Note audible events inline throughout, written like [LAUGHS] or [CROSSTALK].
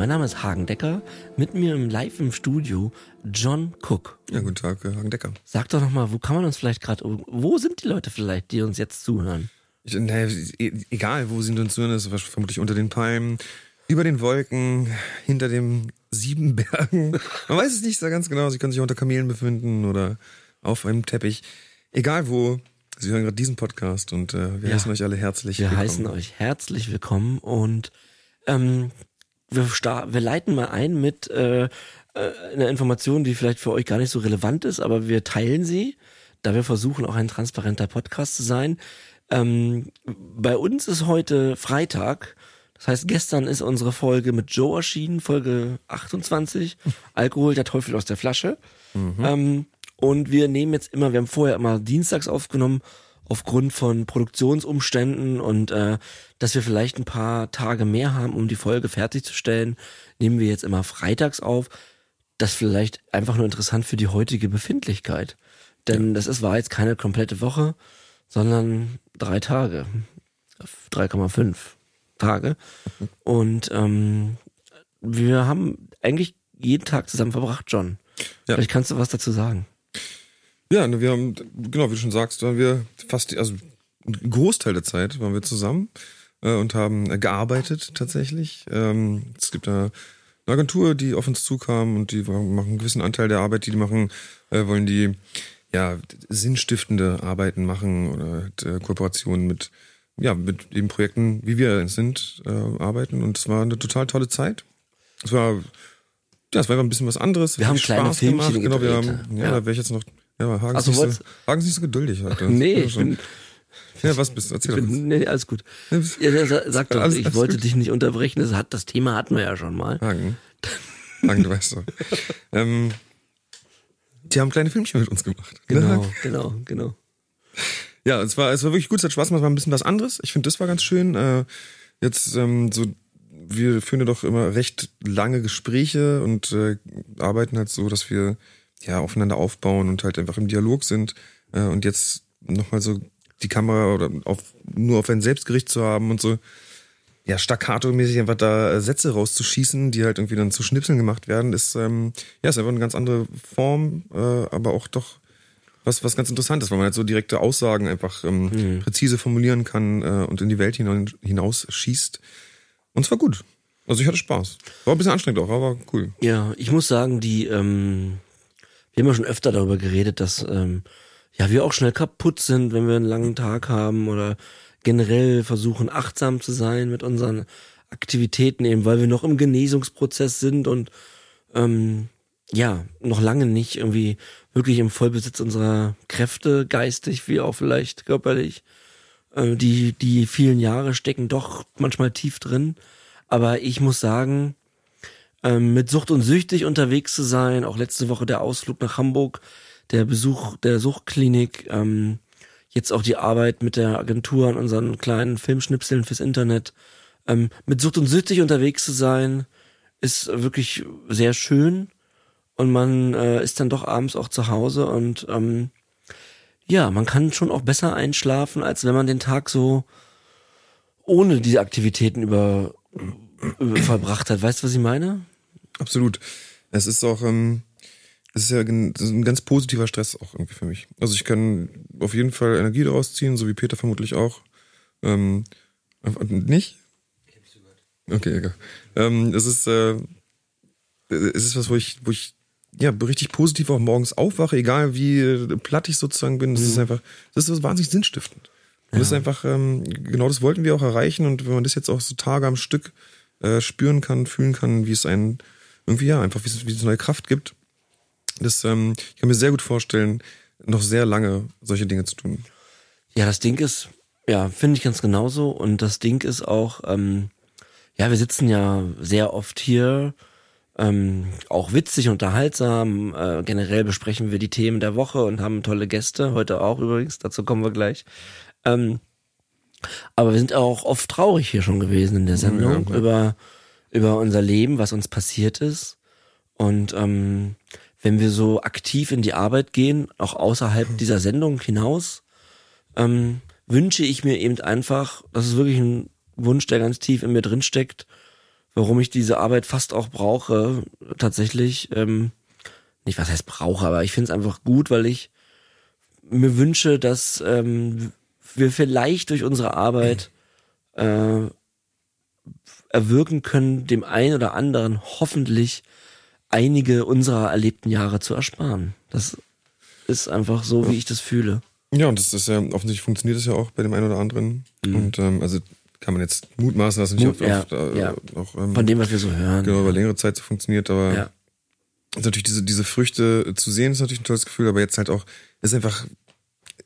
mein Name ist Hagen Decker. Mit mir im Live im Studio John Cook. Ja, guten Tag, Hagen Decker. Sag doch nochmal, wo kann man uns vielleicht gerade, wo sind die Leute vielleicht, die uns jetzt zuhören? Ich, nee, e- egal, wo sie uns zuhören, ist vermutlich unter den Palmen, über den Wolken, hinter den sieben [LAUGHS] Bergen. Man weiß es nicht so ganz genau. Sie können sich unter Kamelen befinden oder auf einem Teppich. Egal wo, Sie hören gerade diesen Podcast und äh, wir Ja. heißen euch alle herzlich Wir willkommen. heißen euch herzlich willkommen und ähm, wir, wir leiten mal ein mit äh, äh, einer Information, die vielleicht für euch gar nicht so relevant ist, aber wir teilen sie, da wir versuchen, auch ein transparenter Podcast zu sein. Ähm, bei uns ist heute Freitag. Das heißt, gestern ist unsere Folge mit Joe erschienen, Folge 28. [LAUGHS] Alkohol, der Teufel aus der Flasche. Ähm, und wir nehmen jetzt immer, wir haben vorher immer dienstags aufgenommen, aufgrund von Produktionsumständen und äh, dass wir vielleicht ein paar Tage mehr haben, um die Folge fertigzustellen, nehmen wir jetzt immer freitags auf. Das ist vielleicht einfach nur interessant für die heutige Befindlichkeit. Denn das ist, war jetzt keine komplette Woche, sondern drei Tage. 3,5 Tage. Und ähm, wir haben eigentlich jeden Tag zusammen verbracht, John. Ja. Vielleicht kannst du was dazu sagen. Ja, ne, wir haben, genau, wie du schon sagst, waren wir fast, also einen Großteil der Zeit waren wir zusammen äh, und haben äh, gearbeitet tatsächlich. Ähm, es gibt da eine Agentur, die auf uns zukam und die machen einen gewissen Anteil der Arbeit, die die machen, äh, wollen die ja sinnstiftende Arbeiten machen oder halt, äh, Kooperationen mit ja mit den Projekten, wie wir es sind, äh, arbeiten und es war eine total tolle Zeit. Es war ja, es war einfach ein bisschen was anderes. Wir haben kleine Spaß Filmchen gemacht. Genau, wir haben, ja, Ja. da wäre ich jetzt noch. Ja, Hagen, Also ist nicht so, Hagen ist nicht so geduldig heute. [LAUGHS] Nee, Ja, ich bin, Ja, was bist du? Erzähl ich doch bin nee, alles gut. Ja, ja, sa- sag doch, Alles- ich alles wollte gut. dich nicht unterbrechen. Das, hat, das Thema hatten wir ja schon mal. Hagen. Hagen, du weißt doch. [LAUGHS] ähm, die haben kleine Filmchen mit uns gemacht. Ne, Genau, Hagen? genau, genau. Ja, es war, es war wirklich gut, es hat Spaß gemacht, es war ein bisschen was anderes. Ich finde, das war ganz schön. Äh, jetzt ähm, so, wir führen ja doch immer recht lange Gespräche und äh, arbeiten halt so, dass wir ja aufeinander aufbauen und halt einfach im Dialog sind. Äh, und jetzt nochmal so die Kamera oder auf, nur auf ein Selbstgericht zu haben und so, ja, staccato-mäßig einfach da Sätze rauszuschießen, die halt irgendwie dann zu Schnipseln gemacht werden, ist, ähm, ja, ist einfach eine ganz andere Form, äh, aber auch doch was, was ganz interessant ist, weil man halt so direkte Aussagen einfach ähm, präzise formulieren kann äh, und in die Welt hinein, hinaus schießt. Und es war gut. Also ich hatte Spaß. War ein bisschen anstrengend auch, aber cool. Ja, ich muss sagen, die, ähm, wir haben ja schon öfter darüber geredet, dass ähm, ja wir auch schnell kaputt sind, wenn wir einen langen Tag haben oder generell versuchen achtsam zu sein mit unseren Aktivitäten, eben weil wir noch im Genesungsprozess sind und ähm, ja, noch lange nicht irgendwie wirklich im Vollbesitz unserer Kräfte, geistig wie auch vielleicht körperlich. Äh, die, die vielen Jahre stecken doch manchmal tief drin. Aber ich muss sagen, ähm, mit Sucht und Süchtig unterwegs zu sein, auch letzte Woche der Ausflug nach Hamburg, der Besuch der Suchtklinik, ähm, jetzt auch die Arbeit mit der Agentur an unseren kleinen Filmschnipseln fürs Internet. Ähm, mit Sucht und Süchtig unterwegs zu sein, ist wirklich sehr schön und man äh, ist dann doch abends auch zu Hause und ähm, ja, man kann schon auch besser einschlafen, als wenn man den Tag so ohne diese Aktivitäten über, über verbracht hat. Weißt du, was ich meine? Absolut. Es ist auch, ähm, es ist ja ist ein ganz positiver Stress auch irgendwie für mich. Also ich kann auf jeden Fall Energie daraus ziehen, so wie Peter vermutlich auch. Ähm, nicht? Okay, egal. Ähm, es ist, äh, es ist was, wo ich, wo ich ja richtig positiv auch morgens aufwache, egal wie äh, platt ich sozusagen bin. Das ist einfach, das ist so wahnsinnig sinnstiftend. Und das ist einfach, ähm, genau das wollten wir auch erreichen. Und wenn man das jetzt auch so Tage am Stück äh, spüren kann, fühlen kann, wie es einen irgendwie ja einfach wie es, wie es neue Kraft gibt, das ähm, ich kann mir sehr gut vorstellen, noch sehr lange solche Dinge zu tun. Ja, das Ding ist, ja, finde ich ganz genauso. Und das Ding ist auch, ähm, ja, wir sitzen ja sehr oft hier, ähm, auch witzig, unterhaltsam. Äh, generell besprechen wir die Themen der Woche und haben tolle Gäste. Heute auch übrigens, dazu kommen wir gleich. Ähm, aber wir sind auch oft traurig hier schon gewesen in der Sendung klar. über, über unser Leben, was uns passiert ist. Und ähm, wenn wir so aktiv in die Arbeit gehen, auch außerhalb dieser Sendung hinaus, ähm, wünsche ich mir eben einfach, das ist wirklich ein Wunsch, der ganz tief in mir drin steckt, warum ich diese Arbeit fast auch brauche, tatsächlich, ähm, nicht was heißt brauche, aber ich finde es einfach gut, weil ich mir wünsche, dass ähm, wir vielleicht durch unsere Arbeit [CLEARS THROAT] äh, erwirken können, dem einen oder anderen hoffentlich einige unserer erlebten Jahre zu ersparen. Das ist einfach so, wie ich das fühle. Ja, und das ist ja, offensichtlich funktioniert das ja auch bei dem einen oder anderen. Mhm. Und ähm, also kann man jetzt mutmaßen, dass es nicht Mut, oft, ja, oft, äh, ja. auch, ähm, von dem, was wir so hören. Genau, über längere Zeit so funktioniert, aber ja. ist natürlich diese, diese Früchte zu sehen, ist natürlich ein tolles Gefühl, aber jetzt halt auch, ist einfach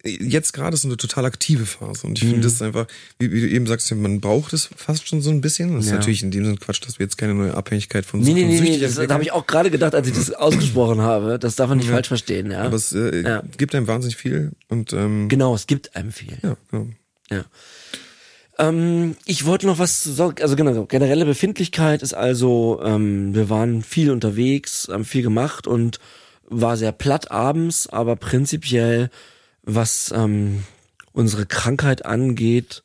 jetzt gerade ist eine total aktive Phase und ich mhm. finde das einfach, wie, wie, du eben sagst, man braucht es fast schon so ein bisschen. Das ja. ist natürlich in dem Sinne Quatsch, dass wir jetzt keine neue Abhängigkeit von Nee, nee, nee, nee das, das habe ich auch gerade gedacht, als ich das ausgesprochen habe. Das darf man nicht ja. falsch verstehen, ja. Aber es äh, ja. gibt einem wahnsinnig viel und ähm, Genau, es gibt einem viel. Ja, genau. Ja. Ähm, ich wollte noch was sagen, also genau, generelle Befindlichkeit ist also, ähm, wir waren viel unterwegs, haben viel gemacht und war sehr platt abends, aber prinzipiell was ähm, unsere Krankheit angeht,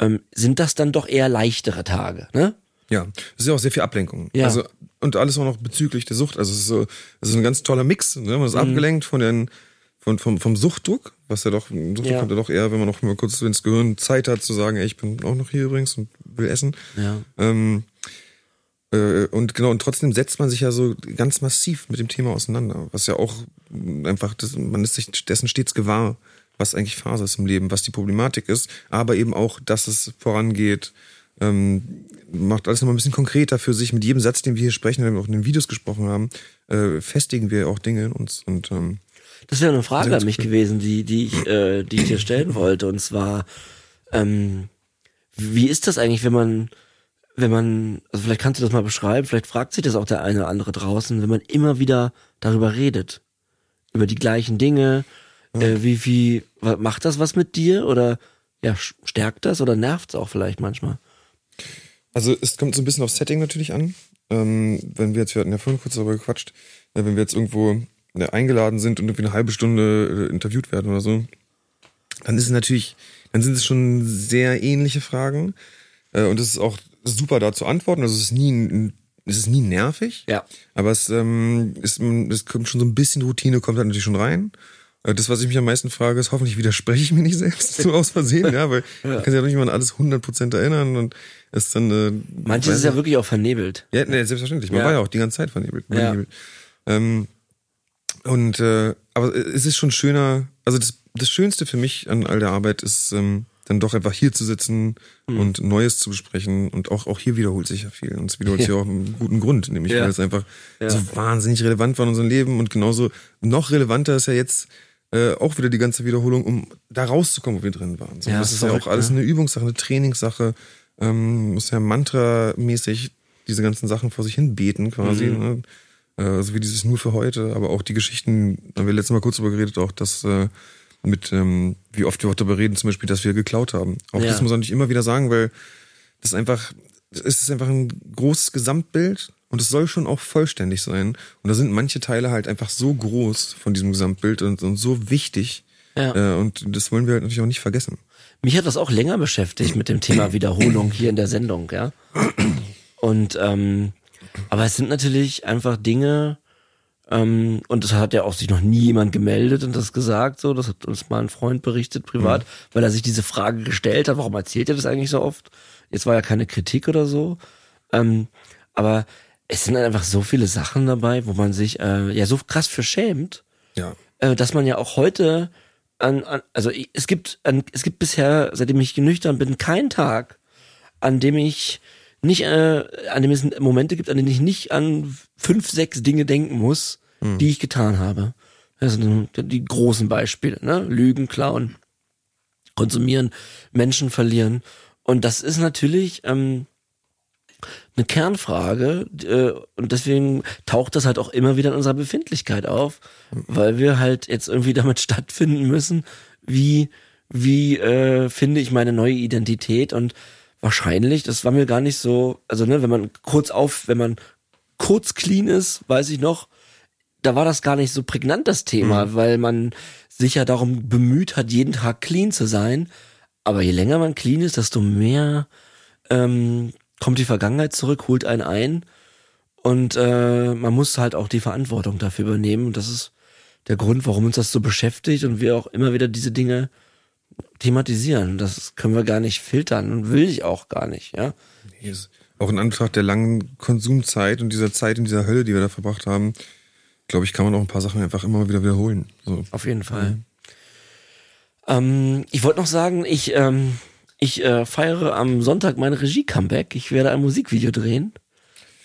ähm, sind das dann doch eher leichtere Tage, ne? Ja, es ist ja auch sehr viel Ablenkung. Ja. Also, und alles auch noch bezüglich der Sucht. Also es ist so, es ist ein ganz toller Mix. Ne? Man ist mhm. abgelenkt von den, von, vom, vom Suchtdruck, was ja doch, Suchtdruck ja. kommt ja doch eher, wenn man noch mal kurz ins Gehirn Zeit hat zu sagen, ey, ich bin auch noch hier übrigens und will essen. Ja. Ähm, äh, und genau, und trotzdem setzt man sich ja so ganz massiv mit dem Thema auseinander, was ja auch einfach, das, man ist sich dessen stets gewahr, was eigentlich Phase ist im Leben, was die Problematik ist, aber eben auch, dass es vorangeht, ähm, macht alles nochmal ein bisschen konkreter für sich. Mit jedem Satz, den wir hier sprechen, den wir auch in den Videos gesprochen haben, äh, festigen wir auch Dinge in uns. Und ähm, das wäre eine Frage an mich gewesen, die, die ich, äh, die ich dir stellen wollte. Und zwar, ähm, wie ist das eigentlich, wenn man wenn man, also vielleicht kannst du das mal beschreiben, vielleicht fragt sich das auch der eine oder andere draußen, wenn man immer wieder darüber redet, über die gleichen Dinge, ja. äh, wie, wie, macht das was mit dir oder ja, stärkt das oder nervt es auch vielleicht manchmal? Also es kommt so ein bisschen auf Setting natürlich an. Ähm, wenn wir jetzt, wir hatten ja vorhin kurz darüber gequatscht, äh, wenn wir jetzt irgendwo äh, eingeladen sind und irgendwie eine halbe Stunde äh, interviewt werden oder so, dann ist es natürlich, dann sind es schon sehr ähnliche Fragen. Äh, und es ist auch super da zu antworten. Also es ist nie, es ist nie nervig. Ja. Aber es, ähm, ist, es kommt schon so ein bisschen Routine, kommt halt natürlich schon rein. Äh, das, was ich mich am meisten frage, ist, hoffentlich widerspreche ich mir nicht selbst [LAUGHS] so aus Versehen, ja, weil ja. man kann sich ja nicht mal an alles 100% erinnern und es dann, äh, Manches ist ja wirklich auch vernebelt. Ja, nee, selbstverständlich. Man ja. war ja auch die ganze Zeit vernebelt. vernebelt. Ja. Ähm, und, äh, aber es ist schon schöner, also das, das Schönste für mich an all der Arbeit ist, ähm, dann doch einfach hier zu sitzen mhm. und Neues zu besprechen. Und auch, auch hier wiederholt sich ja viel. Und es wiederholt ja. sich auch einen guten Grund, nämlich ja. weil es einfach ja. so wahnsinnig relevant war in unserem Leben. Und genauso noch relevanter ist ja jetzt äh, auch wieder die ganze Wiederholung, um da rauszukommen, wo wir drin waren. So, ja, das ist ja auch alles eine Übungssache, eine Trainingssache. Ähm, muss ja mantramäßig diese ganzen Sachen vor sich hin beten quasi. Mhm. Ne? Äh, so wie dieses nur für heute, aber auch die Geschichten, da haben wir letztes Mal kurz drüber geredet, auch dass äh, mit, ähm, wie oft wir auch darüber reden, zum Beispiel, dass wir geklaut haben. Auch ja. das muss man nicht immer wieder sagen, weil das einfach, es ist einfach ein großes Gesamtbild und es soll schon auch vollständig sein. Und da sind manche Teile halt einfach so groß von diesem Gesamtbild und, und so wichtig. Ja. Äh, und das wollen wir halt natürlich auch nicht vergessen. Mich hat das auch länger beschäftigt mit dem Thema Wiederholung hier in der Sendung, ja. Und ähm, aber es sind natürlich einfach Dinge, ähm, und das hat ja auch sich noch nie jemand gemeldet und das gesagt, so. Das hat uns mal ein Freund berichtet, privat, mhm. weil er sich diese Frage gestellt hat, warum erzählt er das eigentlich so oft? Jetzt war ja keine Kritik oder so. Ähm, aber es sind einfach so viele Sachen dabei, wo man sich äh, ja so krass für schämt, ja. äh, dass man ja auch heute an, an also es gibt an, es gibt bisher, seitdem ich genüchtern bin, keinen Tag, an dem ich nicht, äh, an dem es Momente gibt, an denen ich nicht an fünf, sechs Dinge denken muss, mhm. die ich getan habe. Das sind die großen Beispiele, ne? Lügen, klauen, konsumieren, Menschen verlieren. Und das ist natürlich ähm, eine Kernfrage äh, und deswegen taucht das halt auch immer wieder in unserer Befindlichkeit auf, weil wir halt jetzt irgendwie [LAUGHS] damit stattfinden müssen, wie wie äh, finde ich meine neue Identität und wahrscheinlich, das war mir gar nicht so, also ne, wenn man kurz auf, wenn man kurz clean ist, weiß ich noch, da war das gar nicht so prägnant das Thema, mhm. weil man sich ja darum bemüht hat, jeden Tag clean zu sein. aber je länger man clean ist, desto mehr ähm, kommt die Vergangenheit zurück, holt einen ein und äh, man muss halt auch die Verantwortung dafür übernehmen. Und das ist der Grund, warum uns das so beschäftigt und wir auch immer wieder diese Dinge thematisieren. Das können wir gar nicht filtern und will ich auch gar nicht, ja. Nee, auch in Anbetracht der langen Konsumzeit und dieser Zeit in dieser Hölle, die wir da verbracht haben, glaube ich, kann man auch ein paar Sachen einfach immer wieder wiederholen. So. Auf jeden Fall. Ähm, ich wollte noch sagen, ich, ähm, ich äh, feiere am Sonntag mein Regie-Comeback. Ich werde ein Musikvideo drehen.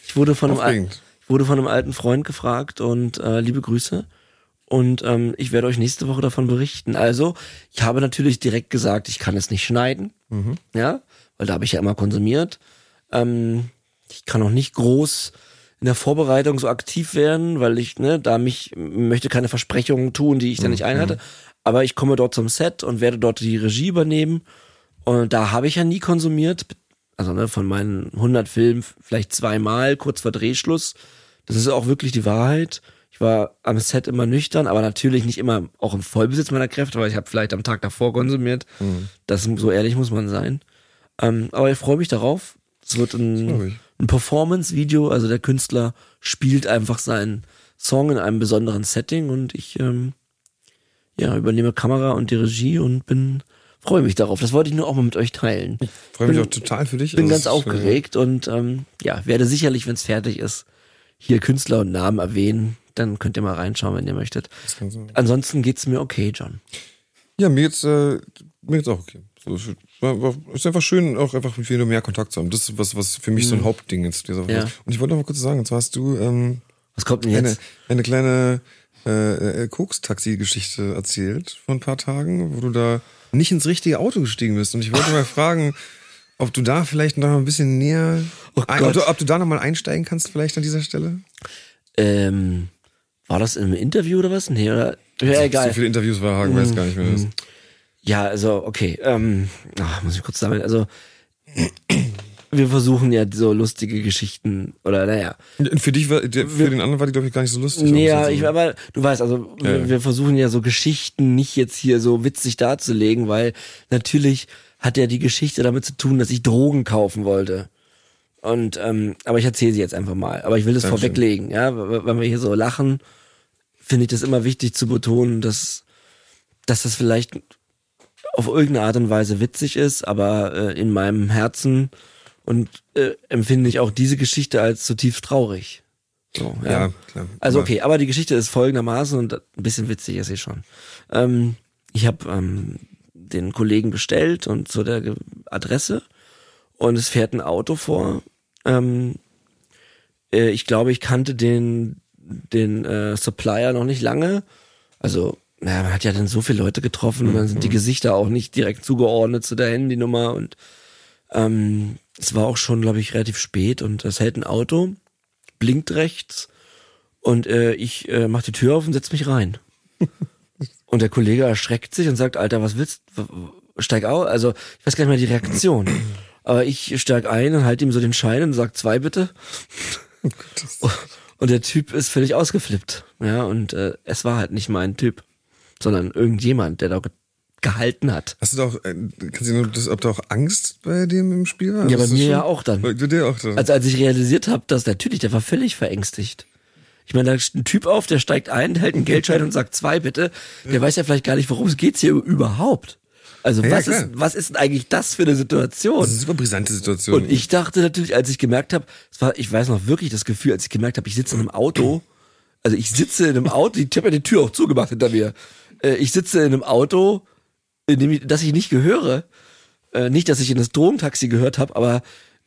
Ich wurde von, einem, ich wurde von einem alten Freund gefragt und äh, liebe Grüße. Und ähm, ich werde euch nächste Woche davon berichten. Also, ich habe natürlich direkt gesagt, ich kann es nicht schneiden. Ja, weil da habe ich ja immer konsumiert. Ähm, ich kann auch nicht groß in der Vorbereitung so aktiv werden, weil ich, ne, da mich möchte keine Versprechungen tun, die ich dann nicht einhalte. Aber ich komme dort zum Set und werde dort die Regie übernehmen. Und da habe ich ja nie konsumiert. Also ne, von meinen 100 Filmen vielleicht zweimal, kurz vor Drehschluss. Das ist auch wirklich die Wahrheit. Ich war am Set immer nüchtern, aber natürlich nicht immer auch im Vollbesitz meiner Kräfte, weil ich habe vielleicht am Tag davor konsumiert. Das so ehrlich muss man sein. Ähm, aber ich freue mich darauf. Es wird ein, ein Performance-Video, also der Künstler spielt einfach seinen Song in einem besonderen Setting und ich ähm, ja, übernehme Kamera und die Regie und bin freue mich darauf. Das wollte ich nur auch mal mit euch teilen. Freue mich Bin- auch total für dich. Bin Also, ganz äh, aufgeregt und ähm, ja, werde sicherlich, wenn es fertig ist, hier Künstler und Namen erwähnen. Dann könnt ihr mal reinschauen, wenn ihr möchtet. Ansonsten geht's mir okay, John. Ja, mir geht's, äh, mir geht's auch okay. So, es war, war, ist einfach schön, auch einfach mit wieder mehr Kontakt zu haben. Das ist was, was für mich so ein Hauptding ist. Dieser Mhm. Ja. Und ich wollte noch mal kurz sagen, und zwar hast du ähm, Was kommt denn eine, jetzt? eine kleine äh, äh, Koks-Taxi-Geschichte erzählt vor ein paar Tagen, wo du da nicht ins richtige Auto gestiegen bist. Und ich wollte mal [LAUGHS] fragen, ob du da vielleicht noch ein bisschen näher, Oh ein, ob, du, ob du da noch mal einsteigen kannst vielleicht an dieser Stelle. Ähm, war das im Interview oder was? Nee, oder? Ja, egal. So viele Interviews war Hagen, weiß gar nicht mehr. Das. Ja, also, okay. Ähm, ach, muss ich kurz sammeln. Also, [CLEARS THROAT] wir versuchen ja so lustige Geschichten, oder naja. Für dich war, für den anderen war die, glaube ich, gar nicht so lustig. Ja, so- ich, aber du weißt, also Ja, ja. wir, wir versuchen ja so Geschichten nicht jetzt hier so witzig darzulegen, weil natürlich hat ja die Geschichte damit zu tun, dass ich Drogen kaufen wollte. Und ähm, aber ich erzähle sie jetzt einfach mal. Aber ich will das Dankeschön. vorweglegen, ja, wenn wir hier so lachen, finde ich das immer wichtig zu betonen, dass dass das vielleicht auf irgendeine Art und Weise witzig ist, aber äh, in meinem Herzen und äh, empfinde ich auch diese Geschichte als zutiefst traurig. So, Ja, klar. Also okay, aber die Geschichte ist folgendermaßen und ein bisschen witzig ist sie schon. Ähm, ich habe ähm, den Kollegen bestellt und zu der Adresse und es fährt ein Auto vor. Ähm, äh, ich glaube, ich kannte den den äh, Supplier noch nicht lange. Also naja, man hat ja dann so viele Leute getroffen und dann sind die Gesichter auch nicht direkt zugeordnet zu der Handynummer und ähm, es war auch schon, glaube ich, relativ spät und es hält ein Auto, blinkt rechts und äh, ich äh, mach die Tür auf und setz mich rein. [LAUGHS] und der Kollege erschreckt sich und sagt, Alter, was willst du? Steig auf. Also ich weiß gar nicht mehr die Reaktion. [CLEARS THROAT] Aber ich steig ein und halte ihm so den Schein und sag zwei bitte. [LAUGHS] Und der Typ ist völlig ausgeflippt. Ja, und äh, es war halt nicht mein Typ, sondern irgendjemand, der da ge gehalten hat. Hast du da auch, äh, kannst du nur, das, ob da auch Angst bei dem im Spiel war? Ja, bei mir schon- ja auch dann. Bei dir auch dann. Also als ich realisiert habe, dass natürlich, der war völlig verängstigt. Ich meine, da ist ein Typ auf, der steigt ein, hält einen Geldschein und sagt zwei bitte. Der weiß ja vielleicht gar nicht, worum es geht hier überhaupt. Also Ja, was ist, was ist denn eigentlich das für eine Situation? das ist eine super brisante Situation. Und ich dachte natürlich, als ich gemerkt habe, es war, ich weiß noch wirklich das Gefühl, als ich gemerkt habe, ich sitze in einem Auto, also ich sitze in einem Auto, ich habe ja die Tür auch zugemacht hinter mir. Äh, Ich sitze in einem Auto, in dem ich, das ich nicht gehöre. Äh, Nicht, dass ich in das Drogentaxi gehört habe, aber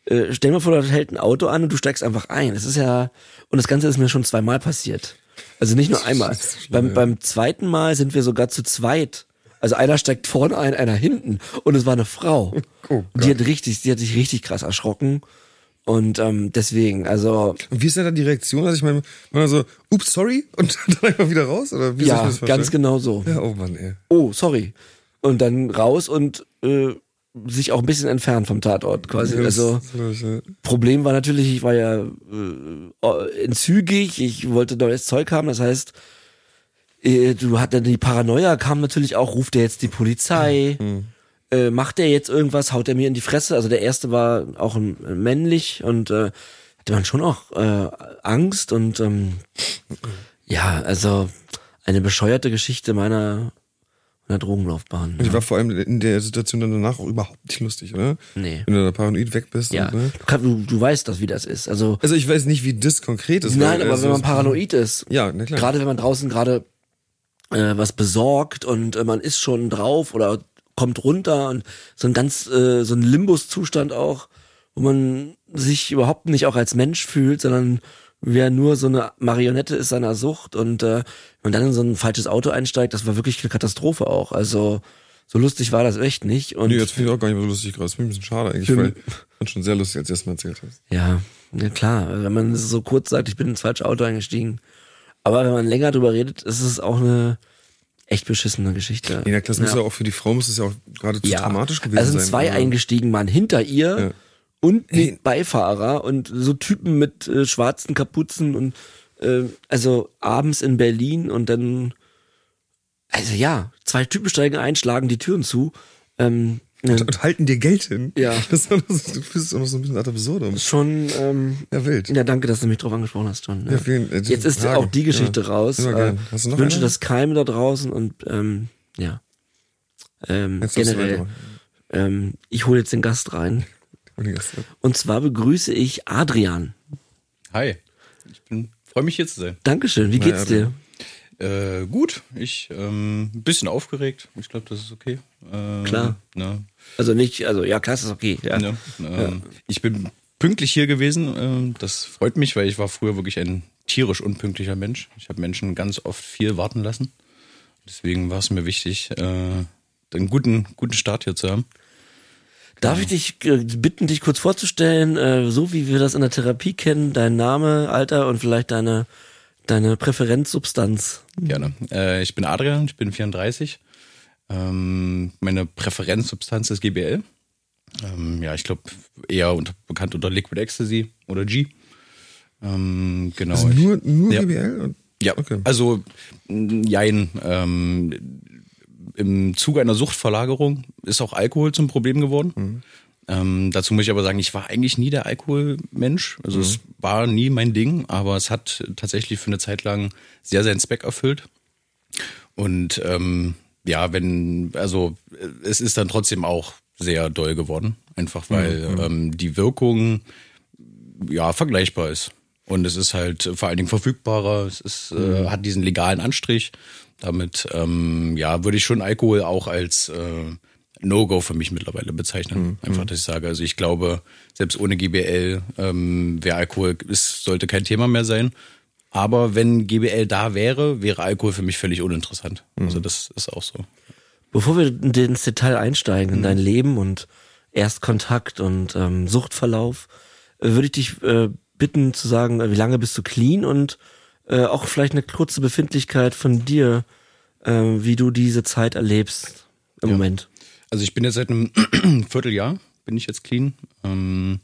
äh, stell dir mal vor, da hält ein Auto an und du steigst einfach ein. Das ist ja, und das Ganze ist mir schon zweimal passiert. Also nicht nur einmal. Schlimm, beim, ja. beim zweiten Mal sind wir sogar zu zweit. Also einer steigt vorne ein, einer hinten. Und es war eine Frau. [LAUGHS] Oh die hat richtig, die hat sich richtig krass erschrocken. Und ähm, deswegen, also Und wie ist denn da die Reaktion? Also ich meine, man so, ups, sorry, und [LAUGHS] dann einfach wieder raus? Oder wie ja, ganz genau so. Ja, oh Mann, ey. Oh, sorry. Und dann raus und äh, sich auch ein bisschen entfernt vom Tatort quasi. Also. Problem war natürlich, ich war ja äh, entzügig, ich wollte neues Zeug haben, das heißt, äh, du hattest die Paranoia kam natürlich auch, ruft er jetzt die Polizei? Mhm. äh, macht der jetzt irgendwas, haut er mir in die Fresse? Also der erste war auch äh, männlich und äh, hatte man schon auch äh, Angst und ähm, ja, also eine bescheuerte Geschichte meiner meiner Drogenlaufbahn. Die Ja. war vor allem in der Situation dann danach auch überhaupt nicht lustig, oder? Nee. Wenn du da paranoid weg bist. Ja, Und, ne? du, du, du weißt das, wie das ist. Also Also ich weiß nicht, wie das konkret ist. nein, weil, aber also, wenn man paranoid ist, Ja, na klar. gerade wenn man draußen gerade äh, was besorgt und äh, man ist schon drauf oder kommt runter und so ein ganz äh, so ein Limbus-Zustand auch, wo man sich überhaupt nicht auch als Mensch fühlt, sondern wer nur so eine Marionette ist seiner Sucht und äh, wenn man dann in so ein falsches Auto einsteigt, das war wirklich eine Katastrophe auch. Also so lustig war das echt nicht und Nee, jetzt finde ich auch gar nicht mehr so lustig gerade. Das finde ich ein bisschen schade eigentlich, weil fand schon sehr lustig, als du das mal erzählt hast. Ja, ja klar, wenn man so kurz sagt, ich bin ins falsche Auto eingestiegen. Aber wenn man länger drüber redet, ist es auch eine echt beschissene Geschichte. Nee, na klar, das muss ja auch für die Frau muss es ja auch geradezu dramatisch gewesen also sind sein. zwei aber- eingestiegen, waren hinter ihr Ja. Und ein Beifahrer und so Typen mit äh, schwarzen Kapuzen und äh, also abends in Berlin und dann also ja, zwei Typen steigen ein, schlagen die Türen zu. Ähm, Und, und halten dir Geld hin. Ja. [LAUGHS] Das ist auch noch, so- du fühlst es auch noch so ein bisschen ad absurdum. schon ähm, Ja, wild. Ja, danke, dass du mich drauf angesprochen hast, John. Ja, vielen- äh, Jetzt ist Frage. auch die Geschichte Ja, raus. Äh, ich wünsche eine? das Keime da draußen und ähm, ja. Ähm, Jetzt generell. Ähm, ich hole jetzt den Gast rein. Und Gäste. Und zwar begrüße ich Adrian. Hi. Ich bin freue mich hier zu sein. Dankeschön. Wie Na, geht's dir? Äh, gut, ich ähm, ein bisschen aufgeregt. Ich glaube, das ist okay. Ähm, Klar. Ne, Also nicht, also ja, klar, ist okay. Ja. ne, ähm, Ich bin pünktlich hier gewesen. Ähm, das freut mich, weil ich war früher wirklich ein tierisch unpünktlicher Mensch. Ich habe Menschen ganz oft viel warten lassen. Deswegen war es mir wichtig, äh, einen guten, guten Start hier zu haben. Darf ich dich äh, bitten, dich kurz vorzustellen, äh, so wie wir das in der Therapie kennen, dein Name, Alter und vielleicht deine deine Präferenzsubstanz. Gerne. Äh, ich bin Adrian, ich bin 34. Ähm, meine Präferenzsubstanz ist GBL. Ähm, ja, ich glaube eher unter, bekannt unter Liquid Ecstasy oder G. Ähm, genau. Also nur, nur Ja. GBL? Und, ja, okay. also mh, jein. Ähm, Im Zuge einer Suchtverlagerung ist auch Alkohol zum Problem geworden. Mhm. Ähm, dazu muss ich aber sagen, ich war eigentlich nie der Alkoholmensch. Also es Mhm. war nie mein Ding, aber es hat tatsächlich für eine Zeit lang sehr seinen Zweck erfüllt. Und ähm, ja, wenn, also äh, es ist dann trotzdem auch sehr doll geworden. Einfach weil Mhm. ähm, die Wirkung ja vergleichbar ist. Und es ist halt vor allen Dingen verfügbarer, es ist, äh, hat diesen legalen Anstrich. Damit ähm, ja, würde ich schon Alkohol auch als äh, No-Go für mich mittlerweile bezeichnen. Einfach, dass ich sage, also ich glaube, selbst ohne GBL ähm, wäre Alkohol, es sollte kein Thema mehr sein. Aber wenn GBL da wäre, wäre Alkohol für mich völlig uninteressant. Also das ist auch so. Bevor wir in- ins Detail einsteigen, in dein Leben und Erstkontakt und ähm, Suchtverlauf, äh, würde ich dich äh, bitten zu sagen, äh, wie lange bist du clean und äh, auch vielleicht eine kurze Befindlichkeit von dir, äh, wie du diese Zeit erlebst im Moment. Also ich bin jetzt seit einem [CLEARS THROAT] Vierteljahr, bin ich jetzt clean. Ähm,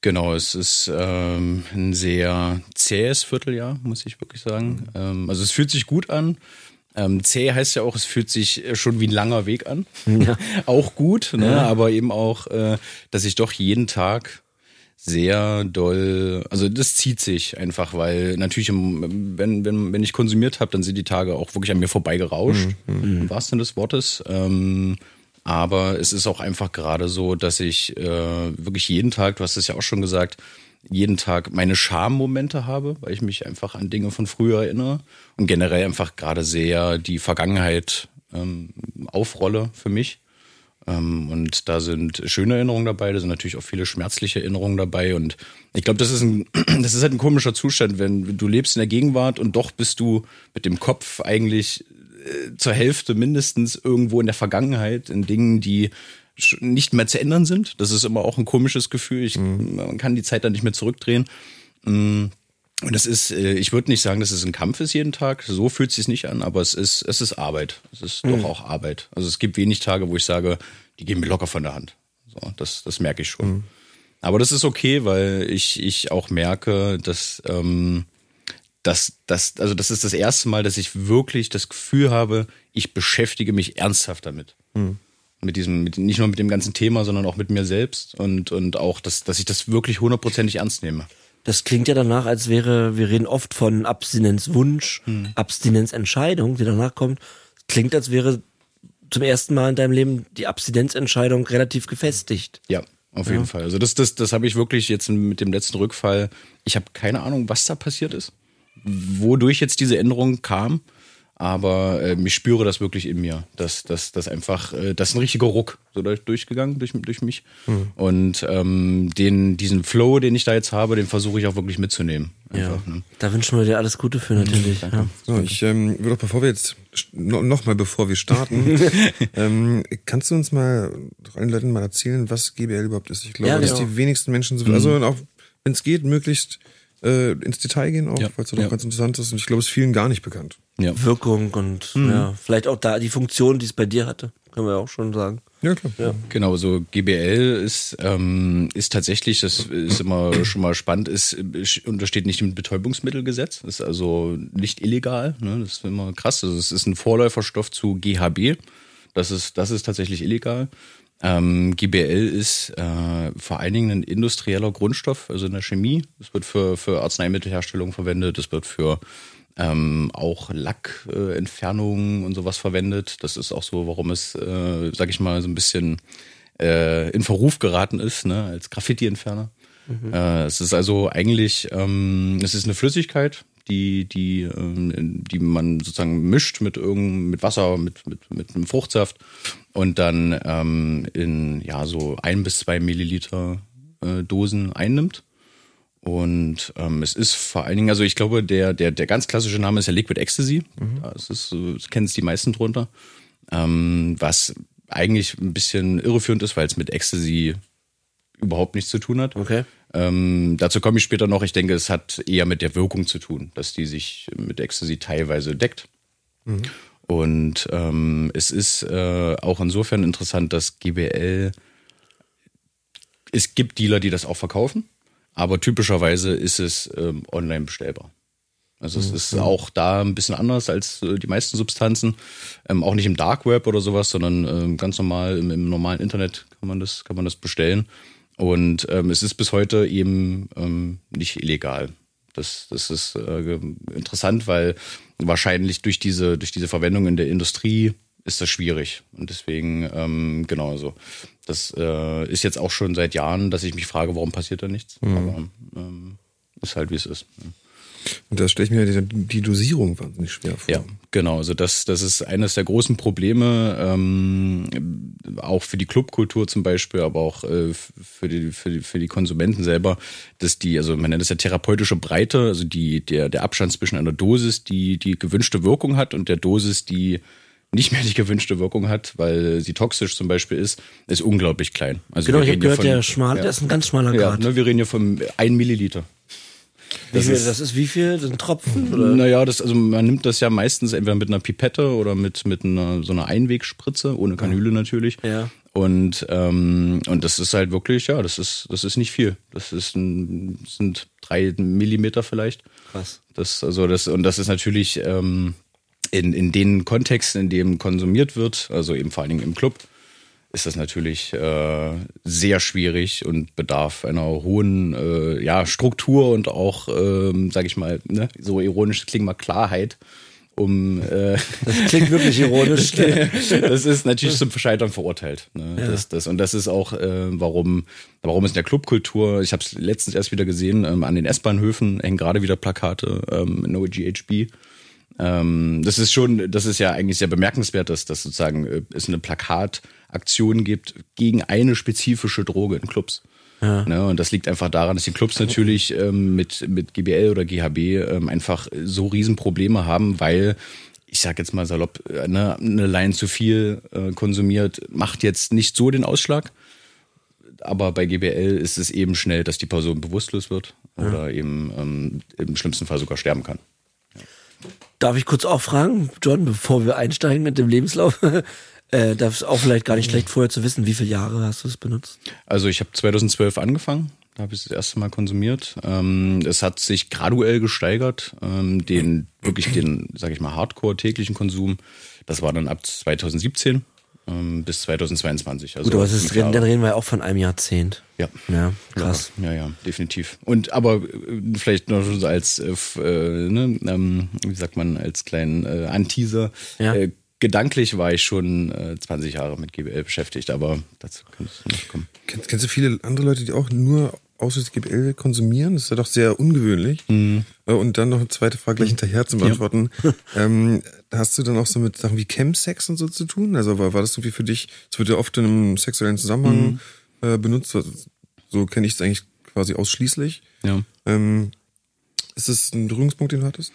genau, es ist ähm, ein sehr zähes Vierteljahr, muss ich wirklich sagen. Ähm, also es fühlt sich gut an. Ähm, zäh heißt ja auch, es fühlt sich schon wie ein langer Weg an. Ja. [LAUGHS] auch gut, ne? aber eben auch, äh, dass ich doch jeden Tag sehr doll, also das zieht sich einfach, weil natürlich, im, wenn, wenn, wenn ich konsumiert habe, dann sind die Tage auch wirklich an mir vorbeigerauscht, im wahrsten Sinne des Wortes. Ähm, aber es ist auch einfach gerade so, dass ich äh, wirklich jeden Tag, du hast es ja auch schon gesagt, jeden Tag meine Schammomente habe, weil ich mich einfach an Dinge von früher erinnere und generell einfach gerade sehr die Vergangenheit ähm, aufrolle für mich. Ähm, und da sind schöne Erinnerungen dabei, da sind natürlich auch viele schmerzliche Erinnerungen dabei. Und ich glaube, das ist ein, [CLEARS THROAT] das ist halt ein komischer Zustand, wenn du lebst in der Gegenwart und doch bist du mit dem Kopf eigentlich äh, zur Hälfte mindestens irgendwo in der Vergangenheit, in Dingen, die nicht mehr zu ändern sind. Das ist immer auch ein komisches Gefühl. Ich, Man kann die Zeit dann nicht mehr zurückdrehen. Und es ist, äh, ich würde nicht sagen, dass es ein Kampf ist jeden Tag. So fühlt es sich nicht an, aber es ist, es ist Arbeit. Es ist doch auch Arbeit. Also es gibt wenig Tage, wo ich sage, die gehen mir locker von der Hand. So, das, das merke ich schon. Aber das ist okay, weil ich, ich auch merke, dass, ähm, dass, dass, also das ist das erste Mal, dass ich wirklich das Gefühl habe, ich beschäftige mich ernsthaft damit. Mit diesem, mit, nicht nur mit dem ganzen Thema, sondern auch mit mir selbst und, und auch, dass, dass ich das wirklich hundertprozentig ernst nehme. Das klingt ja danach, als wäre, wir reden oft von Abstinenzwunsch, hm. Abstinenzentscheidung, die danach kommt. Klingt, als wäre zum ersten Mal in deinem Leben die Abstinenzentscheidung relativ gefestigt. Ja, auf jeden ja. Fall. Also das, das, das habe ich wirklich jetzt mit dem letzten Rückfall. Ich habe keine Ahnung, was da passiert ist, wodurch jetzt diese Änderung kam aber äh, ich spüre das wirklich in mir, dass das dass einfach äh, das ist ein richtiger Ruck so durchgegangen durch durch mich mhm. und ähm, den diesen Flow, den ich da jetzt habe, den versuche ich auch wirklich mitzunehmen. Einfach, ja. ne? Da wünschen wir dir alles Gute für natürlich. Mhm, ja. So, ich ähm, würde auch bevor wir jetzt noch mal bevor wir starten, [LAUGHS] ähm, kannst du uns mal allen Leuten mal erzählen, was GBL überhaupt ist? Ich glaube, ja, dass genau. die wenigsten Menschen so, also auch wenn es geht, möglichst äh, ins Detail gehen auch, ja. weil es doch ja. ganz interessant ist. Und ich glaube, es ist vielen gar nicht bekannt. Ja. Wirkung und mhm. ja, vielleicht auch da die Funktion, die es bei dir hatte, können wir auch schon sagen. Ja, klar. Ja. Genau, so GBL ist, ähm, ist tatsächlich, das ist immer [CLEARS THROAT] schon mal spannend, ist, untersteht nicht im Betäubungsmittelgesetz, ist also nicht illegal. Ne? Das ist immer krass. Also es ist ein Vorläuferstoff zu GHB. Das ist, das ist tatsächlich illegal. Ähm, GBL ist äh, vor allen Dingen ein industrieller Grundstoff, also in der Chemie. Es wird für, für Arzneimittelherstellung verwendet, es wird für ähm, auch Lackentfernungen äh, und sowas verwendet. Das ist auch so, warum es, äh, sag ich mal, so ein bisschen äh, in Verruf geraten ist, ne, als Graffiti-Entferner. Mhm. Äh, es ist also eigentlich, ähm, es ist eine Flüssigkeit, die, die, ähm, die man sozusagen mischt mit irgend, mit Wasser, mit, mit, mit einem Fruchtsaft und dann ähm, in ja so ein bis zwei Milliliter äh, Dosen einnimmt. Und ähm, es ist vor allen Dingen, also ich glaube, der, der, der ganz klassische Name ist ja Liquid Ecstasy. Mhm. Das ist, das kennen es die meisten drunter. Ähm, was eigentlich ein bisschen irreführend ist, weil es mit Ecstasy überhaupt nichts zu tun hat. Okay. Ähm, dazu komme ich später noch. Ich denke, es hat eher mit der Wirkung zu tun, dass die sich mit Ecstasy teilweise deckt. Mhm. Und ähm, es ist äh, auch insofern interessant, dass GBL, es gibt Dealer, die das auch verkaufen, aber typischerweise ist es ähm, online bestellbar. Also es mhm. ist auch da ein bisschen anders als äh, die meisten Substanzen. Ähm, auch nicht im Dark Web oder sowas, sondern ähm, ganz normal im, im, normalen Internet kann man das, kann man das bestellen. Und ähm, es ist bis heute eben ähm, nicht illegal. Das, das ist äh, interessant, weil wahrscheinlich durch diese, durch diese Verwendung in der Industrie ist das schwierig. Und deswegen, ähm, genau so. Das äh, ist jetzt auch schon seit Jahren, dass ich mich frage, warum passiert da nichts. Mhm. Aber ähm, ist halt, wie es ist. Ja. Und da stelle ich mir die, die, Dosierung wahnsinnig schwer vor. Ja, genau. Also das, das ist eines der großen Probleme, ähm, auch für die Clubkultur zum Beispiel, aber auch äh, für, die, für, die, für die Konsumenten selber, dass die, also man nennt es ja therapeutische Breite, also die, der, der Abstand zwischen einer Dosis, die die gewünschte Wirkung hat und der Dosis, die nicht mehr die gewünschte Wirkung hat, weil sie toxisch zum Beispiel ist, ist unglaublich klein. Also genau, ich habe gehört, von, der schmal, ja, der ist ein ganz schmaler Grad. Ja, ne, wir reden hier von 1 Milliliter. Das, viel, ist, das ist wie viel? Das sind Tropfen? Oder? Naja, das, also man nimmt das ja meistens entweder mit einer Pipette oder mit, mit einer, so einer Einwegspritze, ohne Kanüle natürlich. Ja. Und, ähm, und das ist halt wirklich, ja, das ist, das ist nicht viel. Das ist ein, sind drei Millimeter vielleicht. Krass. Das, also das, und das ist natürlich ähm, in, in den Kontexten, in denen konsumiert wird, also eben vor allen Dingen im Club, ist das natürlich äh, sehr schwierig und bedarf einer hohen äh, ja, Struktur und auch, ähm, sage ich mal, ne, so ironisch klingt mal Klarheit. Um, äh, das klingt wirklich ironisch. [LAUGHS] das ist natürlich zum Scheitern verurteilt. Ne? Ja. Das, das, und das ist auch, äh, warum, warum es in der Clubkultur, ich habe es letztens erst wieder gesehen, ähm, an den S-Bahnhöfen hängen gerade wieder Plakate, ähm, No GHB. Ähm, das ist schon, das ist ja eigentlich sehr bemerkenswert, dass das sozusagen äh, es eine Plakataktion gibt gegen eine spezifische Droge in Clubs. Ja. Ne, und das liegt einfach daran, dass die Clubs natürlich ähm, mit, mit GBL oder GHB ähm, einfach so Riesenprobleme haben, weil ich sag jetzt mal salopp, äh, ne, eine Line zu viel äh, konsumiert, macht jetzt nicht so den Ausschlag. Aber bei GBL ist es eben schnell, dass die Person bewusstlos wird ja. oder eben ähm, im schlimmsten Fall sogar sterben kann. Darf ich kurz auch fragen, John, bevor wir einsteigen mit dem Lebenslauf? Äh, das ist auch vielleicht gar nicht schlecht vorher zu wissen, wie viele Jahre hast du es benutzt? Also ich habe 2012 angefangen, da habe ich es das erste Mal konsumiert. Ähm, es hat sich graduell gesteigert, ähm, den wirklich den, sage ich mal, Hardcore täglichen Konsum. Das war dann ab 2017 ähm, bis 2022. Also Gut, aber ist, dann reden wir ja auch von einem Jahrzehnt. Ja. Ja, krass. Ja, ja, definitiv. Und aber äh, vielleicht noch so als, äh, äh, ne, ähm, wie sagt man, als kleinen äh, Anteaser. Ja. Gedanklich war ich schon äh, 20 Jahre mit GBL beschäftigt, aber dazu kannst du nicht kommen. Kennst, kennst du viele andere Leute, die auch nur ausschließlich GBL konsumieren? Das ist ja doch sehr ungewöhnlich. Mhm. Äh, Und dann noch eine zweite Frage gleich hinterher zum Beantworten. [LAUGHS] ähm, hast du dann auch so mit Sachen wie Chemsex und so zu tun? Also war, war das irgendwie für dich, es wird ja oft in einem sexuellen Zusammenhang Mhm. äh, benutzt, so, so kenne ich es eigentlich quasi ausschließlich. Ja. Ähm, ist das ein Berührungspunkt, den du hattest?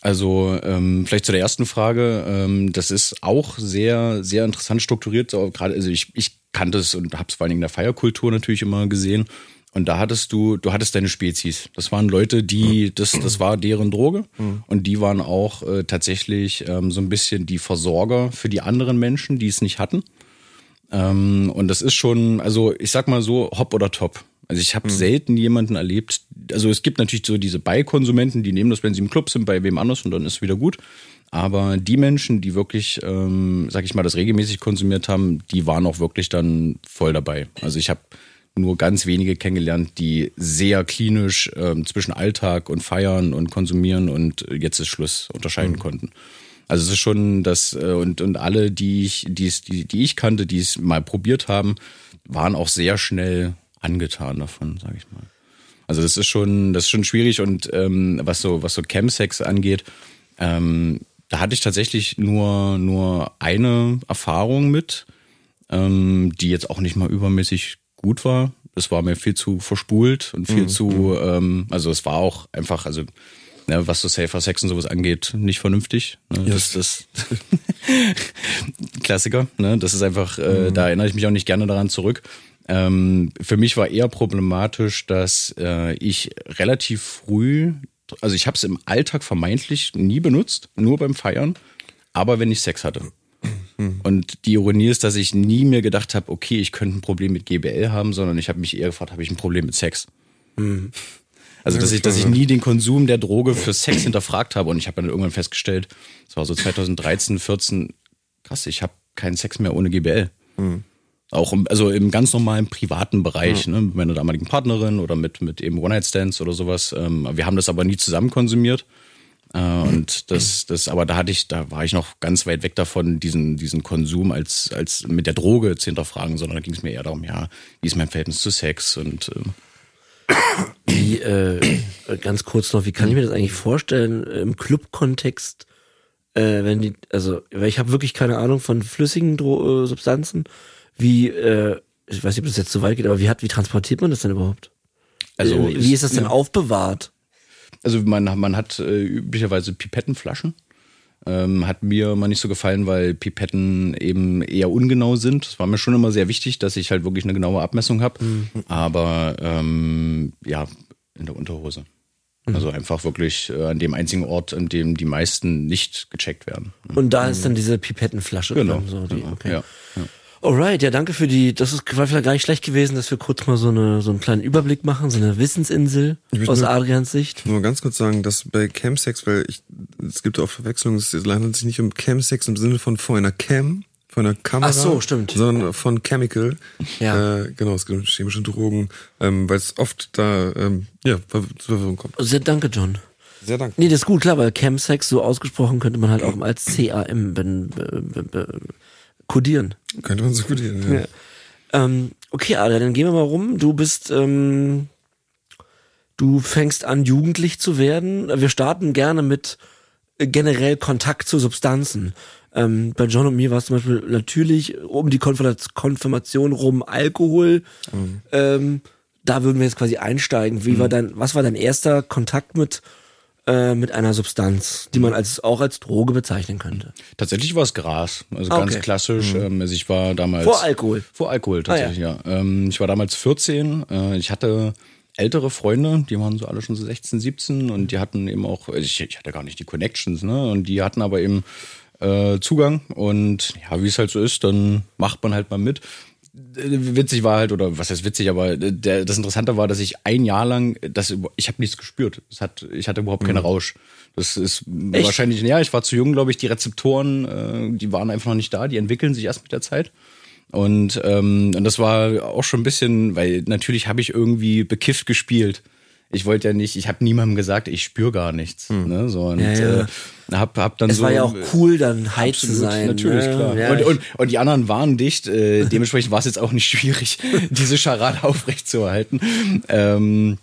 Also ähm, vielleicht zu der ersten Frage. Ähm, das ist auch sehr, sehr interessant strukturiert. So, gerade, also ich, ich kannte es und habe es vor allen Dingen in der Feierkultur natürlich immer gesehen. Und da hattest du, du hattest deine Spezies. Das waren Leute, die, das, das war deren Droge. Und die waren auch äh, tatsächlich ähm, so ein bisschen die Versorger für die anderen Menschen, die es nicht hatten. Ähm, und das ist schon, also ich sag mal so, hopp oder top. Also ich habe selten jemanden erlebt, also es gibt natürlich so diese Beikonsumenten, die nehmen das, wenn sie im Club sind, bei wem anders und dann ist wieder gut. Aber die Menschen, die wirklich, ähm, sag ich mal, das regelmäßig konsumiert haben, die waren auch wirklich dann voll dabei. Also ich habe nur ganz wenige kennengelernt, die sehr klinisch ähm, zwischen Alltag und Feiern und Konsumieren und jetzt ist Schluss unterscheiden konnten. Also es ist schon das äh, und und alle, die ich die es- die die ich kannte, die es mal probiert haben, waren auch sehr schnell angetan davon, sage ich mal. Also das ist schon das ist schon schwierig und ähm, was so was so Chemsex angeht, ähm, da hatte ich tatsächlich nur nur eine Erfahrung mit, ähm, die jetzt auch nicht mal übermäßig gut war. Das war mir viel zu verspult und viel zu, ähm, also es war auch einfach, also ne, was so Safer Sex und sowas angeht, nicht vernünftig. Ne? Das, das [LAUGHS] Klassiker, ne? Das ist einfach, äh, da erinnere ich mich auch nicht gerne daran zurück. Ähm, für mich war eher problematisch, dass äh, ich relativ früh, also ich habe es im Alltag vermeintlich nie benutzt, nur beim Feiern, aber wenn ich Sex hatte. Und die Ironie ist, dass ich nie mir gedacht habe, okay, ich könnte ein Problem mit GBL haben, sondern ich habe mich eher gefragt, habe ich ein Problem mit Sex? Also, dass ich, dass ich nie den Konsum der Droge für Sex hinterfragt habe. Und ich habe dann irgendwann festgestellt, das war so 2013, 14, krass, ich habe keinen Sex mehr ohne GBL. Auch im, also im ganz normalen privaten Bereich, ne, mit meiner damaligen Partnerin oder mit, mit eben One-Night-Stands oder sowas. Ähm, wir haben das aber nie zusammen konsumiert. Äh, und das, das, aber da hatte ich, da war ich noch ganz weit weg davon, diesen, diesen Konsum als, als mit der Droge zu hinterfragen, sondern da ging es mir eher darum, ja, wie ist mein Verhältnis zu Sex und ähm, Wie, äh, ganz kurz noch, wie kann ich mir das eigentlich vorstellen äh, im Club-Kontext, äh, wenn die, also, weil ich habe wirklich keine Ahnung von flüssigen Dro äh, Substanzen, wie, äh, ich weiß nicht, ob das jetzt so weit geht, aber wie hat, wie transportiert man das denn überhaupt? Also, äh, wie es- ist das denn ja. aufbewahrt? Also man, man hat äh, üblicherweise Pipettenflaschen. Ähm, hat mir mal nicht so gefallen, weil Pipetten eben eher ungenau sind. Es war mir schon immer sehr wichtig, dass ich halt wirklich eine genaue Abmessung habe. Aber ähm, ja, in der Unterhose. Also einfach wirklich äh, an dem einzigen Ort, an dem die meisten nicht gecheckt werden. Und da ist dann diese Pipettenflasche Genau. So, die, genau. okay. Ja, ja. Alright, ja, danke für die, das ist war vielleicht gar nicht schlecht gewesen, dass wir kurz mal so, eine, so einen kleinen Überblick machen, so eine Wissensinsel aus will- Adrians Sicht. Nur ganz kurz sagen, dass bei Chemsex, weil ich, es gibt auch Verwechslungen, es handelt sich nicht um Chemsex im Sinne von vor einer Cam, von einer Kamera. Ach so, stimmt. Sondern von Chemical. Ja. Äh, genau, es geht um chemische Drogen, ähm, weil es oft da, ähm, ja, zur Verwirrung kommt. Sehr danke, John. Sehr danke. Nee, das ist gut, klar, weil Chemsex so ausgesprochen könnte man halt auch als CAM ben, be, be, be, kodieren. Könnte man so gut hier, ja. Ähm, okay, Adrian, dann gehen wir mal rum. Du bist, ähm, du fängst an, jugendlich zu werden. Wir starten gerne mit äh, generell Kontakt zu Substanzen. Ähm, bei John und mir war es zum Beispiel natürlich um die Konfirmation- rum Alkohol. Ähm, da würden wir jetzt quasi einsteigen. Wie war dein, was war dein erster Kontakt mit äh, mit einer Substanz, die man als auch als Droge bezeichnen könnte? Tatsächlich war es Gras. Also Ah, ganz okay. klassisch. Ähm, also ich war damals. Vor Alkohol. Vor Alkohol tatsächlich, ja. Ähm, ich war damals 14. Äh, ich hatte ältere Freunde, die waren so alle schon so 16, 17 und die hatten eben auch, also ich, ich hatte gar nicht die Connections, ne? Und die hatten aber eben äh, Zugang und ja, wie es halt so ist, dann macht man halt mal mit. Witzig war halt, oder was heißt witzig, aber der, das Interessante war, dass ich ein Jahr lang, das, ich habe nichts gespürt. Es hat, ich hatte überhaupt keinen Rausch. Das ist Echt? wahrscheinlich, ja, ich war zu jung, glaube ich. Die Rezeptoren, äh, die waren einfach noch nicht da. Die entwickeln sich erst mit der Zeit. Und, ähm, und das war auch schon ein bisschen, weil natürlich habe ich irgendwie bekifft gespielt. Ich wollte ja nicht, ich habe niemandem gesagt, ich spüre gar nichts. Ne? So, und Ja, ja. Äh, hab, hab dann Es so. war ja auch cool, dann high zu Absolut, sein. Natürlich, ne? klar. Ja, und, und, und die anderen waren dicht. Äh, dementsprechend war es jetzt auch nicht schwierig, [LAUGHS] diese Scharade [LAUGHS] aufrechtzuerhalten. Ähm,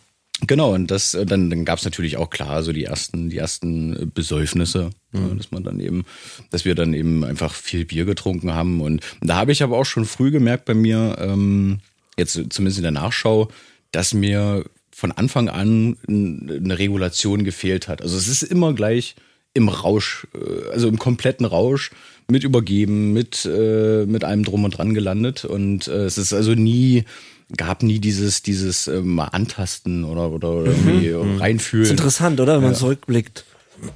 genau, und das, dann, dann gab es natürlich auch klar so die ersten, die ersten Besäufnisse, ja, dass man dann eben, dass wir dann eben einfach viel Bier getrunken haben. Und da habe ich aber auch schon früh gemerkt bei mir, ähm, jetzt zumindest in der Nachschau, dass mir von Anfang an eine Regulation gefehlt hat. Also es ist immer gleich im Rausch, äh, also im kompletten Rausch mit übergeben, mit, äh, mit allem drum und dran gelandet. Und äh, es ist also nie, gab nie dieses, dieses äh, mal antasten oder, oder, oder irgendwie reinfühlen. ist interessant, oder? Wenn man zurückblickt.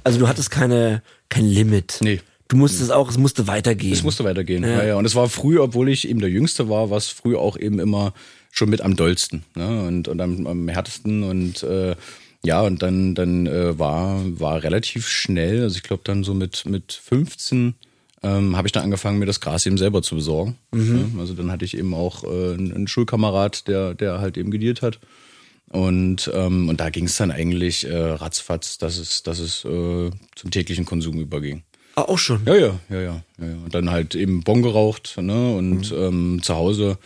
Also du hattest keine, kein Limit. Nee. Du musstest auch, es musste weitergehen. Es musste weitergehen. Ja. Ja, Und es war früh, obwohl ich eben der Jüngste war, war es früh auch eben immer schon mit am dollsten ne? und, und am, am härtesten. Und äh, ja, und dann, dann äh, war, war relativ schnell, also ich glaube dann so mit, mit 15 ähm, habe ich dann angefangen, mir das Gras eben selber zu besorgen. Ne? Also dann hatte ich eben auch äh, einen einen Schulkamerad, der, der halt eben gedealt hat. Und, ähm, und da ging es dann eigentlich äh, ratzfatz, dass es, dass es äh, zum täglichen Konsum überging. ah, auch schon. Ja, ja, ja, ja, ja. Und dann halt eben Bon geraucht, ne? Und ähm, zu Hause.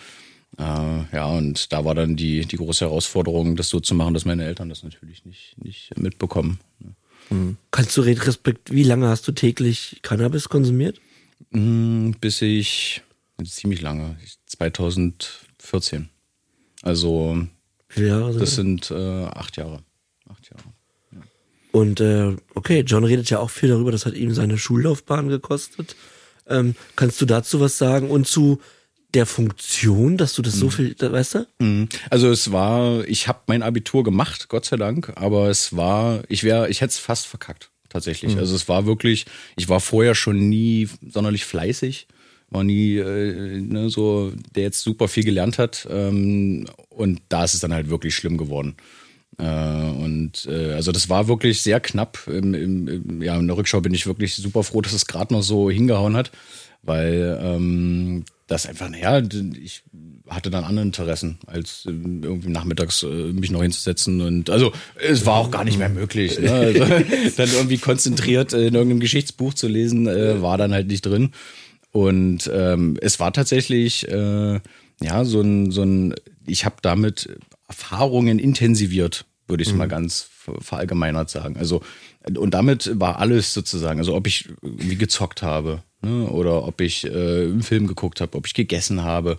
Äh, ja, und da war dann die, die große Herausforderung, das so zu machen, dass meine Eltern das natürlich nicht, nicht mitbekommen. Kannst du retrospekt, wie lange hast du täglich Cannabis konsumiert? Mm, Bis ich ziemlich lange, 2014. Also sind das sind äh, acht Jahre. Acht Jahre. Und äh, okay, John redet ja auch viel darüber, das hat ihm seine Schullaufbahn gekostet. Ähm, kannst du dazu was sagen? Und zu der Funktion, dass du das so viel, weißt du? Mhm. Also es war, ich habe mein Abitur gemacht, Gott sei Dank, aber es war, ich wäre, ich hätte es fast verkackt, tatsächlich. Also es war wirklich, ich war vorher schon nie sonderlich fleißig, war nie äh, ne, so, der jetzt super viel gelernt hat. Ähm, und da ist es dann halt wirklich schlimm geworden. Äh, und äh, also das war wirklich sehr knapp. Im, im, im, ja, in der Rückschau bin ich wirklich super froh, dass es gerade noch so hingehauen hat, weil ähm, das einfach, naja, ich hatte dann andere Interessen, als ähm, irgendwie nachmittags äh, mich noch hinzusetzen. Und also es war auch gar nicht mehr möglich. Ne? Also, [LAUGHS] dann irgendwie konzentriert äh, in irgendeinem Geschichtsbuch zu lesen, äh, war dann halt nicht drin. Und ähm, es war tatsächlich äh, ja so ein, so ein, ich habe damit Erfahrungen intensiviert, würde ich es mal ganz ver- verallgemeinert sagen. Also und damit war alles sozusagen, also ob ich wie gezockt habe ne, oder ob ich äh, einen Film geguckt habe, ob ich gegessen habe.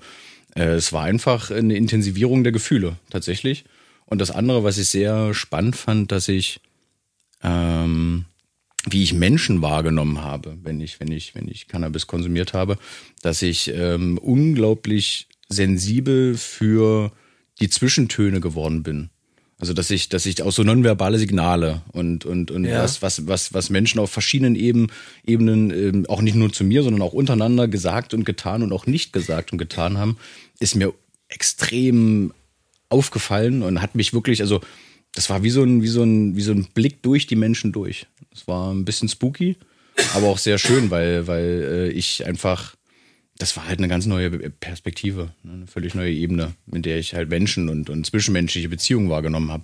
Äh, es war einfach eine Intensivierung der Gefühle tatsächlich. Und das andere, was ich sehr spannend fand, dass ich ähm, wie ich Menschen wahrgenommen habe, wenn ich, wenn ich, wenn ich Cannabis konsumiert habe, dass ich ähm, unglaublich sensibel für die Zwischentöne geworden bin. Also dass ich, dass ich auch so nonverbale Signale und und und Ja. was was was was Menschen auf verschiedenen Eben, Ebenen ähm, auch nicht nur zu mir, sondern auch untereinander gesagt und getan und auch nicht gesagt und getan haben, ist mir extrem aufgefallen und hat mich wirklich, also das war wie so ein, wie so ein, wie so ein Blick durch die Menschen durch. Das war ein bisschen spooky, aber auch sehr schön, weil, weil äh, ich einfach, das war halt eine ganz neue Perspektive, ne, eine völlig neue Ebene, in der ich halt Menschen und, und zwischenmenschliche Beziehungen wahrgenommen habe.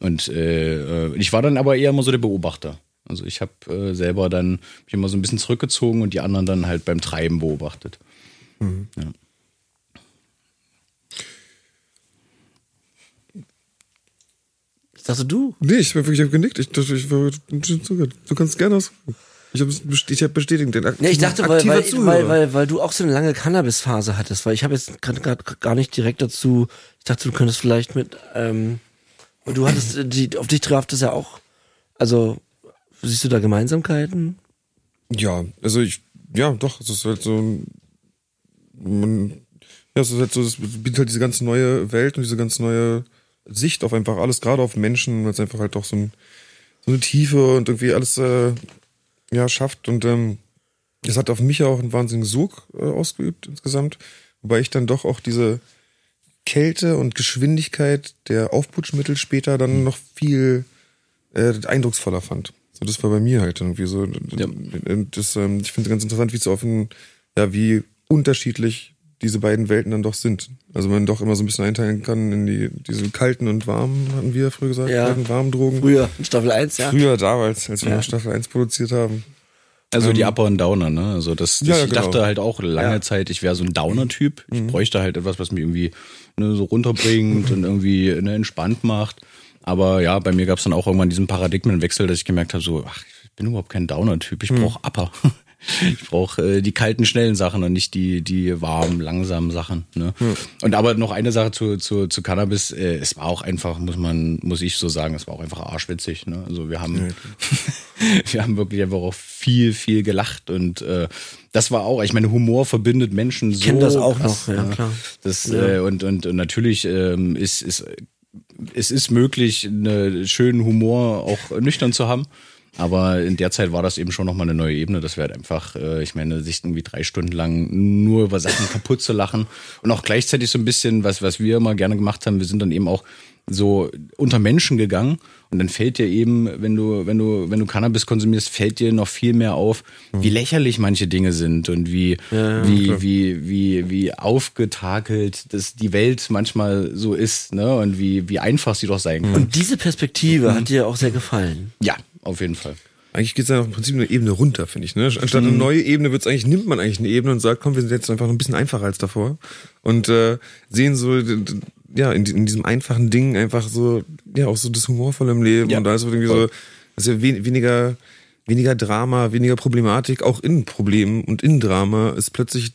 Und äh, äh, ich war dann aber eher immer so der Beobachter. Also ich habe äh, selber dann mich immer so ein bisschen zurückgezogen und die anderen dann halt beim Treiben beobachtet. Ja. Ich dachte du. Nee, ich habe wirklich genickt. Ich, dachte, ich zugehört. Du kannst gerne was. Ich habe ich hab bestätigt den aktiven, Ja, ich dachte, weil, weil, weil, weil, weil du auch so eine lange Cannabis-Phase hattest, weil ich habe jetzt grad, grad gar nicht direkt dazu, ich dachte, du könntest vielleicht mit, ähm, und du hattest, äh, die, auf dich traf das ja auch, also, siehst du da Gemeinsamkeiten? Ja, also ich, ja, doch, es ist halt so, ein- man, ja, es ist halt so, es bietet halt diese ganz neue Welt und diese ganz neue Sicht auf einfach alles, gerade auf Menschen, weil es einfach halt auch so, ein, so eine Tiefe und irgendwie alles, äh, ja, schafft und, ähm, das hat auf mich auch einen wahnsinnigen Sog äh, ausgeübt insgesamt, wobei ich dann doch auch diese Kälte und Geschwindigkeit der Aufputschmittel später dann noch viel äh, eindrucksvoller fand. So, das war bei mir halt irgendwie so. Ja. Das, ähm, ich finde es ganz interessant, wie es so offen, ja, wie unterschiedlich diese beiden Welten dann doch sind. Also man doch immer so ein bisschen einteilen kann in die diese kalten und warmen, hatten wir früher gesagt, Ja. kalten, warmen Drogen. Früher, in Staffel 1, ja. Früher damals, als wir Ja. Staffel 1 produziert haben. Also die Upper und Downer, ne? Also das, das Ja, ja, ich genau. dachte halt auch lange Ja. Zeit, ich wäre so ein Downer-Typ. Ich Mhm. bräuchte halt etwas, was mich irgendwie ne, so runterbringt und irgendwie ne, entspannt macht. Aber ja, bei mir gab es dann auch irgendwann diesen Paradigmenwechsel, dass ich gemerkt habe, so, ach, ich bin überhaupt kein Downer-Typ, ich brauche Upper. Ich brauche äh, die kalten, schnellen Sachen und nicht die, die warmen, langsamen Sachen. Ne? Und aber noch eine Sache zu, zu, zu Cannabis, äh, es war auch einfach, muss man, muss ich so sagen, es war auch einfach arschwitzig. Ne? Also wir haben, [LAUGHS] wir haben wirklich einfach auch viel, viel gelacht und äh, das war auch, ich meine, Humor verbindet Menschen so. kenn das auch krass, noch, ja, ne? klar. Das, Ja. äh, und, und, und natürlich ähm, ist, ist, es ist möglich, einen schönen Humor auch nüchtern zu haben. Aber in der Zeit war das eben schon nochmal eine neue Ebene. Das wäre halt einfach, äh, ich meine, sich irgendwie drei Stunden lang nur über Sachen kaputt zu lachen. Und auch gleichzeitig so ein bisschen, was, was wir immer gerne gemacht haben, wir sind dann eben auch so unter Menschen gegangen und dann fällt dir eben, wenn du, wenn du, wenn du Cannabis konsumierst, fällt dir noch viel mehr auf, wie lächerlich manche Dinge sind und wie, wie, wie, wie, wie aufgetakelt das die Welt manchmal so ist, ne? Und wie, wie einfach sie doch sein kann. Und diese Perspektive hat dir auch sehr gefallen. Ja, auf jeden Fall. Eigentlich geht's ja im Prinzip eine Ebene runter, finde ich. Ne? Anstatt eine neue Ebene wird's eigentlich, nimmt man eigentlich eine Ebene und sagt, komm, wir sind jetzt einfach ein bisschen einfacher als davor. Und äh, sehen so, ja, in, in diesem einfachen Ding einfach so, ja, auch so das Humorvolle im Leben Ja, und alles wird irgendwie so, ist ja we weniger, weniger Drama, weniger Problematik, auch in Problemen und in Drama ist plötzlich,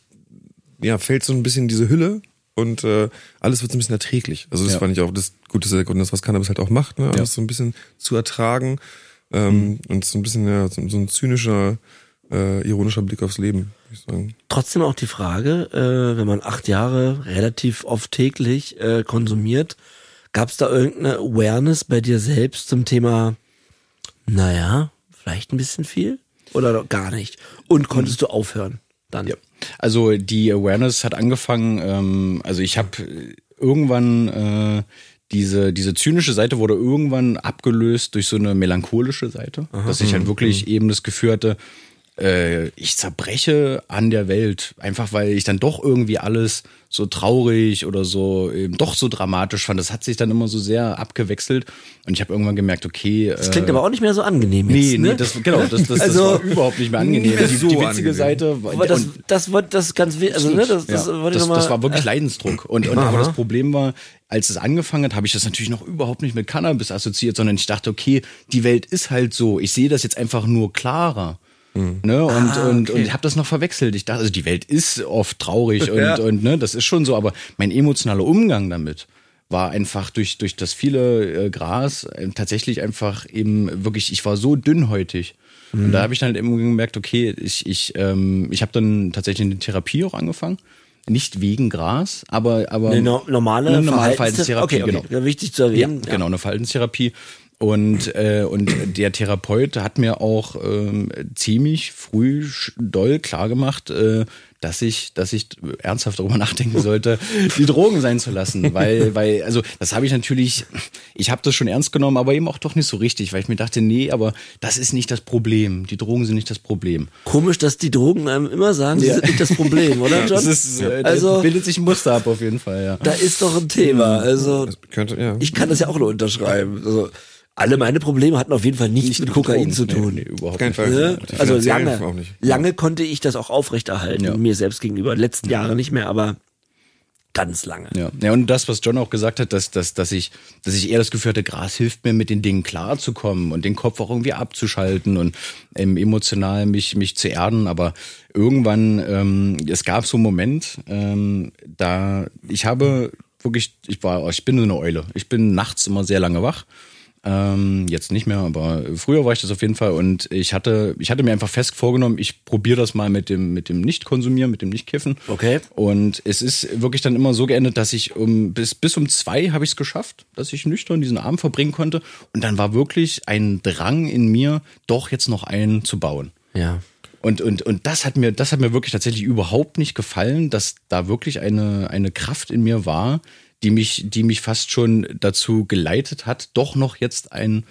ja, fällt so ein bisschen diese Hülle und äh, alles wird so ein bisschen erträglich. Also das Ja. fand ich auch das Gute, das ist ja das, was Cannabis halt auch macht, ne? Alles so ein bisschen zu ertragen ähm, und so ein bisschen ja, so, so ein zynischer, äh, ironischer Blick aufs Leben, würde ich sagen. Trotzdem auch die Frage, äh, wenn man acht Jahre relativ oft täglich äh, konsumiert, gab es da irgendeine Awareness bei dir selbst zum Thema, naja, vielleicht ein bisschen viel oder gar nicht? Und konntest du aufhören dann? Ja. Also die Awareness hat angefangen, ähm, also ich habe irgendwann äh, diese, diese zynische Seite wurde irgendwann abgelöst durch so eine melancholische Seite, dass ich halt wirklich eben das Gefühl hatte, äh, ich zerbreche an der Welt, einfach weil ich dann doch irgendwie alles so traurig oder so eben doch so dramatisch fand. Das hat sich dann immer so sehr abgewechselt und ich habe irgendwann gemerkt, okay, Das klingt aber auch nicht mehr so angenehm jetzt, Nee, ne? nee, das, genau, das, das, Also, das war überhaupt nicht mehr angenehm. nicht mehr die, so die witzige angenehm. Seite war, Aber das, das wird das ganz also ne, das, das, ja, wollte ich das, noch mal, das war wirklich äh, Leidensdruck. Und, und aber das Problem war, als es angefangen hat, habe ich das natürlich noch überhaupt nicht mit Cannabis assoziiert, sondern ich dachte, okay, die Welt ist halt so. Ich sehe das jetzt einfach nur klarer. Ne? Und, Ah, und, okay. und ich habe das noch verwechselt. Ich dachte, also die Welt ist oft traurig [LAUGHS] und, Ja. und ne, das ist schon so, aber mein emotionaler Umgang damit war einfach durch, durch das viele äh, Gras äh, tatsächlich einfach eben wirklich, ich war so dünnhäutig. Mhm. Und da habe ich dann halt eben gemerkt, okay, ich, ich, ähm, ich habe dann tatsächlich eine Therapie auch angefangen. Nicht wegen Gras, aber, aber eine no- normale, eine normale Verhaltenstherapie. Okay, okay. genau. Wichtig zu Ja, erwähnen. genau, eine Verhaltenstherapie. Und, äh, und der Therapeut hat mir auch ähm, ziemlich früh doll klargemacht, äh, dass ich, dass ich ernsthaft darüber nachdenken [LAUGHS] sollte, die Drogen sein zu lassen. Weil, weil, also das habe ich natürlich, ich habe das schon ernst genommen, aber eben auch doch nicht so richtig, weil ich mir dachte, nee, aber das ist nicht das Problem. Die Drogen sind nicht das Problem. Komisch, dass die Drogen einem immer sagen, sie sind nicht das Problem, oder [LAUGHS] John? Das ist, äh, da also, bildet sich ein Muster ab auf jeden Fall, ja. da ist doch ein Thema. Also, Das könnte, ja. ich kann das ja auch nur unterschreiben. Also, alle meine Probleme hatten auf jeden Fall nichts mit Kokain Drogen. zu tun. Nee, nee, überhaupt Kein nicht. Fall. Ne? Also lange, nicht. lange konnte ich das auch aufrechterhalten, Ja. mir selbst gegenüber. Letzten Jahre nicht mehr, aber ganz lange. Ja. ja, und das, was John auch gesagt hat, dass, dass, dass, ich, dass ich eher das Gefühl hatte, Gras hilft mir, mit den Dingen klarzukommen und den Kopf auch irgendwie abzuschalten und ähm, emotional mich, mich zu erden. Aber irgendwann, ähm, es gab so einen Moment, ähm, da ich habe wirklich, ich war, ich bin so eine Eule. Ich bin nachts immer sehr lange wach. Ähm, jetzt nicht mehr, aber früher war ich das auf jeden Fall und ich hatte, ich hatte mir einfach fest vorgenommen, ich probiere das mal mit dem, mit dem Nicht-Konsumieren, mit dem Nicht-Kiffen. Okay. Und es ist wirklich dann immer so geendet, dass ich um bis, bis um zwei habe ich es geschafft, dass ich nüchtern diesen Abend verbringen konnte. Und dann war wirklich ein Drang in mir, doch jetzt noch einen zu bauen. Ja. Und, und, und das hat mir, das hat mir wirklich tatsächlich überhaupt nicht gefallen, dass da wirklich eine, eine Kraft in mir war, die mich, die mich fast schon dazu geleitet hat, doch noch jetzt ein,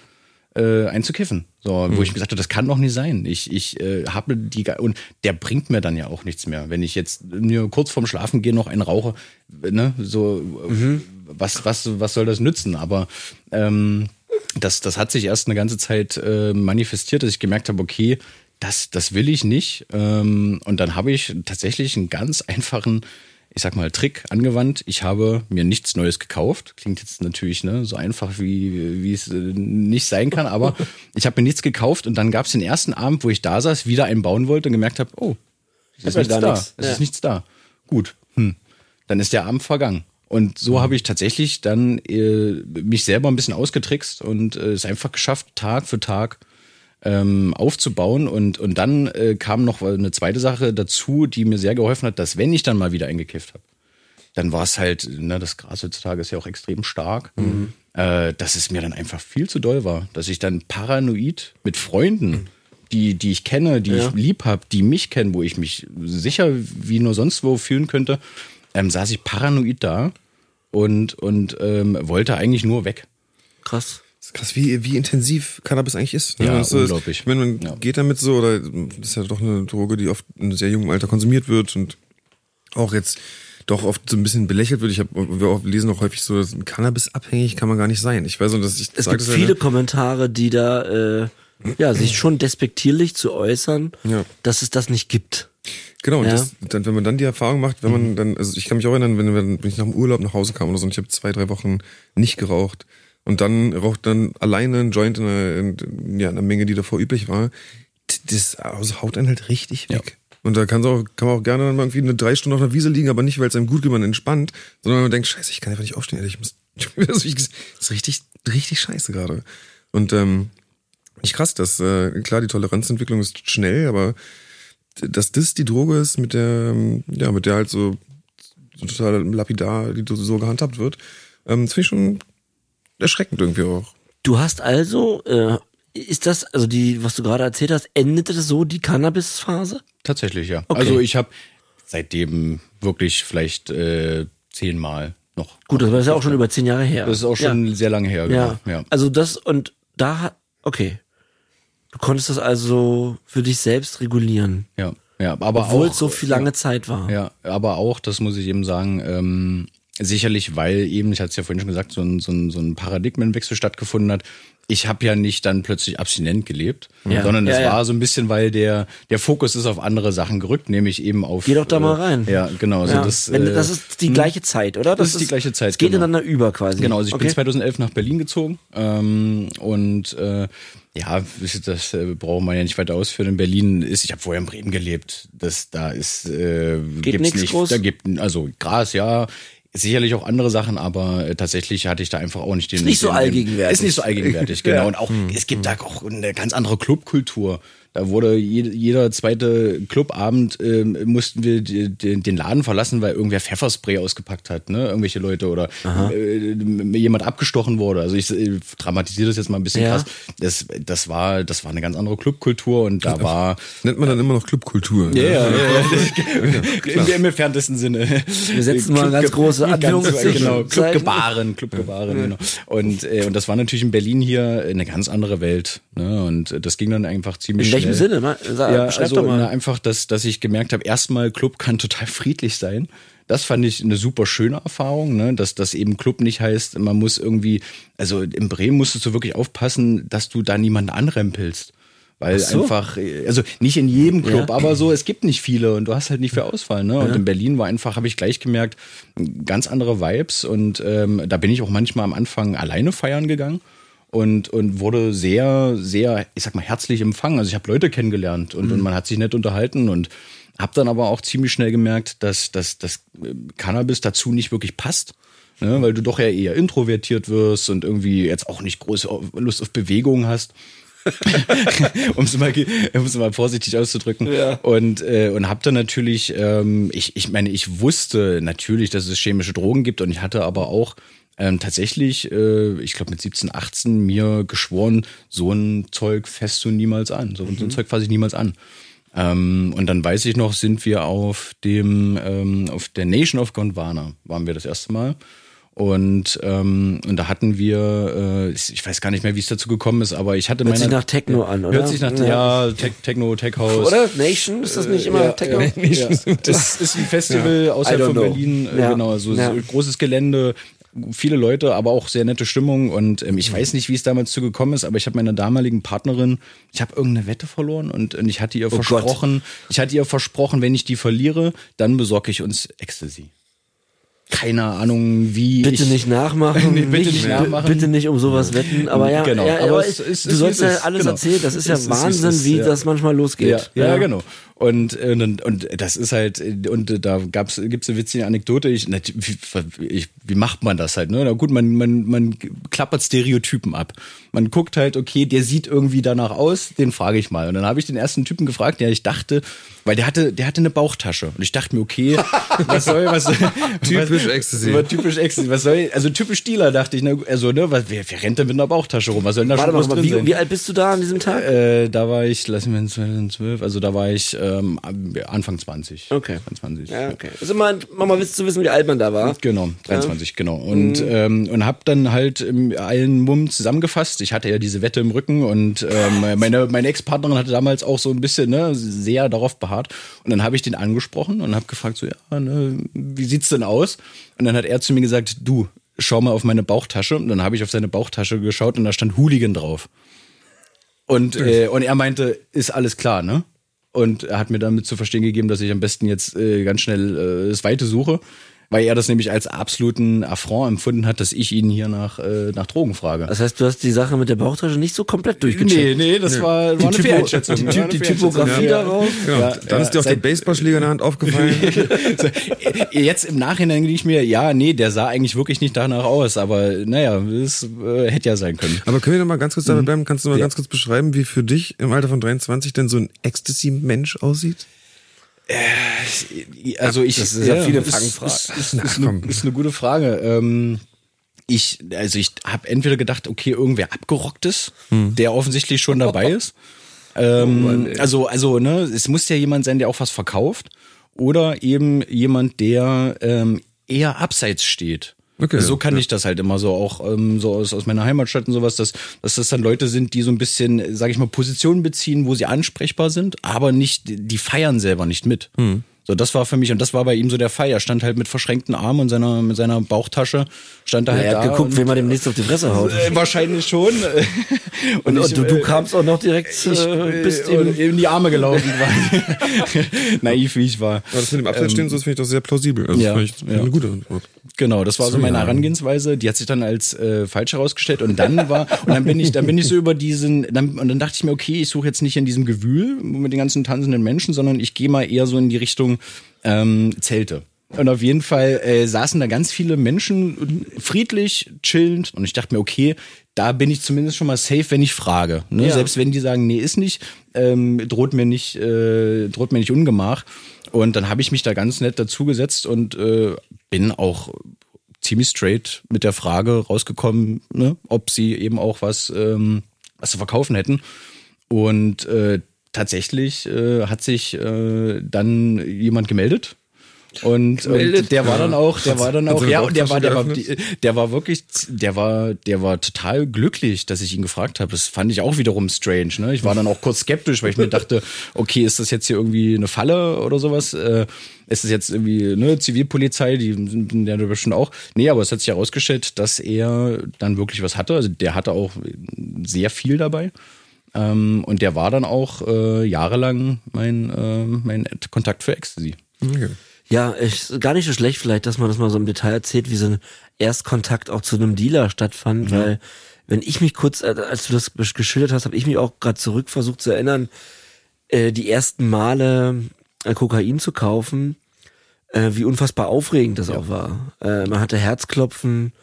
äh, einzukiffen. So, mhm. wo ich mir gesagt habe, das kann doch nicht sein. Ich, ich äh, habe die und der bringt mir dann ja auch nichts mehr. Wenn ich jetzt mir kurz vorm Schlafen gehen noch einen rauche, ne, so mhm. was, was, was soll das nützen? Aber ähm, das, das hat sich erst eine ganze Zeit äh, manifestiert, dass ich gemerkt habe, okay, das, das will ich nicht. Ähm, und dann habe ich tatsächlich einen ganz einfachen, ich sag mal, Trick angewandt. Ich habe mir nichts Neues gekauft. Klingt jetzt natürlich ne, so einfach, wie, wie es äh, nicht sein kann, aber [LAUGHS] ich habe mir nichts gekauft und dann gab es den ersten Abend, wo ich da saß, wieder einen bauen wollte und gemerkt habe, oh, es ist nichts da. Es ja. ist nichts da. Gut. Hm. Dann ist der Abend vergangen. Und so mhm. habe ich tatsächlich dann äh, mich selber ein bisschen ausgetrickst und äh, es einfach geschafft, Tag für Tag ähm, aufzubauen. Und, und dann äh, kam noch eine zweite Sache dazu, die mir sehr geholfen hat, dass wenn ich dann mal wieder eingekifft habe, dann war es halt, ne, das Gras heutzutage ist ja auch extrem stark, mhm. äh, dass es mir dann einfach viel zu doll war. Dass ich dann paranoid mit Freunden, die, die ich kenne, die ja. ich lieb habe, die mich kennen, wo ich mich sicher wie nur sonst wo fühlen könnte, ähm, saß ich paranoid da und, und ähm, wollte eigentlich nur weg. Krass krass, wie, wie intensiv Cannabis eigentlich ist. Ne? Ja, das unglaublich. Ist, wenn man ja. geht damit so, oder das ist ja doch eine Droge, die oft in sehr jungem Alter konsumiert wird und auch jetzt doch oft so ein bisschen belächelt wird. Ich habe, wir lesen auch häufig so, Cannabis-abhängig kann man gar nicht sein. Ich weiß nicht, dass ich Es gibt viele ja, Kommentare, die da äh, ja sich schon despektierlich zu äußern, ja. dass es das nicht gibt. Genau, und ja. das, dann, wenn man dann die Erfahrung macht, wenn man mhm. dann, also ich kann mich auch erinnern, wenn, wenn ich nach dem Urlaub nach Hause kam oder so und ich habe zwei, drei Wochen nicht geraucht und dann raucht dann alleine ein Joint in einer, in, ja, in einer Menge, die davor üblich war, das also haut einen halt richtig weg. Ja. Und da kann, auch, kann man auch gerne mal irgendwie eine drei Stunden auf einer Wiese liegen, aber nicht, weil es einem gut geht, man entspannt, sondern man denkt, scheiße, ich kann einfach nicht aufstehen, ich muss, [LAUGHS] das ist richtig, richtig scheiße gerade. Und ähm, nicht krass, dass, äh, klar, die Toleranzentwicklung ist schnell, aber dass das die Droge ist, mit der, ja, mit der halt so, so total lapidar, die so gehandhabt wird, ähm, das finde ich schon erschreckend irgendwie auch. Du hast also, äh, ist das, also die, was du gerade erzählt hast, endete das so die Cannabis-Phase? Tatsächlich, ja. Okay. Also ich habe seitdem wirklich vielleicht äh, zehnmal noch. Gut, das war ja auch schon über zehn Jahre her. Das ist auch schon ja. sehr lange her, genau. Ja. ja. Also das und da hat, okay. Du konntest das also für dich selbst regulieren. Ja. Ja, aber Obwohl auch, es so viel lange ja, Zeit war. Ja, aber auch, das muss ich eben sagen, ähm, Sicherlich, weil eben, ich hatte es ja vorhin schon gesagt, so ein, so ein, so ein Paradigmenwechsel stattgefunden hat. Ich habe ja nicht dann plötzlich abstinent gelebt, ja. sondern es ja, war so ein bisschen, weil der, der Fokus ist auf andere Sachen gerückt, nämlich eben auf. Geh doch da mal rein. Äh, ja, genau. Ja. So das, Wenn, das ist die hm. gleiche Zeit, oder? Das, das ist die gleiche Zeit. Es geht genau. ineinander über quasi. Genau, also ich okay. bin 2011 nach Berlin gezogen ähm, und äh, ja, das äh, braucht man ja nicht weiter ausführen. In Berlin ist, ich habe vorher in Bremen gelebt. Das da ist äh, Geht gibt's nicht. Groß? Da gibt also Gras, ja. Sicherlich auch andere Sachen, aber äh, tatsächlich hatte ich da einfach auch nicht den. Ist nicht so allgegenwärtig. Ist nicht so allgegenwärtig, genau. ja. Und auch, hm. es gibt da auch eine ganz andere Clubkultur. Da wurde jeder, jeder zweite Clubabend äh, mussten wir die, die, den Laden verlassen, weil irgendwer Pfefferspray ausgepackt hat, ne? Irgendwelche Leute oder äh, jemand abgestochen wurde. Also ich äh, dramatisiere das jetzt mal ein bisschen ja. krass. Das, das war, das war eine ganz andere Clubkultur und da war. Nennt man dann immer noch Clubkultur. Ja, ja, ja, [LAUGHS] ja, ja Im entferntesten Sinne. Wir setzen mal ganz große Anführungszeichen. Genau, Clubgebaren, Clubgebaren, genau. Und, äh, und das war natürlich in Berlin hier eine ganz andere Welt. Ne? Und das ging dann einfach ziemlich welchem Sinne? Mal, sag, ja, also, doch mal. Na, einfach, dass, dass ich gemerkt habe, erstmal Club kann total [LAUGHS] friedlich sein. Das fand ich eine super schöne Erfahrung, ne? dass das eben Club nicht heißt, man muss irgendwie, also in Bremen musstest du wirklich aufpassen, dass du da niemanden anrempelst. Weil so. einfach, also nicht in jedem Club, ja. aber so, es gibt nicht viele und du hast halt nicht viel Auswahl. Ne? Und ja. in Berlin war einfach, habe ich gleich gemerkt, ganz andere Vibes und ähm, da bin ich auch manchmal am Anfang alleine feiern gegangen und, und wurde sehr, sehr, ich sag mal, herzlich empfangen. Also ich habe Leute kennengelernt und, mhm. und man hat sich nett unterhalten und habe dann aber auch ziemlich schnell gemerkt, dass, dass, dass äh, Cannabis dazu nicht wirklich passt. Ne, weil du doch ja eher introvertiert wirst und irgendwie jetzt auch nicht große Lust auf Bewegung hast. [LAUGHS] [LAUGHS] um es mal, um's mal vorsichtig auszudrücken. Ja. Und, äh, und habe dann natürlich, ähm, ich, ich meine, ich wusste natürlich, dass es chemische Drogen gibt und ich hatte aber auch ähm, tatsächlich, äh, ich glaube mit 17, 18 mir geschworen, so ein Zeug fässt du niemals an. So, mhm. so ein mhm. Zeug fasse ich niemals an. Ähm, und dann weiß ich noch, sind wir auf dem, ähm, auf der Nation of Gondwana, waren wir das erste Mal. Und, ähm, und da hatten wir, äh, ich weiß gar nicht mehr, wie es dazu gekommen ist, aber ich hatte Hört meine. sich nach Techno an, oder? Hört sich nach, ja, Tech, Techno, Tech House. Oder? Nation? Ist das nicht immer ja, Techno? Ja, [LAUGHS] ja. Das ist ein Festival außerhalb von know. Berlin, äh, Ja. genau, so, Ja. so großes Gelände, viele Leute, aber auch sehr nette Stimmung. Und ähm, Mhm. ich weiß nicht, wie es damals zu gekommen ist, aber ich habe meiner damaligen Partnerin, ich habe irgendeine Wette verloren und, und ich hatte ihr Oh Gott. versprochen, ich hatte ihr versprochen, wenn ich die verliere, dann besorge ich uns Ecstasy. Keine Ahnung, wie. Bitte ich, nicht nachmachen. [LAUGHS] Nee, bitte nicht nachmachen. Bitte nicht um sowas wetten. Aber ja, Genau, ja, aber aber es ist- du es sollst ja es, alles genau. erzählen. Das ist ja Es es Wahnsinn, ist, wie ja. das manchmal losgeht. Ja, ja, genau. Und, äh, und, und das ist halt, und da gab's, gibt's eine witzige Anekdote. Ich, ich, wie macht man das halt? Ne? Na gut, man, man, man klappert Stereotypen ab. Man guckt halt, okay, der sieht irgendwie danach aus, den frage ich mal. Und dann habe ich den ersten Typen gefragt, der ich dachte, weil der hatte, der hatte eine Bauchtasche. Und ich dachte mir, okay, was soll, was [LAUGHS] Typisch was, Ecstasy. was- Typisch Ecstasy. Was soll, also typisch Dealer, dachte ich. Ne? Also, ne, was, wer, wer rennt denn mit einer Bauchtasche rum? Was soll denn da Warte schon mal, mal drin wie, sein? wie alt bist du da an diesem Tag? Äh, da war ich, lass mich mal 2012, also da war ich ähm, Anfang 20. Okay. Anfang 20. Ja, okay. Ist immer, mal wissen zu wissen, wie alt man da war. Genau, 23, genau. Und, Mhm. ähm, und hab dann halt im allen Mumm zusammengefasst. Ich hatte ja diese Wette im Rücken und ähm, meine, meine Ex-Partnerin hatte damals auch so ein bisschen ne, sehr darauf beharrt. Und dann habe ich den angesprochen und habe gefragt, so, ja, ne, wie sieht's denn aus? Und dann hat er zu mir gesagt, du, schau mal auf meine Bauchtasche. Und dann habe ich auf seine Bauchtasche geschaut und da stand Hooligan drauf. Und, äh, und er meinte, ist alles klar, ne? Und er hat mir damit zu verstehen gegeben, dass ich am besten jetzt äh, ganz schnell äh, das Weite suche, weil er das nämlich als absoluten Affront empfunden hat, dass ich ihn hier nach, äh, nach Drogen frage. Das heißt, du hast die Sache mit der Bauchtasche nicht so komplett durchgecheckt. nee, nee, das war, war eine Typo- Fehleinschätzung. die, die. Typografie Ja. darauf. Genau. Ja, dann ja, ist dir auch der Baseballschläger in der Hand aufgefallen. [LAUGHS] Jetzt im Nachhinein denke ich mir, ja, nee, der sah eigentlich wirklich nicht danach aus, aber naja, das äh, hätte ja sein können. Aber können wir noch mal ganz kurz Mhm. dabei bleiben? Kannst du mal Ja. ganz kurz beschreiben, wie für dich im Alter von 23 denn so ein Ecstasy-Mensch aussieht? Also ich, Das ist ja viele ist- Fangfragen. Ist, ist, ist, eine, ist eine gute Frage. Ähm, ich, also ich habe entweder gedacht, okay, irgendwer abgerocktes, der offensichtlich schon dabei [LAUGHS] ist. Ähm, also, also, ne, es muss ja jemand sein, der auch was verkauft. Oder eben jemand, der ähm, eher abseits steht. Okay, so kann ja. ich das halt immer so auch ähm, so aus, aus meiner Heimatstadt und sowas, dass, dass das dann Leute sind, die so ein bisschen, sage ich mal, Positionen beziehen, wo sie ansprechbar sind, aber nicht, die feiern selber nicht mit. Hm. So, das war für mich, und das war bei ihm so der Fall. Er stand halt mit verschränkten Armen und seiner, mit seiner Bauchtasche, stand er halt Er da. hat geguckt, und, wen man demnächst auf die Fresse haut. äh, wahrscheinlich schon. [LAUGHS] Und, ich, und du, du äh, kamst auch noch direkt, ich äh, bist äh, eben, in die Arme gelaufen. [LAUGHS] Naiv wie ich war. Aber das mit dem Abseitsstehen, so, das finde ich doch sehr plausibel. Also ja, das finde ich ja. eine gute Antwort. Genau, das war so Sorry, meine. Herangehensweise. Die hat sich dann als äh, falsch herausgestellt und dann war und dann bin ich, dann bin ich so über diesen, dann, und dann dachte ich mir, okay, ich suche jetzt nicht in diesem Gewühl mit den ganzen tanzenden Menschen, sondern ich gehe mal eher so in die Richtung ähm, Zelte. Und auf jeden Fall äh, saßen da ganz viele Menschen friedlich, chillend. Und ich dachte mir, okay, da bin ich zumindest schon mal safe, wenn ich frage. Ne? Ja. Selbst wenn die sagen, nee, ist nicht, ähm, droht mir nicht, äh, droht mir nicht Ungemach. Und dann habe ich mich da ganz nett dazugesetzt und äh, bin auch ziemlich straight mit der Frage rausgekommen, ne, ob sie eben auch was, ähm, was zu verkaufen hätten. Und äh, tatsächlich äh, hat sich äh, dann jemand gemeldet. Und, und der war dann auch, der war dann auch, ja, und der war, der war, der war wirklich, der war, der war total glücklich, dass ich ihn gefragt habe. Das fand ich auch wiederum strange. Ne? Ich war dann auch kurz skeptisch, weil ich mir dachte, [LAUGHS] okay, ist das jetzt hier irgendwie eine Falle oder sowas? Äh, ist das jetzt irgendwie ne Zivilpolizei? Die sind ja bestimmt auch. Nee, aber es hat sich herausgestellt, dass er dann wirklich was hatte. Also der hatte auch sehr viel dabei. Ähm, und der war dann auch äh, jahrelang mein, äh, mein Kontakt für Ecstasy. Okay. Ja, ist gar nicht so schlecht vielleicht, dass man das mal so im Detail erzählt, wie so ein Erstkontakt auch zu einem Dealer stattfand, weil wenn ich mich kurz, äh, als du das geschildert hast, habe ich mich auch gerade zurück versucht zu erinnern, äh, die ersten Male äh, Kokain zu kaufen, äh, wie unfassbar aufregend das auch war. Äh, man hatte Herzklopfen,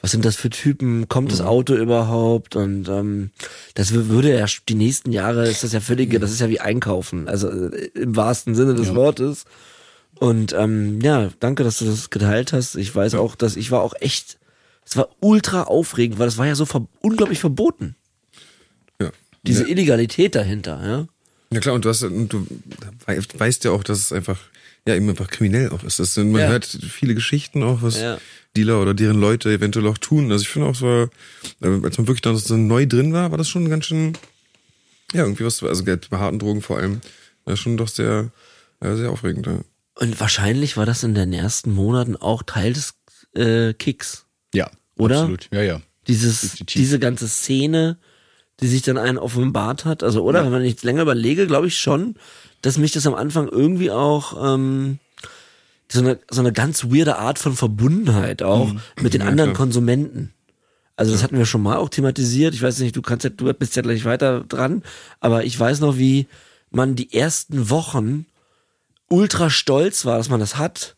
was sind das für Typen, kommt das Auto überhaupt? Und ähm, das wür- würde ja die nächsten Jahre ist das ja völlige, das ist ja wie einkaufen, also äh, im wahrsten Sinne des Wortes. Und ähm, ja, danke, dass du das geteilt hast. Ich weiß auch, dass ich war auch echt, es war ultra aufregend, weil es war ja so ver unglaublich verboten. Ja. Diese Illegalität dahinter, ja. Ja klar, und du hast und du weißt ja auch, dass es einfach ja eben einfach kriminell auch ist. Das, man Ja. hört viele Geschichten auch, was Ja. Dealer oder deren Leute eventuell auch tun. Also ich finde auch so, äh, als man wirklich dann so neu drin war, war das schon ganz schön, ja, irgendwie was, also bei harten Drogen vor allem, war schon doch sehr, ja, sehr aufregend. Ja. Und wahrscheinlich war das in den ersten Monaten auch Teil des äh, Kicks. Ja, Oder? absolut. Ja, ja. Dieses, Definitiv. diese ganze Szene, die sich dann einen offenbart hat. Also, oder? Wenn man jetzt länger überlege, glaube ich schon, dass mich das am Anfang irgendwie auch ähm, so, eine, so eine ganz weirde Art von Verbundenheit auch mit den Ja, anderen klar. Konsumenten. Also das hatten wir schon mal auch thematisiert. Ich weiß nicht, du kannst ja, du bist ja gleich weiter dran, aber ich weiß noch, wie man die ersten Wochen ultra stolz war, dass man das hat,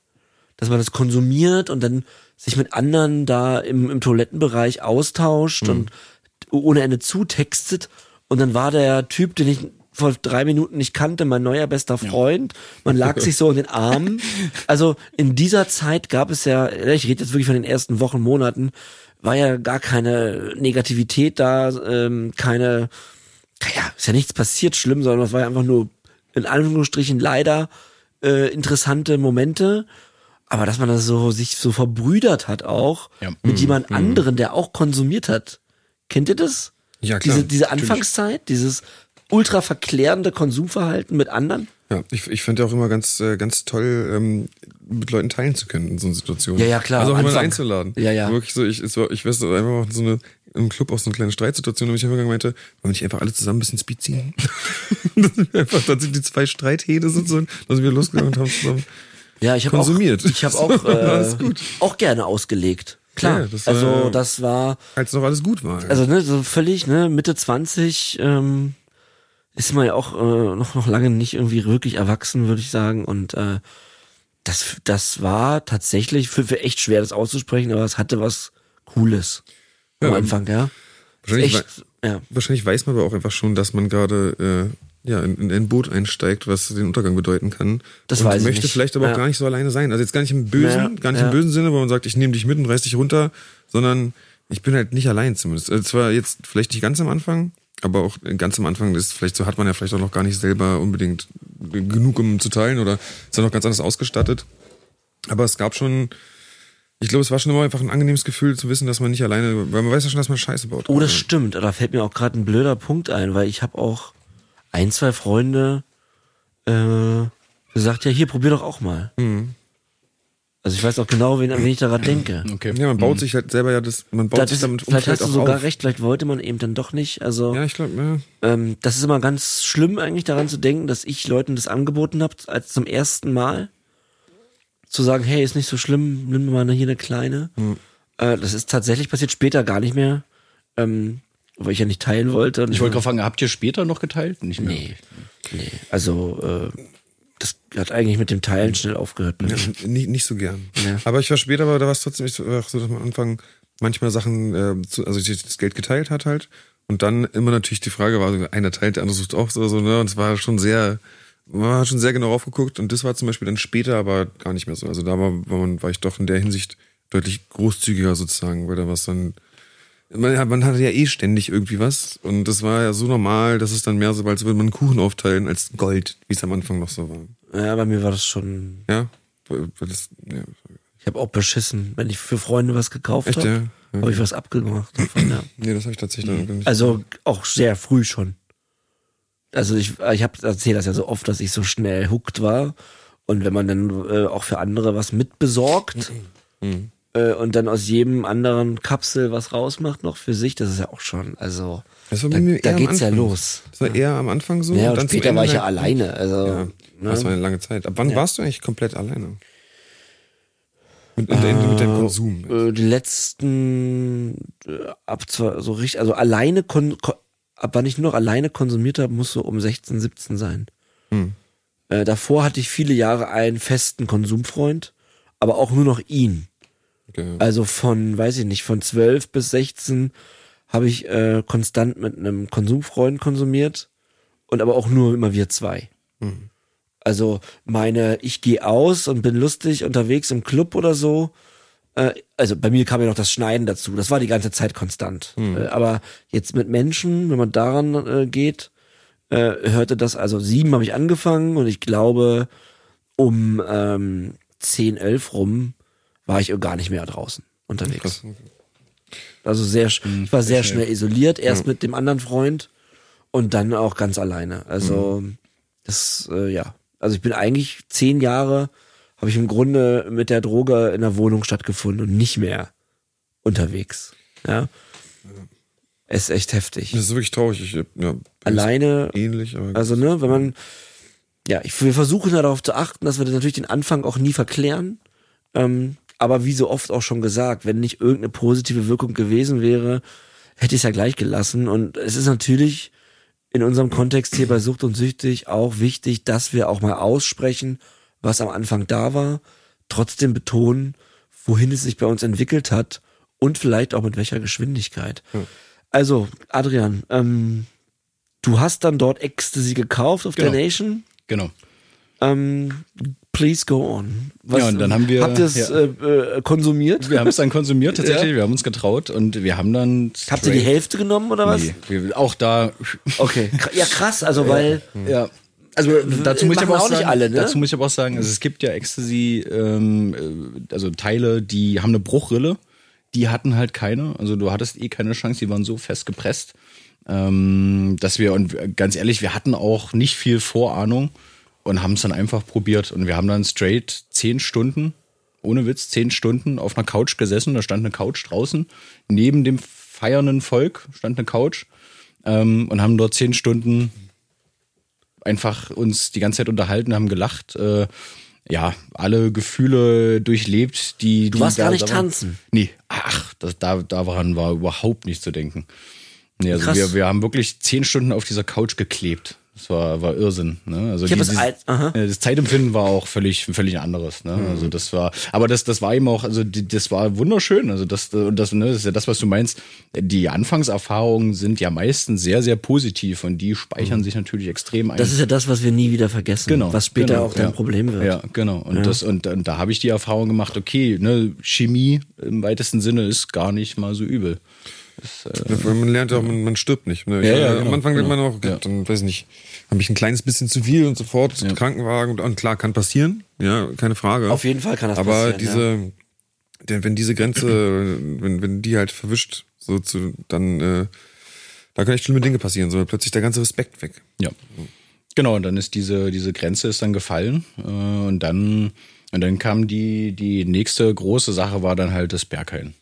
dass man das konsumiert und dann sich mit anderen da im, im Toilettenbereich austauscht und ohne Ende zutextet. Und dann war der Typ, den ich vor drei Minuten nicht kannte, mein neuer bester Freund. Man lag sich so in den Armen. [LAUGHS] Also in dieser Zeit gab es ja, ich rede jetzt wirklich von den ersten Wochen, Monaten, war ja gar keine Negativität da, ähm, keine, ja, ist ja nichts passiert schlimm, sondern es war ja einfach nur in Anführungsstrichen leider äh, interessante Momente. Aber dass man das so sich so verbrüdert hat auch Ja. mit jemand anderen, der auch konsumiert hat. Kennt ihr das? Ja, klar, Diese, diese natürlich. Anfangszeit, dieses ultra verklärende Konsumverhalten mit anderen? Ja, ich, ich fand ja auch immer ganz, äh, ganz toll, ähm, mit Leuten teilen zu können in so einer Situation. Ja, ja, klar, Also auch am jemanden Anfang. einzuladen. Ja, ja. Wirklich so, ich, es war, ich weiß, einfach mal so eine, im Club auch so eine kleine Streitsituation, wo ich einfach meinte, wollen wir nicht einfach alle zusammen ein bisschen Speed ziehen? [LAUGHS] das sind einfach, dann sind die zwei Streithähne sind so, dann sind wir losgegangen und haben zusammen. Ja, ich habe Konsumiert. Auch, ich habe [LAUGHS] auch, äh, [LAUGHS] auch gerne ausgelegt. Klar. Ja, das war- also das war, Als noch alles gut war. also ne, so völlig, ne, Mitte 20 ähm, ist man ja auch äh, noch noch lange nicht irgendwie wirklich erwachsen, würde ich sagen. Und äh, das das war tatsächlich für, für echt schwer, das auszusprechen, aber es hatte was Cooles am Ja, Anfang, ja. wahrscheinlich, Echt, ja. wahrscheinlich weiß man aber auch einfach schon, dass man gerade äh, ja, in, in ein Boot einsteigt, was den Untergang bedeuten kann. Das und weiß ich möchte nicht. vielleicht aber Ja. auch gar nicht so alleine sein. Also jetzt gar nicht im bösen, Ja, gar nicht im bösen Sinne, wo man sagt, ich nehme dich mit und reiß dich runter, sondern ich bin halt nicht allein zumindest. Also zwar jetzt vielleicht nicht ganz am Anfang, aber auch ganz am Anfang ist vielleicht so hat man ja vielleicht auch noch gar nicht selber unbedingt genug um zu teilen oder ist ja noch ganz anders ausgestattet. Aber es gab schon, ich glaube, es war schon immer einfach ein angenehmes Gefühl zu wissen, dass man nicht alleine, weil man weiß ja schon, dass man Scheiße baut. Oh, das stimmt. Da fällt mir auch gerade ein blöder Punkt ein, weil ich habe auch ein, zwei Freunde äh, gesagt, ja, hier, probier doch auch mal. Mhm. Also ich weiß auch genau, wen, an wen ich daran denke. Okay. Ja, man baut sich halt selber ja das, man baut Das sich ist, damit vielleicht hast du sogar auf. recht, vielleicht wollte man eben dann doch nicht. Also Ja, ich glaube, ja. ähm, das ist immer ganz schlimm eigentlich daran zu denken, dass ich Leuten das angeboten habe, als zum ersten Mal zu sagen, hey, ist nicht so schlimm, nimm mal hier eine kleine. Hm. Äh, das ist tatsächlich passiert später gar nicht mehr, ähm, weil ich ja nicht teilen wollte. Und Ich wollte gerade fragen, habt ihr später noch geteilt? Nicht mehr. Nee, nee. Also äh, das hat eigentlich mit dem Teilen schnell aufgehört. bei mir. nicht, nicht so gern. Ja. Aber ich war später, aber da war es trotzdem ich war auch so, dass man am Anfang manchmal Sachen, äh, zu, also sich das Geld geteilt hat halt. Und dann immer natürlich die Frage war, so, einer teilt, der andere sucht auch so, so ne? Und es war schon sehr, man hat schon sehr genau aufgeguckt. Und das war zum Beispiel dann später aber gar nicht mehr so. Also da war, war, man, war ich doch in der Hinsicht deutlich großzügiger sozusagen, weil da was dann. Man, man hatte ja eh ständig irgendwie was und das war ja so normal, dass es dann mehr so, als würde man einen Kuchen aufteilen als Gold, wie es am Anfang noch so war. Ja, bei mir war das schon. Ja, das, ja, Ich habe auch beschissen, wenn ich für Freunde was gekauft habe, ja? Ja. habe ich was abgemacht. Davon, ja. Nee, das habe ich tatsächlich noch nicht. Also auch sehr früh schon. Also ich, ich habe erzählt das ja so oft, dass ich so schnell hooked war. Und wenn man dann äh, auch für andere was mitbesorgt Mhm. Äh, und dann aus jedem anderen Kapsel was rausmacht noch für sich, das ist ja auch schon, also das war da, mir da eher am geht's ja los. Das war eher am Anfang so. Ja, und und später war ich ja alleine. Also, Ja, ne? das war eine lange Zeit. Ab wann Ja. warst du eigentlich komplett alleine? Mit, deinem- mit deinem Konsum. Äh, die letzten äh, ab zwar so richtig, also alleine kon, kon, ab wann ich nur noch alleine konsumiert habe, muss so um 16, 17 sein. Hm. Äh, davor hatte ich viele Jahre einen festen Konsumfreund, aber auch nur noch ihn. Okay. Also von, weiß ich nicht, von 12 bis 16 habe ich äh, konstant mit einem Konsumfreund konsumiert und aber auch nur immer wir zwei. Mhm. Also meine, ich gehe aus und bin lustig unterwegs im Club oder so. Äh, also bei mir kam ja noch das Schneiden dazu. Das war die ganze Zeit konstant. Mhm. Äh, aber jetzt mit Menschen, wenn man daran äh, geht, äh, hörte das, also sieben habe ich angefangen und ich glaube um ähm, 10, 11 rum war ich gar nicht mehr draußen unterwegs. Also sehr, sch- ich war sehr schnell isoliert, erst mit dem anderen Freund und dann auch ganz alleine. Also das, äh, ja, also ich bin eigentlich zehn Jahre, habe ich im Grunde mit der Droge in der Wohnung stattgefunden und nicht mehr unterwegs. Ja, es ist echt heftig. Das ist wirklich traurig. Ich, ja, bin Alleine ähnlich, aber also, ne, wenn man, ja, ich, wir versuchen ja darauf zu achten, dass wir natürlich den Anfang auch nie verklären. Ähm, aber wie so oft auch schon gesagt, wenn nicht irgendeine positive Wirkung gewesen wäre, hätte ich es ja gleich gelassen. Und es ist natürlich in unserem Kontext hier bei Sucht und Süchtig auch wichtig, dass wir auch mal aussprechen, was am Anfang da war, trotzdem betonen, wohin es sich bei uns entwickelt hat und vielleicht auch mit welcher Geschwindigkeit. Also, Adrian, ähm, du hast dann dort Ecstasy gekauft auf Genau. der Nation. Genau. Ähm, please go on. Was, Ja, und dann haben wir- Habt ihr es ja. äh, äh, konsumiert? Wir haben es dann konsumiert [LAUGHS] tatsächlich, wir haben uns getraut und wir haben dann. Habt ihr die Hälfte genommen oder was? Nee, wir, auch da. Okay. Ja, krass, also weil Ja. Also dazu muss ich aber auch, auch nicht sagen, alle, ne? dazu muss ich aber auch sagen, also es gibt ja Ecstasy, ähm, äh, also Teile, die haben eine Bruchrille, die hatten halt keine. Also du hattest eh keine Chance, die waren so fest gepresst, ähm, dass wir und ganz ehrlich, wir hatten auch nicht viel Vorahnung und haben es dann einfach probiert und wir haben dann straight zehn Stunden, ohne Witz, zehn Stunden auf einer Couch gesessen. Da stand eine Couch draußen neben dem feiernden Volk stand eine Couch ähm, und haben dort zehn Stunden einfach uns die ganze Zeit unterhalten, haben gelacht, äh, ja, alle Gefühle durchlebt, die Du die warst gar nicht waren. tanzen. Nee, ach, das, da, daran war überhaupt nicht zu denken. Nee, also Krass. wir, wir haben wirklich zehn Stunden auf dieser Couch geklebt. Das war, war Irrsinn. Ne? Also Ich die- das alt- das Zeitempfinden war auch völlig, völlig anderes. Ne? Also das war, aber das, das war eben auch, also die, das war wunderschön. Also das, das, ne, das ist ja das, was du meinst. Die Anfangserfahrungen sind ja meistens sehr, sehr positiv und die speichern sich natürlich extrem ein. das ist ja das, was wir nie wieder vergessen, Genau, was später genau, auch dein ja. Problem wird. Ja, genau. Und das und, und da habe ich die Erfahrung gemacht, okay, ne, Chemie im weitesten Sinne ist gar nicht mal so übel. Ja, Man lernt ja auch, man, man stirbt nicht. Ne? Ja, ja, äh, genau, Am Anfang denkt man genau. auch, Ja. dann weiß ich nicht, habe ich ein kleines bisschen zu viel und sofort Krankenwagen und, und klar, kann passieren, ja, keine Frage. Auf jeden Fall kann das Aber passieren, diese, denn wenn diese Grenze, [CLEARS THROAT] wenn, wenn die halt verwischt, so zu, dann, äh, da können echt schlimme Dinge passieren, so plötzlich der ganze Respekt weg. Ja. Genau, und dann ist diese, diese Grenze ist dann gefallen. Äh, und dann, und dann kam die, die nächste große Sache war dann halt das Berghain.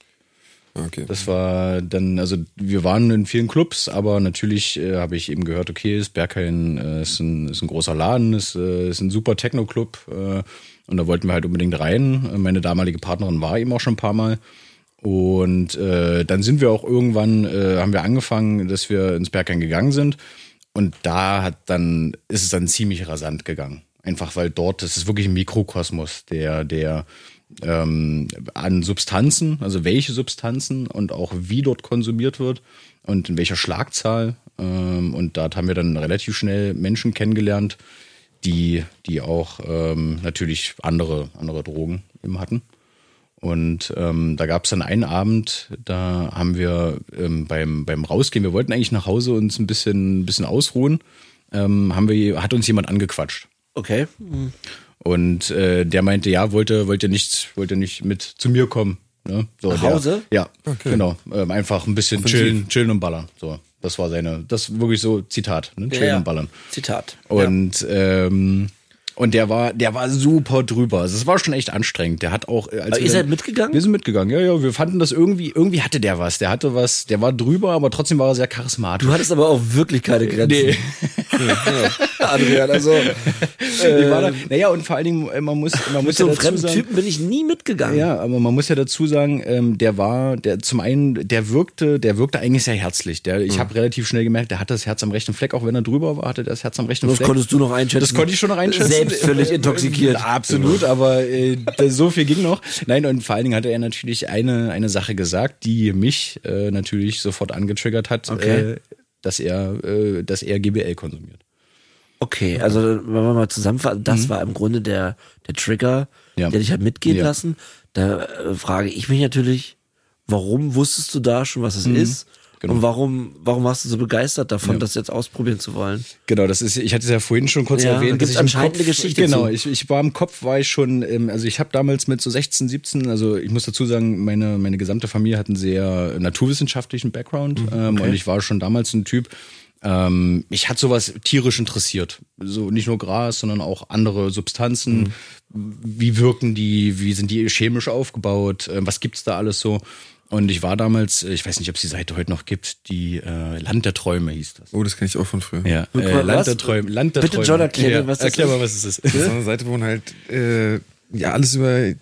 Okay. Das war dann, also wir waren in vielen Clubs, aber natürlich äh, habe ich eben gehört, okay, das Berghain äh, ist, ein, ist ein großer Laden, ist, äh, ist ein super Techno-Club äh, und da wollten wir halt unbedingt rein. Meine damalige Partnerin war eben auch schon ein paar Mal. Und äh, dann sind wir auch irgendwann, äh, haben wir angefangen, dass wir ins Berghain gegangen sind. Und da hat dann, ist es dann ziemlich rasant gegangen. Einfach weil dort, das ist wirklich ein Mikrokosmos, der, der ähm, an Substanzen, also welche Substanzen und auch wie dort konsumiert wird und in welcher Schlagzahl. Ähm, und dort haben wir dann relativ schnell Menschen kennengelernt, die, die auch ähm, natürlich andere, andere Drogen eben hatten. Und ähm, da gab es dann einen Abend, da haben wir ähm, beim, beim Rausgehen, wir wollten eigentlich nach Hause uns ein bisschen, ein bisschen ausruhen, ähm, haben wir, hat uns jemand angequatscht. Okay. Und äh, der meinte, ja, wollte, wollte nicht, wollte nicht mit zu mir kommen. Ne? So, Nach der, Hause? Ja, genau. Ähm, einfach ein bisschen chillen, chillen und ballern. So, das war seine, das ist wirklich so Zitat, ne? chillen Ja, ja. und ballern. Zitat. Und ähm, und der war, der war super drüber. Also es war schon echt anstrengend. Der hat auch, äh, als dann- seid mitgegangen? Wir sind mitgegangen. Ja, ja. Wir fanden das irgendwie, irgendwie hatte der was. Der hatte was. Der war drüber, aber trotzdem war er sehr charismatisch. Du hattest aber auch wirklich keine Grenzen. Nee. [LAUGHS] Adrian, also [LAUGHS] war da, naja, und vor allen Dingen, äh, man muss, man muss mit so einem fremden sagen, Typen bin ich nie mitgegangen. Ja, aber man muss ja dazu sagen, ähm, der war, der zum einen, der wirkte, der wirkte eigentlich sehr herzlich. Der, ich habe relativ schnell gemerkt, der hatte das Herz am rechten Fleck, auch wenn er drüber war, hatte er das Herz am rechten Das Fleck. konntest du noch einschätzen. Das konnte ich schon noch einschätzen. Selbst völlig intoxikiert. Absolut, aber äh, so viel ging noch. Nein, und vor allen Dingen hatte er natürlich eine, eine Sache gesagt, die mich äh, natürlich sofort angetriggert hat, Okay. äh, dass er, äh, dass er GBL konsumiert. Okay, also wenn wir mal zusammenfassen, das war im Grunde der, der Trigger, Mhm. Ja. der dich hat mitgehen Ja. lassen. Da äh, frage ich mich natürlich, warum wusstest du da schon, was es Mhm. ist? Genau. Und warum, warum warst du so begeistert davon, das jetzt ausprobieren zu wollen? Genau, das ist, ich hatte es ja vorhin schon kurz Ja, erwähnt. ich im anscheinend eine Geschichte Genau, zu. ich, ich war im Kopf, war ich schon, ähm, also ich habe damals mit so 16, 17, also ich muss dazu sagen, meine, meine gesamte Familie hat einen sehr naturwissenschaftlichen Background Mhm, ähm, und ich war schon damals ein Typ, ähm, mich hat sowas tierisch interessiert. So nicht nur Gras, sondern auch andere Substanzen. Mhm. Wie wirken die? Wie sind die chemisch aufgebaut? Ähm, was gibt's da alles so? Und ich war damals, äh, ich weiß nicht, ob es die Seite heute noch gibt, die äh, Land der Träume hieß das. Oh, das kenne ich auch von früher. Ja, äh, Land der Träume. Land der Bitte, Träume. John, erklär ja, was das erklär ist. mal, was es ist. Das ist eine Seite, wo man halt äh, ja alles über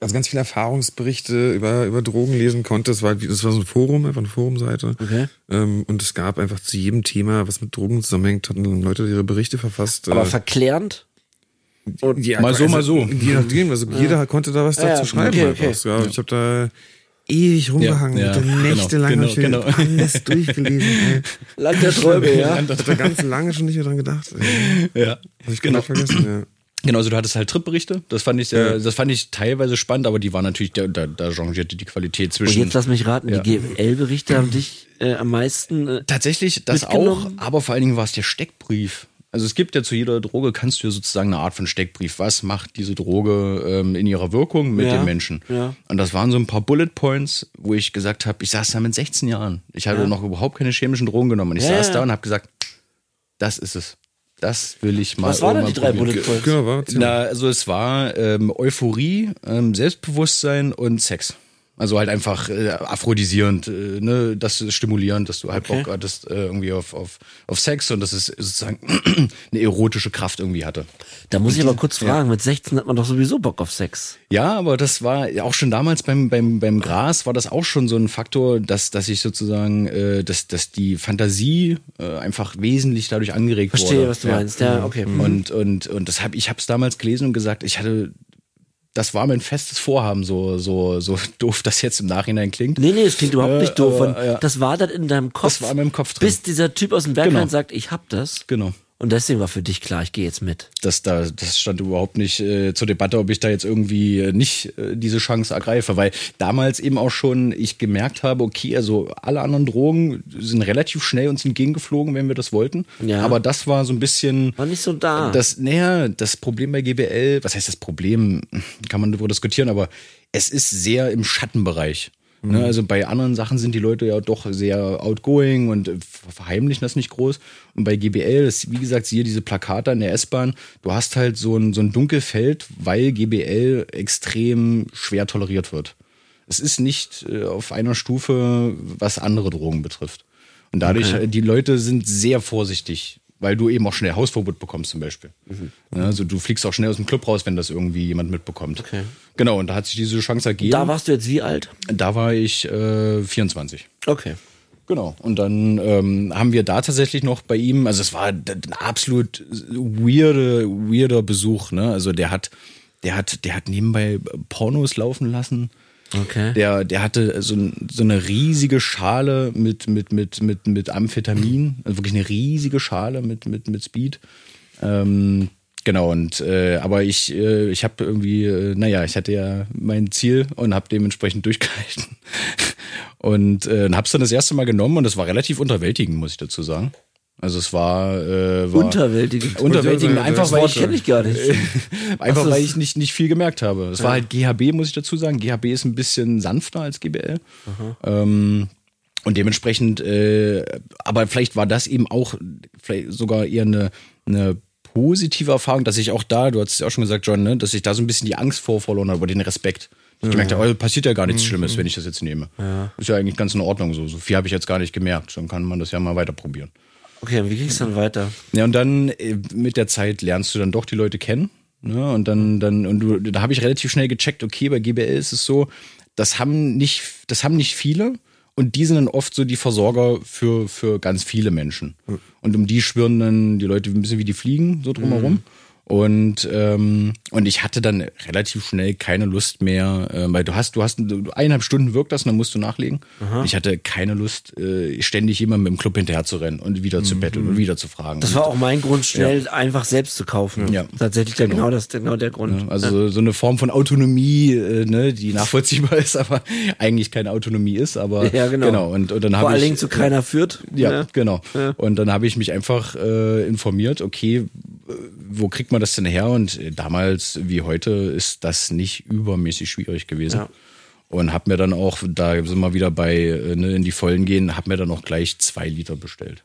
also ganz viele Erfahrungsberichte über über Drogen lesen konnte. Das war halt das war so ein Forum, einfach eine Forumseite. Okay. Ähm, und es gab einfach zu jedem Thema, was mit Drogen zusammenhängt, hatten Leute ihre Berichte verfasst. Aber äh, verklärend? ja, mal so, mal so. Je nachdem, also [LAUGHS] jeder konnte da was Ja, dazu ja, schreiben. okay, okay. Ja, Ich habe da ewig rumgehangen, Ja, ja, mit nächtelang genau, hab ich mir genau, genau. [LAUGHS] alles durchgelesen. Ey. Land der Träume, ja. Ich hab da ganz lange schon nicht mehr dran gedacht. Ey. Ja. Hab ich Genau. vergessen. Ja. Genau, also du hattest halt Trip-Berichte. Das fand ich sehr, Ja. das fand ich teilweise spannend, aber die waren natürlich, da, da, da changierte die Qualität Und zwischen. jetzt lass mich raten, Ja. die GL-Berichte haben dich äh, am meisten. Äh, Tatsächlich, das auch, aber vor allen Dingen war es der Steckbrief. Also es gibt ja zu jeder Droge, kannst du ja sozusagen eine Art von Steckbrief. Was macht diese Droge ähm, in ihrer Wirkung mit Ja, den Menschen? ja. Und das waren so ein paar Bullet Points, wo ich gesagt habe, ich saß da mit 16 Jahren. Ich hatte Ja. noch überhaupt keine chemischen Drogen genommen. Und ich Ja, saß ja. da und habe gesagt, das ist es. Das will ich mal was waren denn die drei probieren. Bullet Points? Genau. Na, also es war ähm, Euphorie, ähm, Selbstbewusstsein und Sex. Also halt einfach äh, aphrodisierend, äh, ne, das ist stimulierend, dass du halt Okay. Bock hattest äh, irgendwie auf, auf, auf Sex und dass es sozusagen [CLEARS THROAT] eine erotische Kraft irgendwie hatte. Da muss ich aber kurz fragen, mit 16 hat man doch sowieso Bock auf Sex. Ja, aber das war ja auch schon damals beim, beim, beim Gras war das auch schon so ein Faktor, dass, dass ich sozusagen, äh, dass, dass die Fantasie äh, einfach wesentlich dadurch angeregt Verstehe, wurde. was du Ja. meinst. Ja, okay. Und, und, und das hab, ich habe es damals gelesen und gesagt, ich hatte, das war mein festes Vorhaben, so, so, so [LAUGHS] doof das jetzt im Nachhinein klingt. Nee, nee, das klingt überhaupt Äh, nicht doof. aber, Und ja. Das war dann in deinem Kopf. Das war in meinem Kopf drin. Bis dieser Typ aus dem Bergland Genau. sagt, ich hab das. Genau. Und deswegen war für dich klar, ich gehe jetzt mit. Das, da, das stand überhaupt nicht äh, zur Debatte, ob ich da jetzt irgendwie äh, nicht äh, diese Chance ergreife, weil damals eben auch schon ich gemerkt habe, okay, also alle anderen Drogen sind relativ schnell uns entgegengeflogen, wenn wir das wollten. Ja. Aber das war so ein bisschen War nicht so da. Das, naja, das Problem bei GBL, was heißt das Problem? Kann man darüber diskutieren, aber es ist sehr im Schattenbereich. Ne, also bei anderen Sachen sind die Leute ja doch sehr outgoing und äh, verheimlichen das nicht groß. Und bei GBL, das, wie gesagt, siehe diese Plakate an der S-Bahn, du hast halt so ein, so ein Dunkelfeld, weil GBL extrem schwer toleriert wird. Es ist nicht äh, auf einer Stufe, was andere Drogen betrifft. Und dadurch, äh, die Leute sind sehr vorsichtig, weil du eben auch schnell Hausverbot bekommst zum Beispiel. Ja, also du fliegst auch schnell aus dem Club raus, wenn das irgendwie jemand mitbekommt. Okay. Genau, und da hat sich diese Chance ergeben. da warst du jetzt wie alt? Da war ich äh, 24. Okay. Genau. Und dann ähm, haben wir da tatsächlich noch bei ihm, also es war ein absolut weirde, weirder Besuch, ne? Also der hat, der hat, der hat nebenbei Pornos laufen lassen. Okay. Der, der hatte so, so eine riesige Schale mit, mit, mit, mit, mit Amphetamin, also wirklich eine riesige Schale mit, mit, mit Speed. Ähm, genau, und äh, aber ich, äh, ich habe irgendwie, äh, naja, ich hatte ja mein Ziel und habe dementsprechend durchgehalten. [LAUGHS] Und äh, hab's dann das erste Mal genommen und das war relativ unterwältigend, muss ich dazu sagen. Also es war, äh, war Unterwältigend. [LAUGHS] unterwältigend, einfach weil ich kenne ich gar nicht. [LAUGHS] Einfach weil ich nicht, nicht viel gemerkt habe. Es war halt GHB, muss ich dazu sagen. GHB ist ein bisschen sanfter als GBL. Ähm, und dementsprechend, äh, aber vielleicht war das eben auch vielleicht sogar eher eine, eine positive Erfahrung, dass ich auch da, du hast es ja auch schon gesagt, John, ne, dass ich da so ein bisschen die Angst vor verloren habe, aber den Respekt. Ich gemerkt habe, oh, passiert ja gar nichts Schlimmes, wenn ich das jetzt nehme. Ist ja eigentlich ganz in Ordnung so. So viel habe ich jetzt gar nicht gemerkt. Dann kann man das ja mal weiter probieren. Okay, wie ging's dann weiter? Ja, und dann äh, mit der Zeit lernst du dann doch die Leute kennen. Ne? Und dann, dann, und du, da habe ich relativ schnell gecheckt, okay, bei GBL ist es so, das haben nicht, das haben nicht viele und die sind dann oft so die Versorger für, für ganz viele Menschen. Und um die schwirren dann die Leute ein bisschen wie die Fliegen so drumherum. Und, ähm, und ich hatte dann relativ schnell keine Lust mehr, äh, weil du hast, du hast eineinhalb Stunden wirkt das und dann musst du nachlegen. Ich hatte keine Lust, äh, ständig jemandem im Club hinterher zu rennen und wieder zu betteln und wieder zu fragen. Das war auch mein Grund, schnell einfach selbst zu kaufen. Ja. Tatsächlich der, genau. das, genau der Grund. Also so, so eine Form von Autonomie, äh, ne, die nachvollziehbar [LAUGHS] ist, aber eigentlich keine Autonomie ist. Aber Ja, genau. genau. Und, und dann Vor allen Dingen zu keiner führt. ja, ne? genau. Und dann habe ich mich einfach äh, informiert, okay, wo kriegt man das denn her? Und äh, damals wie heute ist das nicht übermäßig schwierig gewesen. Ja. Und habe mir dann auch, da sind wir wieder bei äh, ne, in die Vollen gehen, habe mir dann auch gleich zwei Liter bestellt.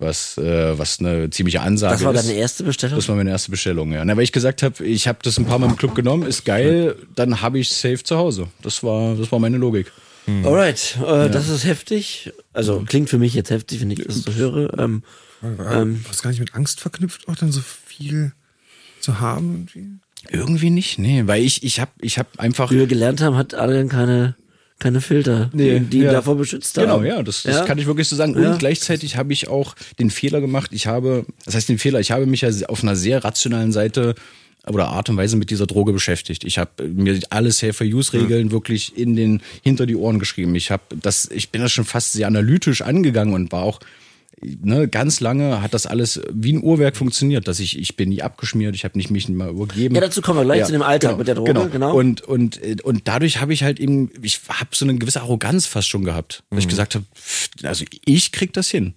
Was, äh, was eine ziemliche Ansage Das war ist. deine erste Bestellung? Das war meine erste Bestellung, ja. Na, weil ich gesagt habe, ich habe das ein paar Mal im Club genommen, ist geil, dann habe ich safe zu Hause. Das war, das war meine Logik. Alright, äh, das ist heftig. Also klingt für mich jetzt heftig, wenn ich das so höre. Ähm, Ähm, Was gar nicht mit Angst verknüpft, auch dann so viel zu haben? Irgendwie? Irgendwie nicht, nee, weil ich, ich habe ich hab einfach. wie wir gelernt haben, hat Adrian keine, keine Filter, die, die ihn ja. davor beschützt haben. Genau, ja, das, das Ja? kann ich wirklich so sagen. Und Ja. gleichzeitig habe ich auch den Fehler gemacht. Ich habe, das heißt den Fehler, ich habe mich ja auf einer sehr rationalen Seite oder Art und Weise mit dieser Droge beschäftigt. Ich habe mir alle Safer-Use-Regeln wirklich in den hinter die Ohren geschrieben. Ich habe das, ich bin das schon fast sehr analytisch angegangen und war auch ne, ganz lange hat das alles wie ein Uhrwerk funktioniert, dass ich ich bin nie abgeschmiert, ich habe nicht mich mal übergeben. Ja, dazu kommen wir gleich zu dem Alltag mit der Droge, genau. Und und äh, und dadurch habe ich halt eben ich habe so eine gewisse Arroganz fast schon gehabt, dass Mhm. ich gesagt habe, also ich krieg das hin.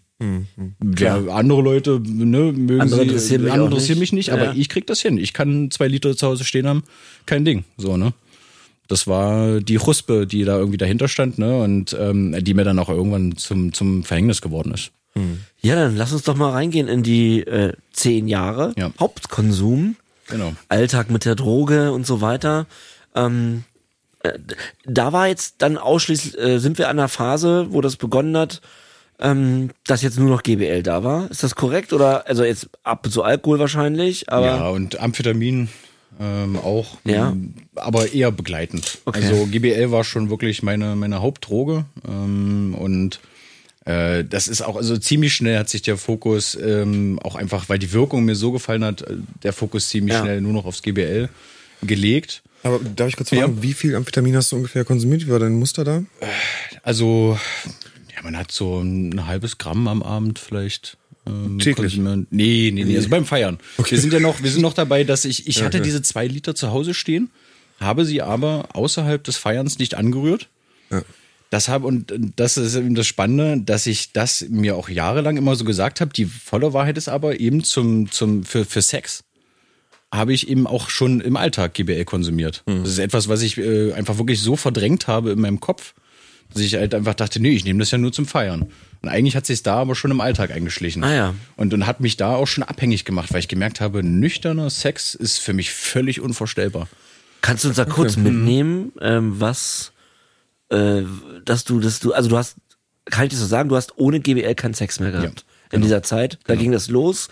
Wer, andere Leute ne, mögen Andere sie, interessieren mich andere interessieren nicht. mich nicht, aber Ja. ich krieg das hin. Ich kann zwei Liter zu Hause stehen haben, kein Ding, so ne. Das war die Ruspe, die da irgendwie dahinter stand, ne, und ähm, die mir dann auch irgendwann zum zum Verhängnis geworden ist. Ja, dann lass uns doch mal reingehen in die äh, zehn Jahre Ja. Hauptkonsum, Genau. Alltag mit der Droge und so weiter. Ähm, äh, da war jetzt dann ausschließlich, äh, sind wir an einer Phase, wo das begonnen hat, ähm, dass jetzt nur noch GBL da war. Ist das korrekt? Oder also jetzt ab und zu Alkohol wahrscheinlich, aber ja, und Amphetamin ähm, auch. Ja. Aber eher begleitend. Okay. Also GBL war schon wirklich meine, meine Hauptdroge. Ähm, und das ist auch, also ziemlich schnell hat sich der Fokus ähm, auch einfach, weil die Wirkung mir so gefallen hat, äh, der Fokus ziemlich Ja. schnell nur noch aufs GBL gelegt. Aber darf ich kurz fragen, wie viel Amphetamin hast du ungefähr konsumiert? Wie war dein Muster da? Also, ja, man hat so ein halbes Gramm am Abend vielleicht. Ähm, Täglich? konsumiert. Nee, nee, nee, also beim Feiern. Wir sind ja noch, wir sind noch dabei, dass ich, ich hatte okay. diese zwei Liter zu Hause stehen, habe sie aber außerhalb des Feierns nicht angerührt. Das habe und das ist eben das Spannende, dass ich das mir auch jahrelang immer so gesagt habe. Die volle Wahrheit ist aber eben zum zum für für Sex habe ich eben auch schon im Alltag GBL konsumiert. Mhm. Das ist etwas, was ich äh, einfach wirklich so verdrängt habe in meinem Kopf, dass ich halt einfach dachte, nee, ich nehme das ja nur zum Feiern. Und eigentlich hat sich da aber schon im Alltag eingeschlichen. Ah ja. Und, und hat mich da auch schon abhängig gemacht, weil ich gemerkt habe, nüchterner Sex ist für mich völlig unvorstellbar. Kannst du uns da kurz mitnehmen, ähm, was, äh, dass du, dass du, also du hast, kann ich das so sagen, du hast ohne GBL keinen Sex mehr gehabt. Ja, In genau. dieser Zeit. Da ging das los.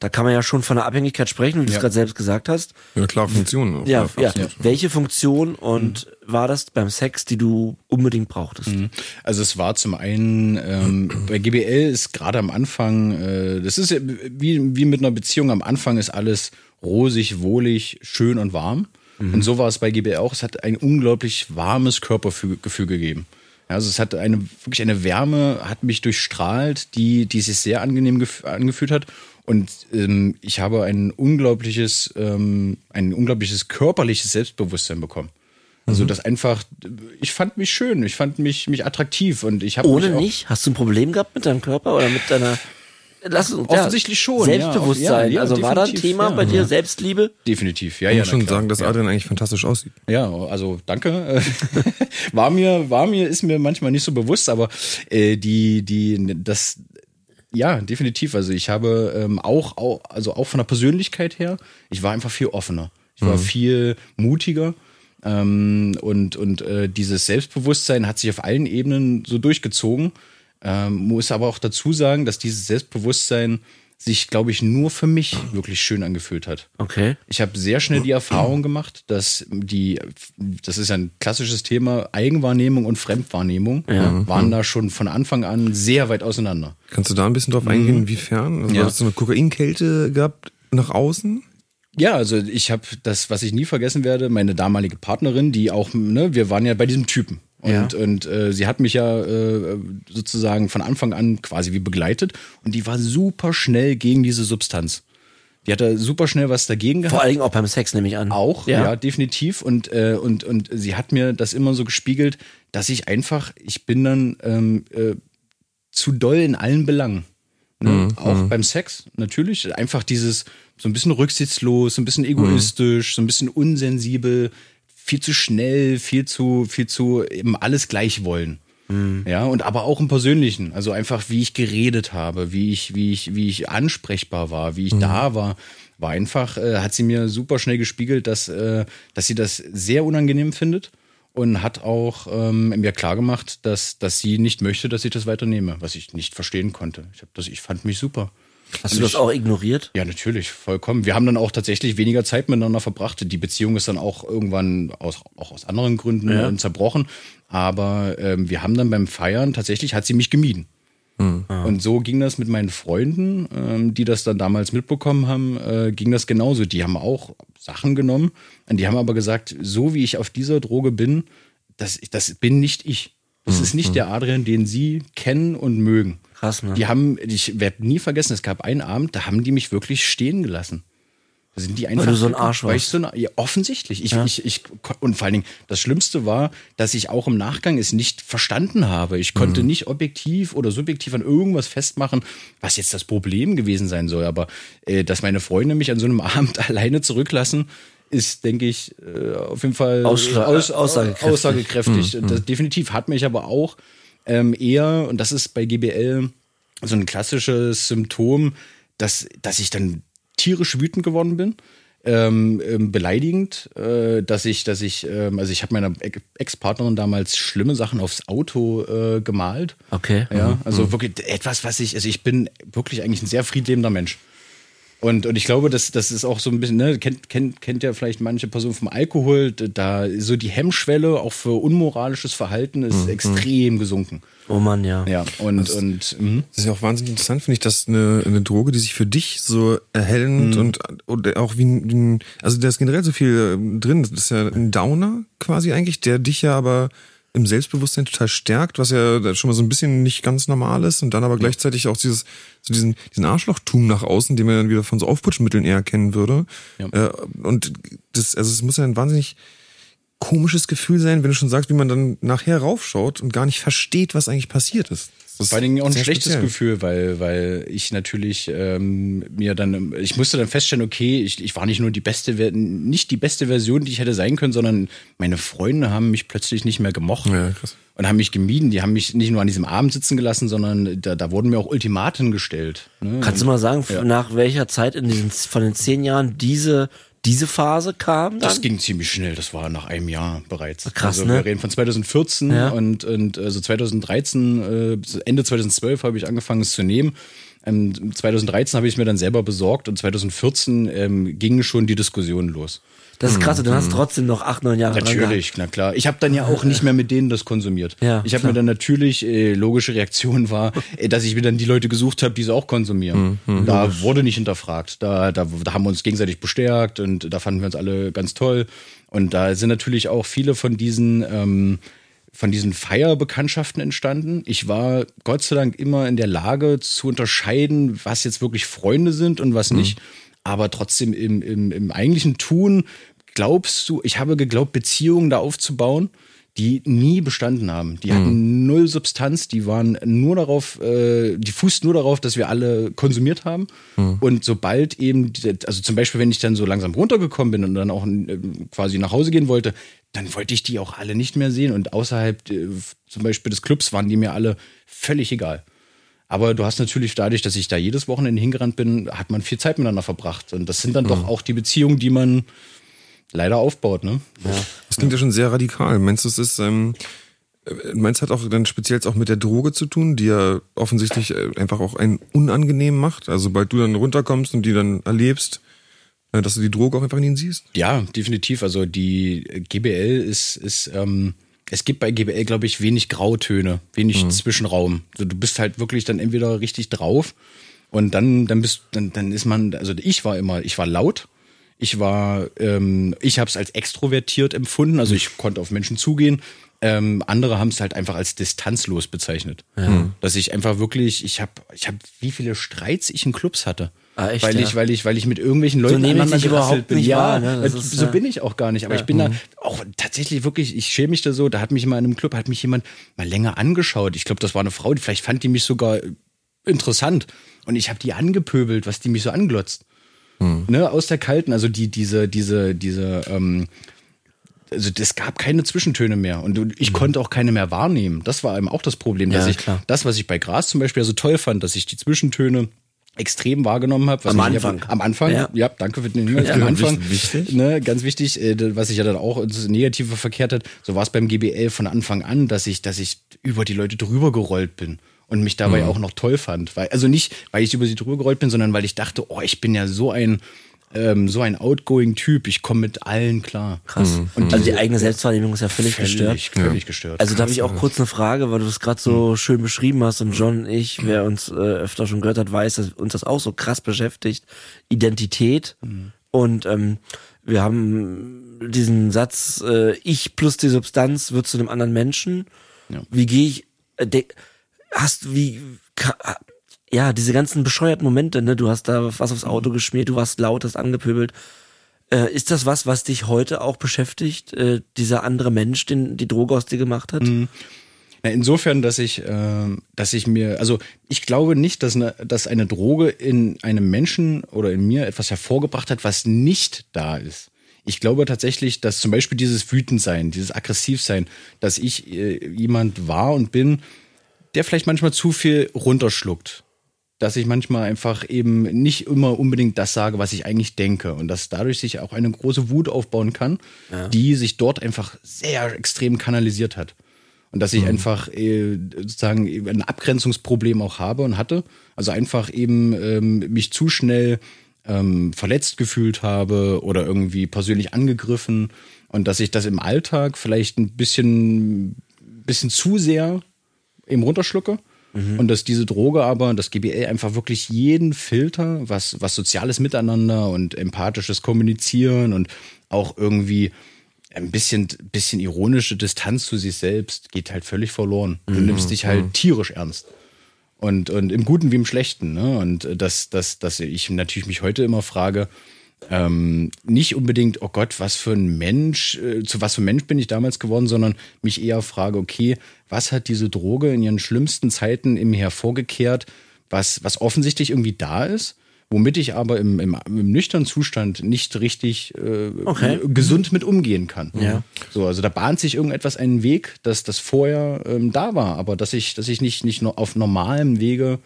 Da kann man ja schon von einer Abhängigkeit sprechen, wie du es Ja. gerade selbst gesagt hast. Eine klare Funktion. Ja, ja. absolut. Welche Funktion und war das beim Sex, die du unbedingt brauchtest? Also es war zum einen, ähm, bei GBL ist gerade am Anfang, äh, das ist ja wie, wie mit einer Beziehung, am Anfang ist alles rosig, wohlig, schön und warm. Und so war es bei GBL auch. Es hat ein unglaublich warmes Körpergefühl gegeben. Also es hat eine, wirklich eine Wärme, hat mich durchstrahlt, die, die sich sehr angenehm gef- angefühlt hat. Und ähm, ich habe ein unglaubliches, ähm, ein unglaubliches körperliches Selbstbewusstsein bekommen. Also das einfach, ich fand mich schön, ich fand mich, mich attraktiv und ich habe Ohne nicht? Hast du ein Problem gehabt mit deinem Körper oder mit deiner Lass uns, Offensichtlich schon, ja. Selbstbewusstein. Ja, ja, also war da ein Thema ja. bei dir? Selbstliebe? Definitiv, ja, Ich ja. muss na schon klar. sagen, dass Adrian eigentlich fantastisch aussieht. Ja, also danke. [LAUGHS] war mir, war mir, ist mir manchmal nicht so bewusst, aber äh, die, die, das, ja, definitiv. Also ich habe ähm, auch, auch, also auch von der Persönlichkeit her, ich war einfach viel offener. Ich war viel mutiger. Ähm, und und äh, dieses Selbstbewusstsein hat sich auf allen Ebenen so durchgezogen. Ähm, muss aber auch dazu sagen, dass dieses Selbstbewusstsein sich, glaube ich, nur für mich wirklich schön angefühlt hat. Okay. Ich habe sehr schnell die Erfahrung gemacht, dass die, das ist ein klassisches Thema, Eigenwahrnehmung und Fremdwahrnehmung waren da schon von Anfang an sehr weit auseinander. Kannst du da ein bisschen drauf eingehen, inwiefern? Also Ja. Hast du eine Kokainkälte gehabt nach außen? Ja, also ich habe das, was ich nie vergessen werde, meine damalige Partnerin, die auch, ne, wir waren ja bei diesem Typen. Und, Ja. und äh, sie hat mich ja äh, sozusagen von Anfang an quasi wie begleitet und die war super schnell gegen diese Substanz. Die hatte super schnell was dagegen gehabt. Vor allen Dingen auch beim Sex, nehme ich an. Auch, ja, definitiv. Und, äh, und, und sie hat mir das immer so gespiegelt, dass ich einfach, ich bin dann ähm, äh, zu doll in allen Belangen. Ne? Auch beim Sex, natürlich. Einfach dieses, so ein bisschen rücksichtslos, so ein bisschen egoistisch, so ein bisschen unsensibel, viel zu schnell, viel zu, viel zu eben alles gleich wollen. Ja, und aber auch im Persönlichen. Also einfach, wie ich geredet habe, wie ich, wie ich, wie ich ansprechbar war, wie ich da war, war einfach, äh, hat sie mir super schnell gespiegelt, dass, äh, dass sie das sehr unangenehm findet und hat auch ähm, mir klargemacht, dass, dass sie nicht möchte, dass ich das weiternehme, was ich nicht verstehen konnte. Ich, hab das, ich fand mich super. Hast Und du das ich- auch ignoriert? Ja, natürlich, vollkommen. Wir haben dann auch tatsächlich weniger Zeit miteinander verbracht. Die Beziehung ist dann auch irgendwann aus, auch aus anderen Gründen Ja. zerbrochen. Aber ähm, wir haben dann beim Feiern, tatsächlich hat sie mich gemieden. Und so ging das mit meinen Freunden, ähm, die das dann damals mitbekommen haben, äh, ging das genauso. Die haben auch Sachen genommen und die haben aber gesagt, so wie ich auf dieser Droge bin, das, das bin nicht ich. Das ist nicht der Adrian, den sie kennen und mögen. Krass, ne? Die haben, ich werde nie vergessen, es gab einen Abend, da haben die mich wirklich stehen gelassen. Da sind die einfach. du so ein Arsch weil ich warst. so ein, ja, offensichtlich. Ich, ich, ich, und vor allen Dingen, das Schlimmste war, dass ich auch im Nachgang es nicht verstanden habe. Ich konnte nicht objektiv oder subjektiv an irgendwas festmachen, was jetzt das Problem gewesen sein soll. Aber äh, dass meine Freunde mich an so einem [LAUGHS] Abend alleine zurücklassen, ist, denke ich, äh, auf jeden Fall Ausschla- aus, äh, aussagekräftig. aussagekräftig. Das definitiv hat mich aber auch ähm, eher, und das ist bei GBL so ein klassisches Symptom, dass, dass ich dann tierisch wütend geworden bin. Ähm, ähm, beleidigend, äh, dass ich, dass ich, ähm, also ich habe meiner Ex- Ex-Partnerin damals schlimme Sachen aufs Auto äh, gemalt. Okay. Ja, also wirklich etwas, was ich, also ich bin wirklich eigentlich ein sehr friedlebender Mensch. Und, und ich glaube, das, das ist auch so ein bisschen, ne, kennt, kennt, kennt ja vielleicht manche Person vom Alkohol, da so die Hemmschwelle auch für unmoralisches Verhalten ist extrem gesunken. Oh Mann, ja. Ja, und, und mhm. Das ist ja auch wahnsinnig interessant, finde ich, dass eine, eine Droge, die sich für dich so erhellend und, und auch wie ein, wie ein, also da ist generell so viel ähm, drin. Das ist ja ein Downer quasi eigentlich, der dich ja aber im Selbstbewusstsein total stärkt, was ja schon mal so ein bisschen nicht ganz normal ist und dann aber gleichzeitig auch dieses, so diesen, diesen Arschlochtum nach außen, den man dann wieder von so Aufputschmitteln eher kennen würde. Ja. Äh, und das, also es muss ja ein wahnsinnig komisches Gefühl sein, wenn du schon sagst, wie man dann nachher raufschaut und gar nicht versteht, was eigentlich passiert ist. Das Vor allen Dingen auch ein schlechtes speziell. Gefühl, weil, weil ich natürlich ähm, mir dann, ich musste dann feststellen, okay, ich, ich war nicht nur die beste, nicht die beste Version, die ich hätte sein können, sondern meine Freunde haben mich plötzlich nicht mehr gemocht. Ja, krass. Und haben mich gemieden. Die haben mich nicht nur an diesem Abend sitzen gelassen, sondern da, da wurden mir auch Ultimaten gestellt. Ne? Kannst du mal sagen, Ja. nach welcher Zeit in diesen, von den zehn Jahren diese, diese Phase kam? Dann? Das ging ziemlich schnell, das war nach einem Jahr bereits. Krass, also ne? wir reden von 2014 Ja. und, und also 2013, äh, Ende 2012 habe ich angefangen es zu nehmen. Ähm, 2013 habe ich es mir dann selber besorgt und 2014 ähm, ging schon die Diskussion los. Das ist krass, und dann hast du trotzdem noch acht, neun Jahre Natürlich, na klar. Ich habe dann ja auch nicht mehr mit denen das konsumiert. Ja, ich habe mir dann natürlich, äh, logische Reaktion war, äh, dass ich mir dann die Leute gesucht habe, die sie auch konsumieren. Mhm, da wurde nicht hinterfragt. Da, da, da haben wir uns gegenseitig bestärkt und da fanden wir uns alle ganz toll. Und da sind natürlich auch viele von diesen ähm, von diesen Feierbekanntschaften entstanden. Ich war Gott sei Dank immer in der Lage zu unterscheiden, was jetzt wirklich Freunde sind und was nicht. Aber trotzdem im, im, im eigentlichen Tun glaubst du, ich habe geglaubt, Beziehungen da aufzubauen, die nie bestanden haben. Die hatten null Substanz, die waren nur darauf, äh, die fußten nur darauf, dass wir alle konsumiert haben. Und sobald eben, also zum Beispiel, wenn ich dann so langsam runtergekommen bin und dann auch äh, quasi nach Hause gehen wollte, dann wollte ich die auch alle nicht mehr sehen. Und außerhalb äh, zum Beispiel des Clubs waren die mir alle völlig egal. Aber du hast natürlich dadurch, dass ich da jedes Wochenende hingerannt bin, hat man viel Zeit miteinander verbracht. Und das sind dann doch auch die Beziehungen, die man leider aufbaut, ne? Das klingt ja schon sehr radikal. Meinst du, es ist, ähm, äh, meinst du, hat auch dann speziell auch mit der Droge zu tun, die ja offensichtlich äh, einfach auch einen unangenehm macht? Also sobald du dann runterkommst und die dann erlebst, äh, dass du die Droge auch einfach in ihnen siehst? Ja, definitiv. Also die GBL ist, ist ähm, es gibt bei GBL, glaube ich, wenig Grautöne, wenig Zwischenraum. Also du bist halt wirklich dann entweder richtig drauf und dann, dann bist, dann, dann ist man, also ich war immer, ich war laut, Ich war, ähm, ich habe es als extrovertiert empfunden, also ich konnte auf Menschen zugehen. Ähm, andere haben es halt einfach als distanzlos bezeichnet. Ja. Dass ich einfach wirklich, ich habe, ich habe, wie viele Streits ich in Clubs hatte. Ah, echt, weil ja? ich, weil ich, weil ich mit irgendwelchen Leuten so aneinander überhaupt bin. ja, wahr, ne? ist, so ja. bin ich auch gar nicht. Aber ja, ich bin da auch tatsächlich wirklich, ich schäme mich da so. Da hat mich mal in einem Club, hat mich jemand mal länger angeschaut. Ich glaube, das war eine Frau, die vielleicht fand die mich sogar interessant. Und ich habe die angepöbelt, was die mich so anglotzt. Hm. Ne, aus der kalten, also die, diese, diese, diese, ähm, also es gab keine Zwischentöne mehr und ich mhm. konnte auch keine mehr wahrnehmen. Das war eben auch das Problem, dass ja, ich klar. das, was ich bei Gras zum Beispiel so toll fand, dass ich die Zwischentöne extrem wahrgenommen habe. Am Anfang. am Anfang, ja. ja. danke für den Hinweis. Ja, am Anfang, wichtig. Ne, ganz wichtig, äh, was sich ja dann auch ins Negative verkehrt hat, so war es beim GBL von Anfang an, dass ich, dass ich über die Leute drüber gerollt bin und mich dabei mhm. auch noch toll fand. Weil, also nicht, weil ich über sie drüber gerollt bin, sondern weil ich dachte, oh, ich bin ja so ein ähm, so ein outgoing Typ. Ich komme mit allen klar. Krass. Mhm. Und also die eigene Selbstwahrnehmung ist ja völlig, völlig gestört. Völlig gestört. Also da habe ich auch kurz eine Frage, weil du das gerade so mhm. schön beschrieben hast und John und ich, wer uns äh, öfter schon gehört hat, weiß, dass uns das auch so krass beschäftigt. Identität. Mhm. Und ähm, wir haben diesen Satz, äh, ich plus die Substanz wird zu einem anderen Menschen. Ja. Wie gehe ich, äh, hast, wie, ja, diese ganzen bescheuerten Momente, ne? Du hast da was aufs Auto geschmiert, du warst laut, hast angepöbelt. Äh, ist das was, was dich heute auch beschäftigt? Äh, dieser andere Mensch, den die Droge aus dir gemacht hat? Mhm. insofern, dass ich, äh, dass ich mir, also ich glaube nicht, dass eine, dass eine Droge in einem Menschen oder in mir etwas hervorgebracht hat, was nicht da ist. Ich glaube tatsächlich, dass zum Beispiel dieses Wütendsein, dieses Aggressivsein, dass ich äh, jemand war und bin, der vielleicht manchmal zu viel runterschluckt dass ich manchmal einfach eben nicht immer unbedingt das sage, was ich eigentlich denke. Und dass dadurch sich auch eine große Wut aufbauen kann, ja. die sich dort einfach sehr extrem kanalisiert hat. Und dass ich mhm. einfach äh, sozusagen ein Abgrenzungsproblem auch habe und hatte. Also einfach eben ähm, mich zu schnell ähm, verletzt gefühlt habe oder irgendwie persönlich angegriffen. Und dass ich das im Alltag vielleicht ein bisschen, bisschen zu sehr eben runterschlucke Mhm. Und dass diese Droge aber, das GBL einfach wirklich jeden Filter, was, was soziales Miteinander und empathisches Kommunizieren und auch irgendwie ein bisschen, bisschen ironische Distanz zu sich selbst geht halt völlig verloren. Du mhm. nimmst dich halt mhm. tierisch ernst. Und, und im Guten wie im Schlechten. Ne? Und dass, dass, dass ich natürlich mich heute immer frage, ähm, nicht unbedingt, oh Gott, was für ein Mensch, äh, zu was für ein Mensch bin ich damals geworden, sondern mich eher frage, okay, was hat diese Droge in ihren schlimmsten Zeiten in mir hervorgekehrt, was, was offensichtlich irgendwie da ist, womit ich aber im, im, im nüchternen Zustand nicht richtig äh, okay. gesund mit umgehen kann. Ja. So, also da bahnt sich irgendetwas einen Weg, dass das vorher ähm, da war, aber dass ich, dass ich nicht, nicht nur auf normalem Wege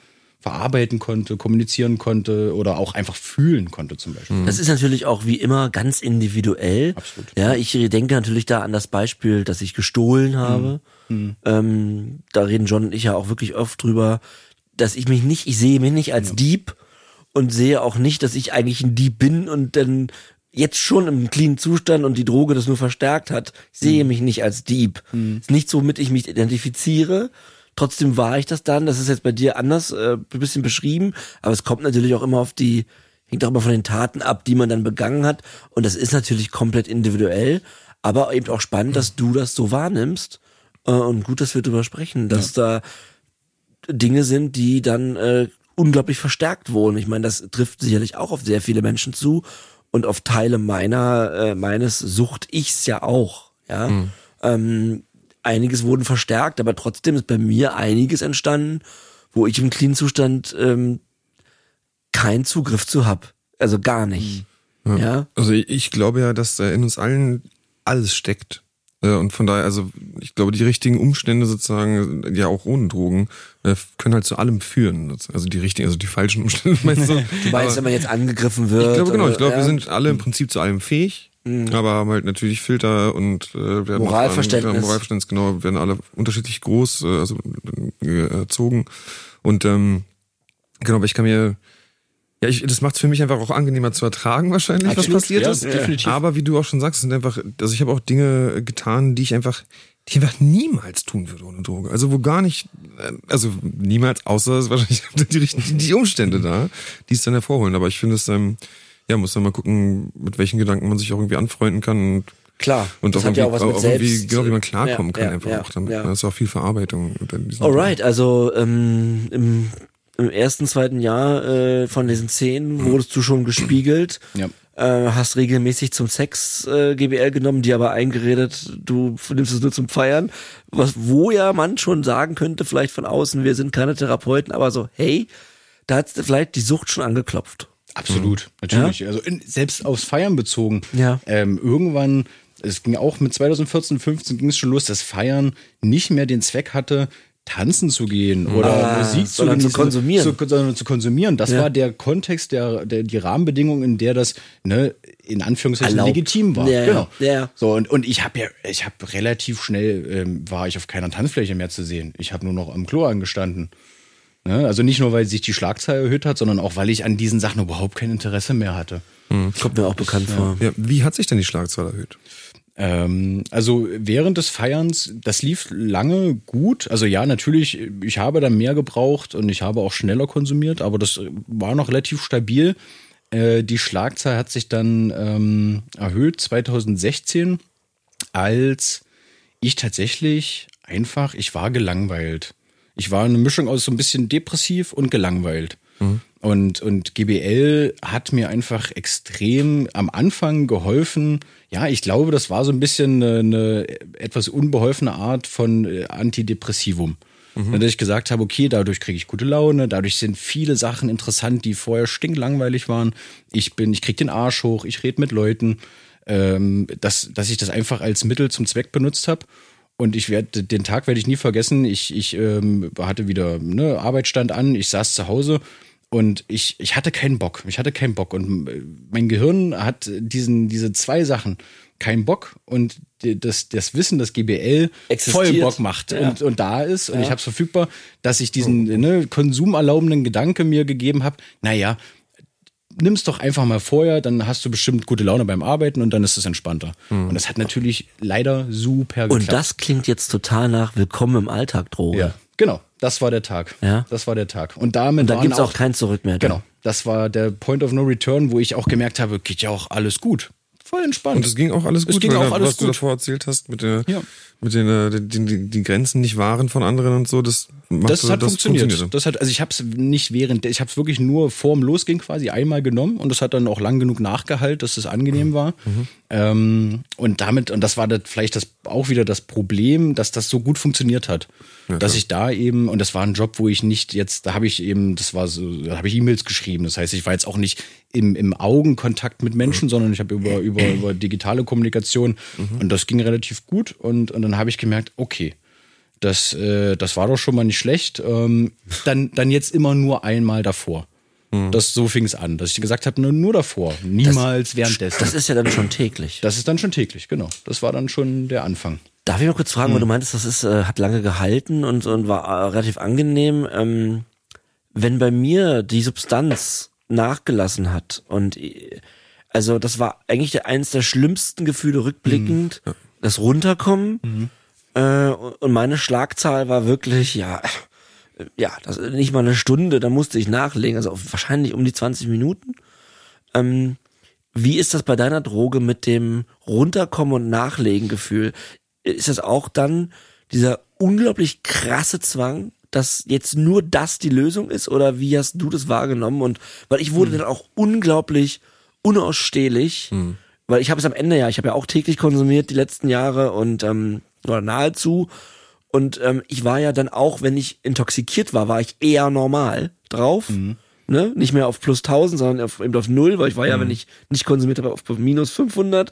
verarbeiten konnte, kommunizieren konnte oder auch einfach fühlen konnte zum Beispiel. Das ist natürlich auch wie immer ganz individuell. Absolut. Ja, ich denke natürlich da an das Beispiel, dass ich gestohlen habe. Mhm. Ähm, da reden John und ich ja auch wirklich oft drüber, dass ich mich nicht, ich sehe mich nicht als ja. Dieb und sehe auch nicht, dass ich eigentlich ein Dieb bin und dann jetzt schon im cleanen Zustand und die Droge das nur verstärkt hat. Ich sehe mhm. mich nicht als Dieb. Mhm. Ist nicht so, mit ich mich identifiziere Trotzdem war ich das dann. Das ist jetzt bei dir anders äh, ein bisschen beschrieben, aber es kommt natürlich auch immer auf die, hängt auch immer von den Taten ab, die man dann begangen hat. Und das ist natürlich komplett individuell, aber eben auch spannend, dass du das so wahrnimmst. Äh, und gut, dass wir darüber sprechen, dass ja. da Dinge sind, die dann äh, unglaublich verstärkt wurden. Ich meine, das trifft sicherlich auch auf sehr viele Menschen zu und auf Teile meiner äh, meines Sucht ichs ja auch. Ja. Mhm. Ähm, einiges wurden verstärkt, aber trotzdem ist bei mir einiges entstanden, wo ich im Clean-Zustand ähm, keinen Zugriff zu hab. Also gar nicht. Ja. ja? Also ich, glaube ja, dass da in uns allen alles steckt. Äh, und von daher, also ich glaube, die richtigen Umstände sozusagen, ja auch ohne Drogen, äh, können halt zu allem führen. Also die richtigen, also die falschen Umstände [LAUGHS] meinst du? du meinst, wenn man jetzt angegriffen wird? Ich glaube genau, ich glaube, ja. wir sind alle im Prinzip zu allem fähig. Mhm. Aber haben halt natürlich Filter und äh, werden Moralverständnis. Auch, Moralverständnis, genau, werden alle unterschiedlich groß, äh, also äh, erzogen. Und ähm, genau, aber ich kann mir ja, ich, das macht es für mich einfach auch angenehmer zu ertragen, wahrscheinlich, Absolut, was passiert ja, ist. Definitiv. Aber wie du auch schon sagst, sind einfach, also ich habe auch Dinge getan, die ich einfach, die ich einfach niemals tun würde ohne Droge. Also wo gar nicht, äh, also niemals, außer es wahrscheinlich [LAUGHS] die, die Umstände da, die es dann hervorholen. Aber ich finde es, ähm, ja, muss dann mal gucken, mit welchen Gedanken man sich auch irgendwie anfreunden kann und Klar. und das auch hat ja irgendwie, auch was mit auch selbst. genau wie man klarkommen ja, kann ja, einfach ja, auch damit. Ja. Das ist auch viel Verarbeitung. Alright, also ähm, im, im ersten, zweiten Jahr äh, von diesen zehn wurdest du schon gespiegelt. Ja. Äh, hast regelmäßig zum Sex äh, GBL genommen, dir aber eingeredet, du nimmst es nur zum Feiern. Was, wo ja man schon sagen könnte, vielleicht von außen, wir sind keine Therapeuten, aber so, hey, da hat vielleicht die Sucht schon angeklopft. Absolut, natürlich. Also in, selbst aufs Feiern bezogen. Ja. Ähm, irgendwann, es ging auch mit 2014, 15 ging es schon los, dass Feiern nicht mehr den Zweck hatte, tanzen zu gehen oder Ah, Musik zu, sondern zu konsumieren. Zu, sondern zu konsumieren. Das Ja. war der Kontext, der, der die Rahmenbedingungen, in der das ne, in Anführungszeichen Erlaubt. legitim war. Ja, ja. Genau. Ja, ja. So und, und ich habe ja, ich habe relativ schnell ähm, war ich auf keiner Tanzfläche mehr zu sehen. Ich habe nur noch am Klo angestanden. Ne? Also nicht nur, weil sich die Schlagzahl erhöht hat, sondern auch, weil ich an diesen Sachen überhaupt kein Interesse mehr hatte. Kommt mir auch bekannt vor. Ja, wie hat sich denn die Schlagzahl erhöht? Ähm, also während des Feierns, das lief lange gut. Also ja, natürlich, ich habe dann mehr gebraucht und ich habe auch schneller konsumiert, aber das war noch relativ stabil. Äh, die Schlagzahl hat sich dann ähm, erhöht 2016, als ich tatsächlich einfach, ich war gelangweilt. Ich war eine Mischung aus so ein bisschen depressiv und gelangweilt. Und, und GBL hat mir einfach extrem am Anfang geholfen. Ja, ich glaube, das war so ein bisschen eine, eine etwas unbeholfene Art von äh, Antidepressivum. Dass ich gesagt habe, okay, dadurch kriege ich gute Laune, dadurch sind viele Sachen interessant, die vorher stinklangweilig waren. Ich bin, ich krieg den Arsch hoch, ich rede mit Leuten, ähm, dass, dass ich das einfach als Mittel zum Zweck benutzt habe. Und ich werde den Tag werde ich nie vergessen. Ich, ich ähm, hatte wieder ne, Arbeit stand an, ich saß zu Hause und ich, ich hatte keinen Bock. Ich hatte keinen Bock. Und äh, mein Gehirn hat diesen, diese zwei Sachen, keinen Bock und das, das Wissen, dass GBL Existiert. voll Bock macht Ja. und, und da ist und ich habe es verfügbar, dass ich diesen ne, konsumerlaubenden Gedanke mir gegeben habe, naja, nimm's doch einfach mal vorher, dann hast du bestimmt gute Laune beim Arbeiten und dann ist es entspannter. Und das hat natürlich leider super geklappt. Und das klingt jetzt total nach Willkommen im Alltag, Droge. Ja, genau. Das war der Tag. Ja. Das war der Tag. Und damit Da waren gibt's auch kein Zurück mehr. Genau. Das war der Point of No Return, wo ich auch gemerkt habe, geht ja auch alles gut. Voll entspannt. Und es ging auch alles Es gut, ging weil auch da, alles was du gut. davor erzählt hast, mit der, Ja. mit den, äh, die, die, die Grenzen nicht wahren von anderen und so, das das hat funktioniert. funktionierte. Das hat, also ich habe es nicht während, ich habe es wirklich nur vorm Losgehen quasi einmal genommen und das hat dann auch lang genug nachgehalten, dass es angenehm war. Ähm, und damit, und das war das, vielleicht das auch wieder das Problem, dass das so gut funktioniert hat. dass ich da eben, und das war ein Job, wo ich nicht jetzt, da habe ich eben, das war so, da habe ich E-Mails geschrieben. Das heißt, ich war jetzt auch nicht im, im Augenkontakt mit Menschen, sondern ich habe über, über, über digitale Kommunikation und das ging relativ gut. Und, und dann habe ich gemerkt, okay, das, äh, das war doch schon mal nicht schlecht. Ähm, dann, dann jetzt immer nur einmal davor. Das, so fing es an, dass ich gesagt habe, nur, nur davor, niemals währenddessen. Das ist ja dann schon täglich. Das ist dann schon täglich, genau. Das war dann schon der Anfang. Darf ich mal kurz fragen, weil du meintest, das ist, äh, hat lange gehalten und, und war äh, relativ angenehm. Ähm, wenn bei mir die Substanz nachgelassen hat und äh, also das war eigentlich der, eines der schlimmsten Gefühle rückblickend, das Runterkommen äh, und meine Schlagzahl war wirklich, ja, ja, das nicht mal eine Stunde, da musste ich nachlegen, also wahrscheinlich um die 20 Minuten. Ähm, wie ist das bei deiner Droge mit dem Runterkommen und Nachlegen-Gefühl? Ist das auch dann dieser unglaublich krasse Zwang, dass jetzt nur das die Lösung ist? Oder wie hast du das wahrgenommen? Und weil ich wurde dann auch unglaublich unausstehlich, weil ich habe es am Ende ja, ich habe ja auch täglich konsumiert die letzten Jahre und ähm, oder nahezu. Und ähm, ich war ja dann auch, wenn ich intoxikiert war, war ich eher normal drauf. Ne? Nicht mehr auf plus 1000, sondern auf, eben auf null, weil ich war ja, wenn ich nicht konsumiert habe, auf minus 500.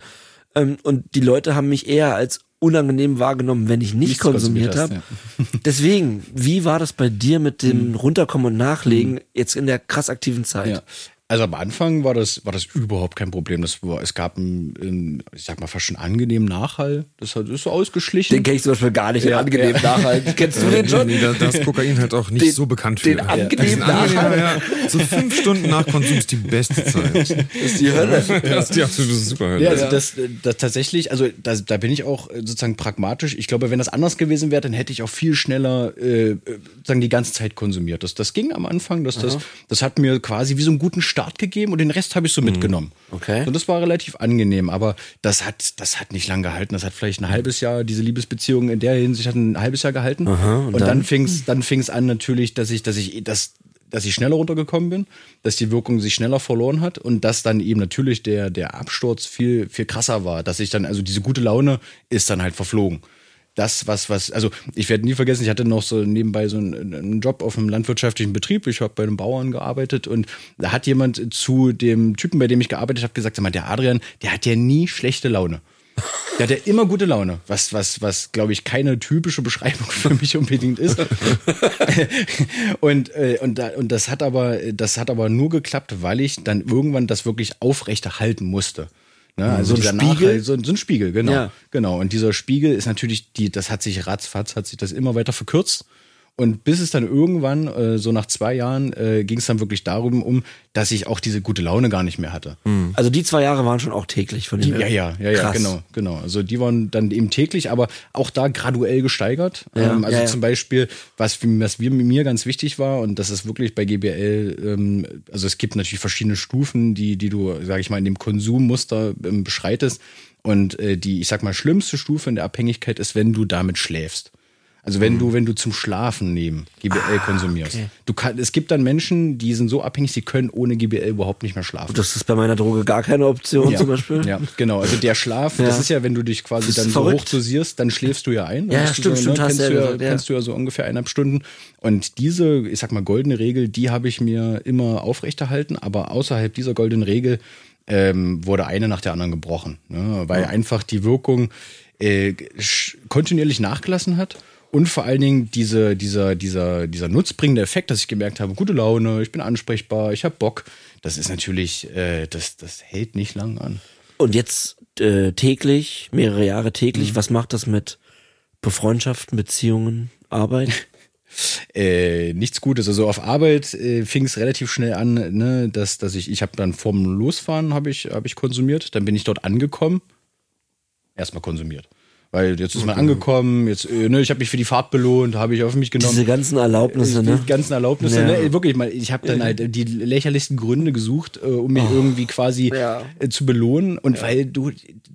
Ähm, und die Leute haben mich eher als unangenehm wahrgenommen, wenn ich nicht Nichts konsumiert konsumiert habe. [LAUGHS] [LAUGHS] Deswegen, wie war das bei dir mit dem Runterkommen und Nachlegen jetzt in der krass aktiven Zeit? Ja. Also am Anfang war das, war das überhaupt kein Problem. Das war, es gab einen, einen, ich sag mal, fast schon angenehmen Nachhall. Das hat- das ist so ausgeschlichen. Den kenne ich zum Beispiel gar nicht, den Ja, angenehmen ja. Nachhalt. [LAUGHS] Kennst du den schon? Nee, da, da ist Kokain halt auch nicht Den- so bekannt für. den angenehmen Nachhall. ja. So fünf Stunden nach Konsum ist die beste Zeit. Das [LAUGHS] ist die Hölle. Das ist die absolute Superhölle. Ja, also Das, das tatsächlich, also da, da bin ich auch äh, sozusagen pragmatisch. Ich glaube, wenn das anders gewesen wäre, dann hätte ich auch viel schneller äh, äh, sozusagen die ganze Zeit konsumiert. Das, das ging am Anfang, das, das, das hat mir quasi wie so einen guten Start Start gegeben und den Rest habe ich so mitgenommen. Okay. Und das war relativ angenehm, aber das hat, das hat nicht lang gehalten. Das hat vielleicht ein halbes Jahr, diese Liebesbeziehung in der Hinsicht hat ein halbes Jahr gehalten. und, und dann, dann? fing's, dann fing's an natürlich, dass ich, dass ich, dass, dass ich schneller runtergekommen bin, dass die Wirkung sich schneller verloren hat und dass dann eben natürlich der, der Absturz viel, viel krasser war. Dass ich dann, also diese gute Laune ist dann halt verflogen das, was, was, also ich werde nie vergessen, ich hatte noch so nebenbei so einen, einen Job auf einem landwirtschaftlichen Betrieb. Ich habe bei einem Bauern gearbeitet und da hat jemand zu dem Typen, bei dem ich gearbeitet habe, gesagt, sag mal, der Adrian, der hat ja nie schlechte Laune. Der hat ja immer gute Laune, was, was, was, glaube ich, keine typische Beschreibung für mich unbedingt ist. [LAUGHS] und, äh, und, und das hat aber, das hat aber nur geklappt, weil ich dann irgendwann das wirklich aufrechterhalten musste. Ne? Also So ein Spiegel? So, so ein Spiegel, genau. Ja. Genau. Und dieser Spiegel ist natürlich, die, das hat sich ratzfatz, hat sich das immer weiter verkürzt. Und bis es dann irgendwann, äh, so nach zwei Jahren, äh, ging es dann wirklich darum, um, dass ich auch diese gute Laune gar nicht mehr hatte. Also die zwei Jahre waren schon auch täglich von Die, dem ja, ja, ja, ja, genau, genau. Also die waren dann eben täglich, aber auch da graduell gesteigert. Ja, ähm, also ja, ja. zum Beispiel, was, was wir, mir ganz wichtig war, und das ist wirklich bei GBL, ähm, also es gibt natürlich verschiedene Stufen, die, die du, sag ich mal, in dem Konsummuster ähm, beschreitest. Und äh, die, ich sag mal, schlimmste Stufe in der Abhängigkeit ist, wenn du damit schläfst. Also wenn du, wenn du zum Schlafen nehmen GBL konsumierst. Du kann, es gibt dann Menschen, die sind so abhängig, sie können ohne GBL überhaupt nicht mehr schlafen. Das ist bei meiner Droge gar keine Option zum Beispiel. Ja, genau. Also der Schlaf, Ja. das ist ja, wenn du dich quasi dann so verrückt. hoch dosierst, dann schläfst du ja ein. Ja, ja, stimmt, so, stimmt, hast kennst du ja ja, gesagt, ja. kennst du ja so ungefähr eineinhalb Stunden. Und diese, ich sag mal, goldene Regel, die habe ich mir immer aufrechterhalten, aber außerhalb dieser goldenen Regel ähm, wurde eine nach der anderen gebrochen. Ne? Weil einfach die Wirkung äh, kontinuierlich nachgelassen hat. Und vor allen Dingen diese, dieser, dieser, dieser nutzbringende Effekt, dass ich gemerkt habe, gute Laune, ich bin ansprechbar, ich habe Bock, das ist natürlich, äh, das, das hält nicht lang an. Und jetzt äh, täglich, mehrere Jahre Mhm. täglich, was macht das mit Befreundschaften, Beziehungen, Arbeit? [LAUGHS] äh, nichts Gutes. Also auf Arbeit äh, fing es relativ schnell an, ne, dass, dass ich, ich habe dann vorm Losfahren habe ich, hab ich konsumiert, dann bin ich dort angekommen, erstmal konsumiert. Weil jetzt ist man angekommen, jetzt, äh, ne, ich habe mich für die Fahrt belohnt, habe ich auf mich genommen. Diese ganzen Erlaubnisse, ne? Die ganzen Erlaubnisse, Ja. ne? Wirklich mal, ich habe dann halt die lächerlichsten Gründe gesucht, äh, um mich irgendwie quasi Oh. Ja. äh, zu belohnen. Und weil du,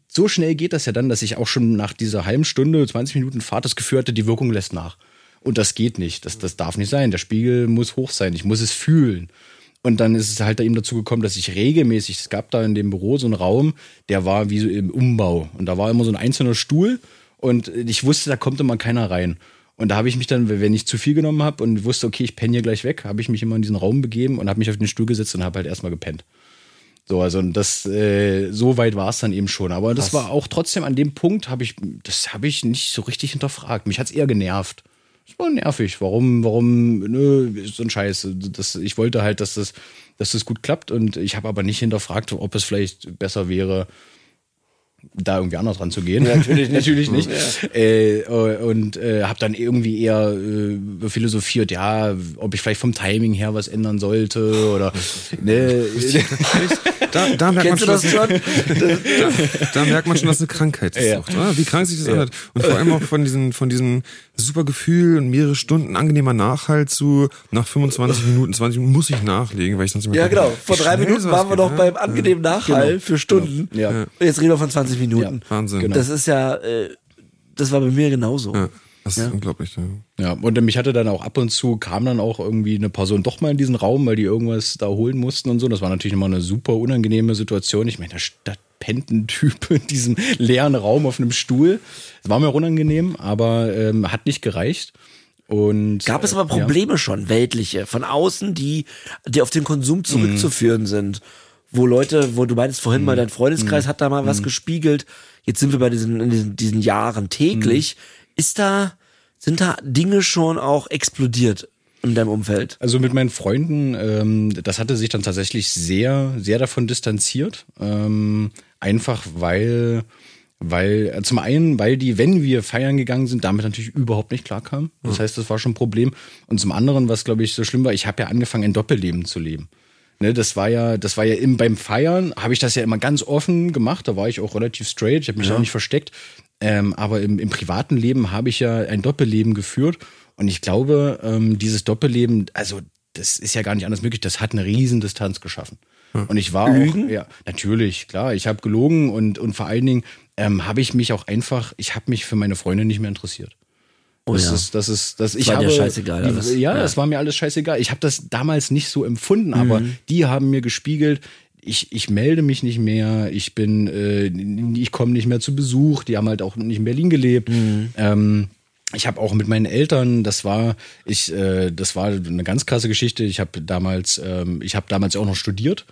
so schnell geht das ja dann, dass ich auch schon nach dieser halben Stunde, 20 Minuten Fahrt das Gefühl hatte, die Wirkung lässt nach. Und das geht nicht. Das, das darf nicht sein. Der Spiegel muss hoch sein. Ich muss es fühlen. Und dann ist es halt eben dazu gekommen, dass ich regelmäßig, es gab da in dem Büro so einen Raum, der war wie so im Umbau. Und da war immer so ein einzelner Stuhl und ich wusste, da kommt immer keiner rein. Und da habe ich mich dann, wenn ich zu viel genommen habe und wusste, okay, ich penne hier gleich weg, habe ich mich immer in diesen Raum begeben und habe mich auf den Stuhl gesetzt und habe halt erstmal gepennt. So, also das, äh, so weit war es dann eben schon. Aber das war auch trotzdem an dem Punkt, habe ich, das habe ich nicht so richtig hinterfragt. Mich hat's eher genervt. Das war nervig. Warum, warum, nö, so ein Scheiß. Das, ich wollte halt, dass das, dass das gut klappt und ich habe aber nicht hinterfragt, ob es vielleicht besser wäre, da irgendwie anders ranzugehen. natürlich nicht. natürlich nicht. Äh, und äh, habe dann irgendwie eher äh, philosophiert, ja, ob ich vielleicht vom Timing her was ändern sollte oder [LAUGHS] ne, Da, da, merkt man Kennst schon, schon? da, da merkt man schon, dass eine Krankheit ist. Ja. Wie krank sich das anhört. Und vor allem auch von diesen, von diesem super Gefühl und mehrere Stunden angenehmer Nachhalt zu nach 25 Minuten, 20 Minuten muss ich nachlegen, weil ich sonst nicht mehr Ja, genau. Vor drei Minuten waren wir doch ne? beim angenehmen Nachhall für Stunden. Ja. Und jetzt reden wir von 20 Minuten. Wahnsinn. Genau. Das ist ja, äh, das war bei mir genauso. Ja, das ist unglaublich. Ja. Ja, und mich hatte dann auch ab und zu, kam dann auch irgendwie eine Person doch mal in diesen Raum, weil die irgendwas da holen mussten und so. Das war natürlich immer eine super unangenehme Situation. Ich meine, da, da pennt ein Typ in diesem leeren Raum auf einem Stuhl. Das war mir auch unangenehm, aber ähm, hat nicht gereicht. Und Gab es äh, aber Probleme schon, weltliche, von außen, die, die auf den Konsum zurückzuführen sind? Wo Leute, wo du meintest vorhin mal, dein Freundeskreis hat da mal was gespiegelt. Jetzt sind wir bei diesen, in diesen, diesen Jahren täglich. Ist da, sind da Dinge schon auch explodiert in deinem Umfeld? Also mit meinen Freunden, ähm, das hatte sich dann tatsächlich sehr, sehr davon distanziert. Ähm, einfach weil, weil, äh, zum einen, weil die, wenn wir feiern gegangen sind, damit natürlich überhaupt nicht klarkamen. Das heißt, das war schon ein Problem. Und zum anderen, was glaube ich so schlimm war, ich habe ja angefangen, ein Doppelleben zu leben. Ne, das war ja, das war ja im, beim Feiern, habe ich das ja immer ganz offen gemacht. Da war ich auch relativ straight, ich habe mich auch nicht versteckt. Ähm, aber im, im privaten Leben habe ich ja ein Doppelleben geführt. Und ich glaube, ähm, dieses Doppelleben, also das ist ja gar nicht anders möglich, das hat eine riesen Distanz geschaffen. Und ich war Lügen? auch, ja, natürlich, klar, ich habe gelogen und, und vor allen Dingen ähm, habe ich mich auch einfach, ich habe mich für meine Freunde nicht mehr interessiert. Oh das ja. ist, das ist, das ich war habe, scheißegal die, alles. Ja, Ja. das war mir alles scheißegal. Ich habe das damals nicht so empfunden, aber Mhm. die haben mir gespiegelt, ich, ich melde mich nicht mehr, ich bin, äh, ich komme nicht mehr zu Besuch. Die haben halt auch nicht in Berlin gelebt. Mhm. Ähm, ich habe auch mit meinen Eltern, das war, ich, äh, das war eine ganz krasse Geschichte. Ich habe damals, ähm, ich habe damals auch noch studiert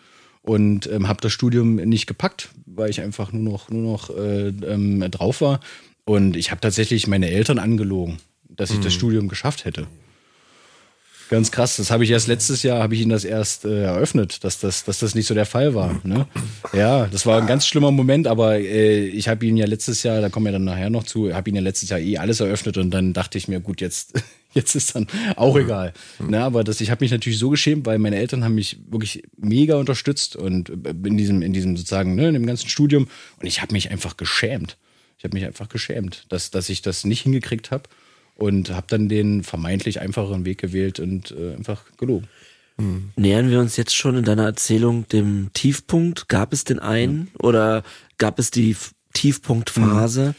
und ähm, habe das Studium nicht gepackt, weil ich einfach nur noch, nur noch äh, ähm, drauf war. Und ich habe tatsächlich meine Eltern angelogen, dass ich das Studium geschafft hätte. Ganz krass, das habe ich erst letztes Jahr, habe ich ihnen das erst äh, eröffnet, dass das, dass das nicht so der Fall war. Ne? Ja, das war ein ganz schlimmer Moment, aber äh, ich habe ihnen ja letztes Jahr, da kommen wir dann nachher noch zu, habe ihnen ja letztes Jahr eh alles eröffnet und dann dachte ich mir, gut, jetzt, [LAUGHS] jetzt ist dann auch egal. Ne, aber das, ich habe mich natürlich so geschämt, weil meine Eltern haben mich wirklich mega unterstützt und äh, in diesem, in diesem sozusagen, ne, in dem ganzen Studium und ich habe mich einfach geschämt. Ich habe mich einfach geschämt, dass, dass ich das nicht hingekriegt habe und habe dann den vermeintlich einfacheren Weg gewählt und äh, einfach gelogen. Nähern wir uns jetzt schon in deiner Erzählung dem Tiefpunkt? Gab es den einen oder gab es die Tiefpunktphase?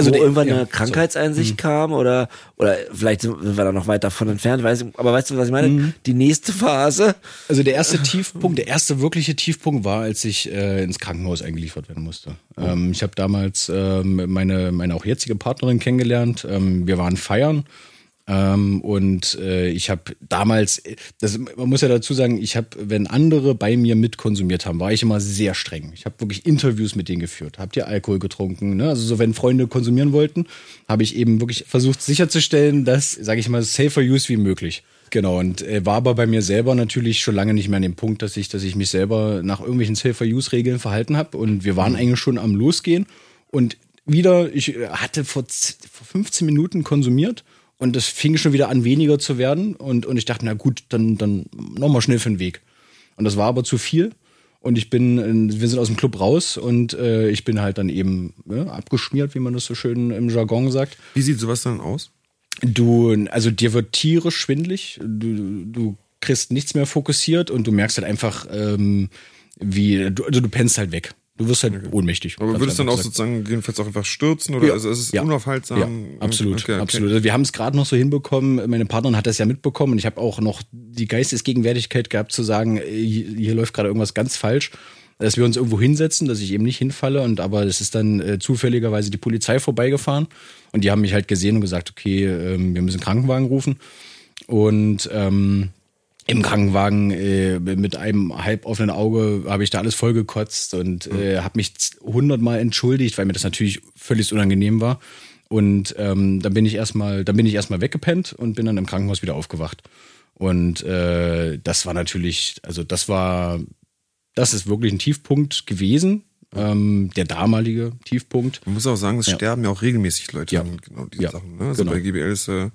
Also wo der- irgendwann ja, eine so. Krankheitseinsicht kam oder oder vielleicht sind wir da noch weit davon entfernt, weiß ich, aber weißt du, was ich meine? Mhm. Die nächste Phase? Also der erste Tiefpunkt, der erste wirkliche Tiefpunkt war, als ich äh, ins Krankenhaus eingeliefert werden musste. Ähm, ich habe damals ähm, meine, meine auch jetzige Partnerin kennengelernt. Ähm, wir waren feiern. Ähm, und äh, ich habe damals, das, man muss ja dazu sagen, ich habe, wenn andere bei mir mitkonsumiert haben, war ich immer sehr streng. Ich habe wirklich Interviews mit denen geführt. Habt ihr Alkohol getrunken? Ne? Also so, wenn Freunde konsumieren wollten, habe ich eben wirklich versucht sicherzustellen, dass, sage ich mal, safer use wie möglich. Genau, und äh, war aber bei mir selber natürlich schon lange nicht mehr an dem Punkt, dass ich, dass ich mich selber nach irgendwelchen Safer-Use-Regeln verhalten habe. Und wir waren eigentlich schon am Losgehen. Und wieder, ich hatte vor, vor 15 Minuten konsumiert und es fing schon wieder an, weniger zu werden. Und, und ich dachte, na gut, dann, dann nochmal schnell für den Weg. Und das war aber zu viel. Und ich bin, wir sind aus dem Club raus und äh, ich bin halt dann eben ja, abgeschmiert, wie man das so schön im Jargon sagt. Wie sieht sowas dann aus? Du, also dir wird tierisch schwindlig, du, du kriegst nichts mehr fokussiert und du merkst halt einfach, ähm, wie, du, also du pennst halt weg. Du wirst halt ohnmächtig. Aber würdest du dann auch gesagt. sozusagen jedenfalls auch einfach stürzen oder Ja. also es ist Ja. unaufhaltsam? Ja, absolut, Okay, okay. absolut. Also wir haben es gerade noch so hinbekommen. Meine Partnerin hat das ja mitbekommen und ich habe auch noch die Geistesgegenwärtigkeit gehabt zu sagen, äh, hier, hier läuft gerade irgendwas ganz falsch, dass wir uns irgendwo hinsetzen, dass ich eben nicht hinfalle und aber es ist dann äh, zufälligerweise die Polizei vorbeigefahren und die haben mich halt gesehen und gesagt, okay, ähm, wir müssen einen Krankenwagen rufen und ähm, im Krankenwagen äh, mit einem halb offenen Auge habe ich da alles vollgekotzt und äh, habe mich hundertmal entschuldigt, weil mir das natürlich völlig unangenehm war. Und ähm, dann bin ich erstmal, dann bin ich erstmal weggepennt und bin dann im Krankenhaus wieder aufgewacht. Und äh, das war natürlich, also das war, das ist wirklich ein Tiefpunkt gewesen, ähm, der damalige Tiefpunkt. Man muss auch sagen, es Ja. sterben ja auch regelmäßig Leute Ja. an genau diese Ja. Sachen. Ne? Also Genau. bei GBL ist äh,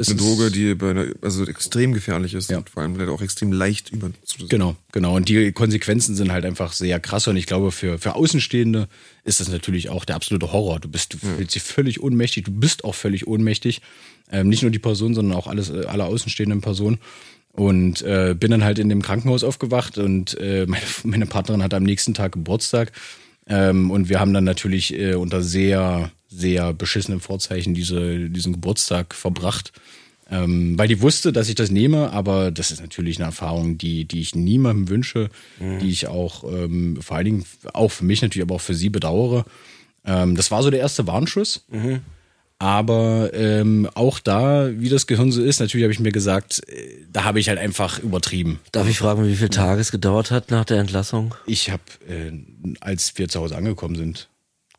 Es eine Droge, die bei also extrem gefährlich ist Ja. und vor allem leider auch extrem leicht über Genau, genau. Und die Konsequenzen sind halt einfach sehr krass. Und ich glaube, für, für Außenstehende ist das natürlich auch der absolute Horror. Du bist, du fühlst dich völlig ohnmächtig. Du bist auch völlig ohnmächtig. Ähm, nicht nur die Person, sondern auch alles, äh, alle außenstehenden Personen. Und äh, bin dann halt in dem Krankenhaus aufgewacht und äh, meine, [LAUGHS] meine Partnerin hatte am nächsten Tag Geburtstag. Ähm, und wir haben dann natürlich äh, unter sehr, sehr beschissenen Vorzeichen diese, diesen Geburtstag verbracht. Ähm, weil die wusste, dass ich das nehme, aber das ist natürlich eine Erfahrung, die, die ich niemandem wünsche, die ich auch ähm, vor allen Dingen auch für mich natürlich, aber auch für sie bedauere. Ähm, das war so der erste Warnschuss. Aber ähm, auch da, wie das Gehirn so ist, natürlich habe ich mir gesagt, äh, da habe ich halt einfach übertrieben. Darf ich fragen, wie viele Tage es gedauert hat nach der Entlassung? Ich habe, äh, als wir zu Hause angekommen sind,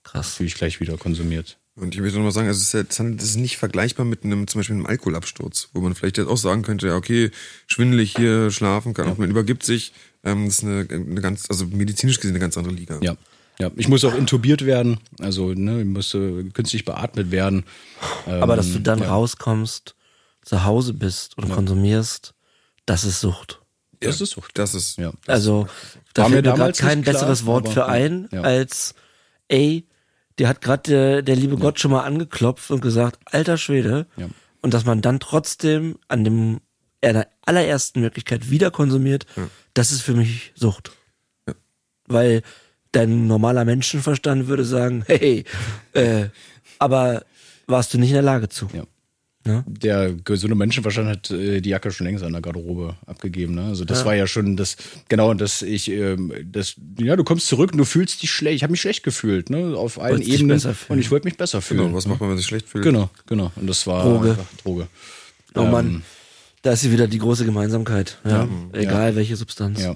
Krass. natürlich gleich wieder konsumiert. Und ich möchte noch mal sagen, also es ist, ja, es ist nicht vergleichbar mit einem, zum Beispiel einem Alkoholabsturz, wo man vielleicht jetzt auch sagen könnte, ja, okay, schwindelig hier, schlafen kann, man übergibt sich. Ähm, das ist eine, eine ganz, also medizinisch gesehen eine ganz andere Liga. Ja. Ja, ich muss auch intubiert werden, also ne, ich musste künstlich beatmet werden. Aber dass du Ähm, dann ja. rauskommst, zu Hause bist und konsumierst, das ist Sucht. Das ist Sucht. Das ist, Ja. Also, da fällt mir mir gerade kein klar, besseres Wort für ja, ein, ja. als, ey, der hat gerade der, der liebe Gott schon mal angeklopft und gesagt, alter Schwede. Ja. Und dass man dann trotzdem an dem, an der allerersten Möglichkeit wieder konsumiert, das ist für mich Sucht. weil dein normaler Menschenverstand würde sagen, hey, äh, aber warst du nicht in der Lage zu. Ja. Ja? Der gesunde Menschenverstand hat äh, die Jacke schon längst an der Garderobe abgegeben. Ne? Also das ja. war ja schon das, genau, dass ich, ähm, das, ja, du kommst zurück und du fühlst dich schlecht. Ich habe mich schlecht gefühlt, ne? Auf allen Ebenen. Und ich wollte mich besser fühlen. Genau, was macht man, wenn man sich schlecht fühlt? Genau, genau. Und das war Droge. Droge. Oh ähm, Mann, da ist sie wieder die große Gemeinsamkeit. Ja, egal welche Substanz. Ja.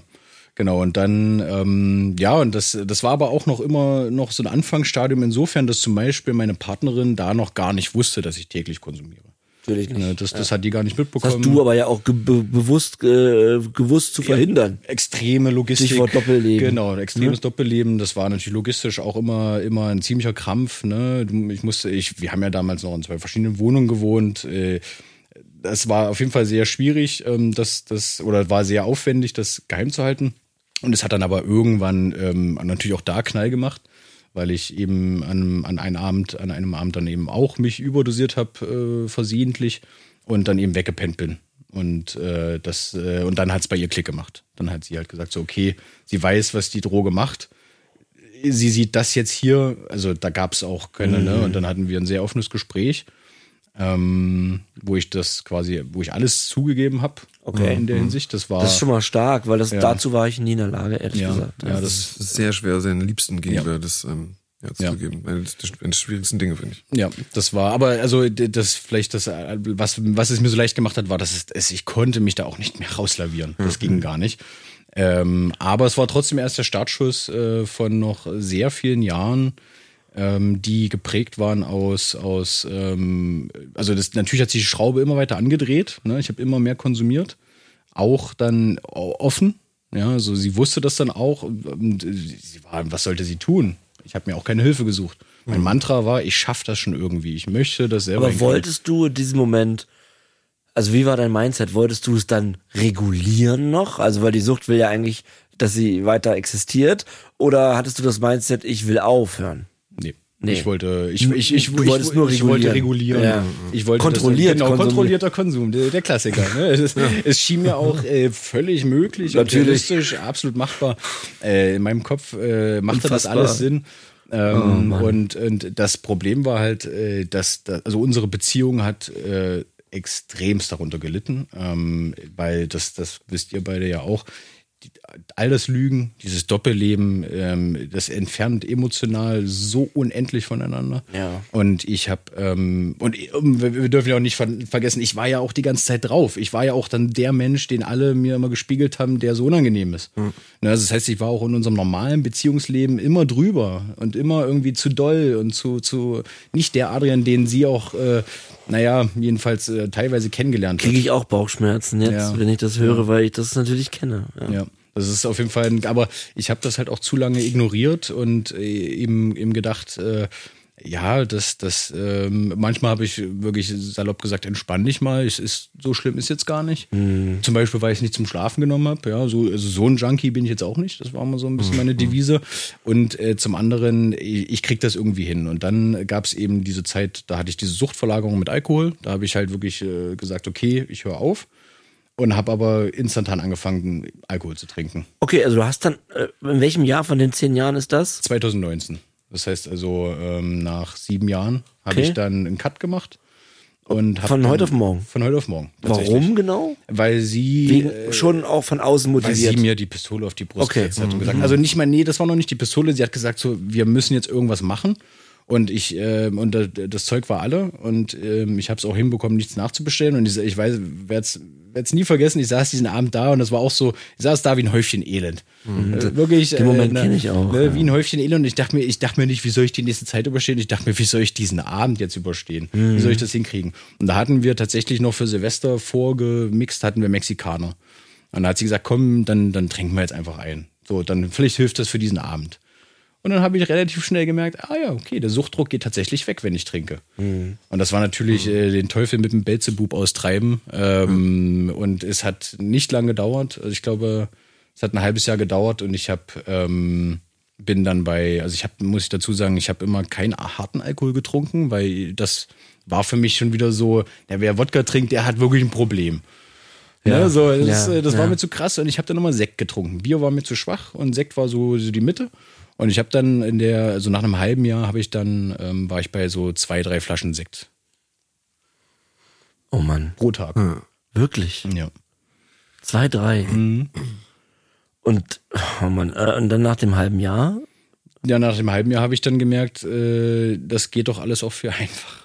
Genau, und dann, ähm, ja, und das, das war aber auch noch immer noch so ein Anfangsstadium insofern, dass zum Beispiel meine Partnerin da noch gar nicht wusste, dass ich täglich konsumiere. Natürlich nicht. Ja, das, das hat die gar nicht mitbekommen. Das hast du aber ja auch be bewusst äh, gewusst zu verhindern. Ja, extreme Logistik. Stichwort Doppelleben. Genau, extremes ne? Doppelleben. Das war natürlich logistisch auch immer immer ein ziemlicher Krampf. Ne? Ich musste, ich, wir haben ja damals noch in zwei verschiedenen Wohnungen gewohnt. Äh, das war auf jeden Fall sehr schwierig, ähm, das, das, oder war sehr aufwendig, das geheim zu halten. Und es hat dann aber irgendwann ähm, natürlich auch da Knall gemacht weil ich eben an, an einem Abend, an einem Abend dann eben auch mich überdosiert habe, äh, versehentlich und dann eben weggepennt bin. Und äh, das, äh, und dann hat es bei ihr Klick gemacht. Dann hat sie halt gesagt, so, okay, sie weiß, was die Droge macht. Sie sieht das jetzt hier, also da gab es auch keine, mhm. ne? Und dann hatten wir ein sehr offenes Gespräch, ähm, wo ich das quasi, wo ich alles zugegeben habe okay. in der mhm. Hinsicht. Das war. Das ist schon mal stark, weil das ja. dazu war ich nie in der Lage, ehrlich ja. gesagt. Ja, das, ist sehr schwer, seinen Liebsten gegenüber das ähm, ja, zugeben. Ja. Eines der schwierigsten Dinge, finde ich. Ja, das war, aber also das vielleicht das, was, was es mir so leicht gemacht hat, war, dass es, ich konnte mich da auch nicht mehr rauslavieren. Das mhm. ging gar nicht. Ähm, aber es war trotzdem erst der Startschuss äh, von noch sehr vielen Jahren, ähm, die geprägt waren aus, aus ähm, also das natürlich hat sich die Schraube immer weiter angedreht. Ne? Ich habe immer mehr konsumiert, auch dann offen. Ja, also sie wusste das dann auch. Sie war, was sollte sie tun? Ich habe mir auch keine Hilfe gesucht. Mein mhm. Mantra war, ich schaffe das schon irgendwie. Ich möchte das selber. Aber wolltest du in diesem Moment, also wie war dein Mindset? Wolltest du es dann regulieren noch? Also weil die Sucht will ja eigentlich, dass sie weiter existiert. Oder hattest du das Mindset, ich will aufhören? Nee. Nee. Ich wollte, ich, ich, ich, du wolltest ich, nur regulieren. ich wollte regulieren. Ja. Ich wollte Kontrolliert, das, genau, kontrollierter Konsum, der, der Klassiker. Ne? Es, ja. es schien mir auch äh, völlig möglich, Natürlich. realistisch, absolut machbar. Äh, in meinem Kopf äh, machte das alles Sinn. Ähm, oh, und, und das Problem war halt, äh, dass, dass also unsere Beziehung hat äh, extremst darunter gelitten, ähm, weil das, das wisst ihr beide ja auch all das Lügen, dieses Doppelleben, ähm, das entfernt emotional so unendlich voneinander. Ja. Und ich habe ähm, und wir dürfen ja auch nicht ver vergessen, ich war ja auch die ganze Zeit drauf. Ich war ja auch dann der Mensch, den alle mir immer gespiegelt haben, der so unangenehm ist. Mhm. Also das heißt, ich war auch in unserem normalen Beziehungsleben immer drüber und immer irgendwie zu doll und zu zu nicht der Adrian, den sie auch äh, naja, jedenfalls äh, teilweise kennengelernt Kriege ich auch Bauchschmerzen jetzt, ja. wenn ich das höre, weil ich das natürlich kenne. Ja. ja. Das ist auf jeden Fall, ein, aber ich habe das halt auch zu lange ignoriert und äh, eben, eben gedacht, äh, ja, das, das, ähm, manchmal habe ich wirklich salopp gesagt, entspann dich mal, es ist, so schlimm ist jetzt gar nicht. Mhm. Zum Beispiel, weil ich es nicht zum Schlafen genommen habe, ja, so, also so ein Junkie bin ich jetzt auch nicht, das war mal so ein bisschen meine mhm. Devise. Und äh, zum anderen, ich, ich krieg das irgendwie hin. Und dann gab es eben diese Zeit, da hatte ich diese Suchtverlagerung mit Alkohol, da habe ich halt wirklich äh, gesagt, okay, ich höre auf und habe aber instantan angefangen, Alkohol zu trinken. Okay, also du hast dann, äh, in welchem Jahr von den zehn Jahren ist das? 2019. Das heißt also, ähm, nach sieben Jahren habe okay. ich dann einen Cut gemacht. Und von heute auf morgen? Von heute auf morgen. Warum genau? Weil sie. Wegen, äh, schon auch von außen motiviert. Weil sie mir die Pistole auf die Brust okay. gesetzt hat und gesagt, also nicht mal, nee, das war noch nicht die Pistole. Sie hat gesagt so, wir müssen jetzt irgendwas machen. Und ich äh, und das Zeug war alle und äh, ich habe es auch hinbekommen, nichts nachzubestellen. Und ich, ich weiß, werde es nie vergessen. Ich saß diesen Abend da und das war auch so. Ich saß da wie ein Häufchen Elend. Mhm. Äh, wirklich. Den Moment äh, kenne ich auch. Ne, ja. Wie ein Häufchen Elend. Und ich dachte mir, ich dachte mir nicht, wie soll ich die nächste Zeit überstehen? Ich dachte mir, wie soll ich diesen Abend jetzt überstehen? Mhm. Wie soll ich das hinkriegen? Und da hatten wir tatsächlich noch für Silvester vorgemixt, hatten wir Mexikaner. Und da hat sie gesagt, komm, dann dann trinken wir jetzt einfach ein. So, dann vielleicht hilft das für diesen Abend. Und dann habe ich relativ schnell gemerkt, ah ja, okay, der Suchtdruck geht tatsächlich weg, wenn ich trinke. Mhm. Und das war natürlich äh, den Teufel mit dem Belzebub austreiben. Ähm, mhm. Und es hat nicht lange gedauert. Also ich glaube, es hat ein halbes Jahr gedauert und ich habe ähm, bin dann bei, also ich habe, muss ich dazu sagen, ich habe immer keinen harten Alkohol getrunken, weil das war für mich schon wieder so, der wer Wodka trinkt, der hat wirklich ein Problem. Ja. Ne, so, das, Ja, äh, das war ja. mir zu krass und ich habe dann immer Sekt getrunken. Bier war mir zu schwach und Sekt war so, so die Mitte. Und ich habe dann in der, also nach einem halben Jahr habe ich dann, ähm, war ich bei so zwei, drei Flaschen Sekt Oh Mann, pro Tag. wirklich. Ja. Zwei, drei. Mhm. Und, oh Mann, äh, und dann nach dem halben Jahr? Ja, nach dem halben Jahr habe ich dann gemerkt, äh, das geht doch alles auch viel einfacher.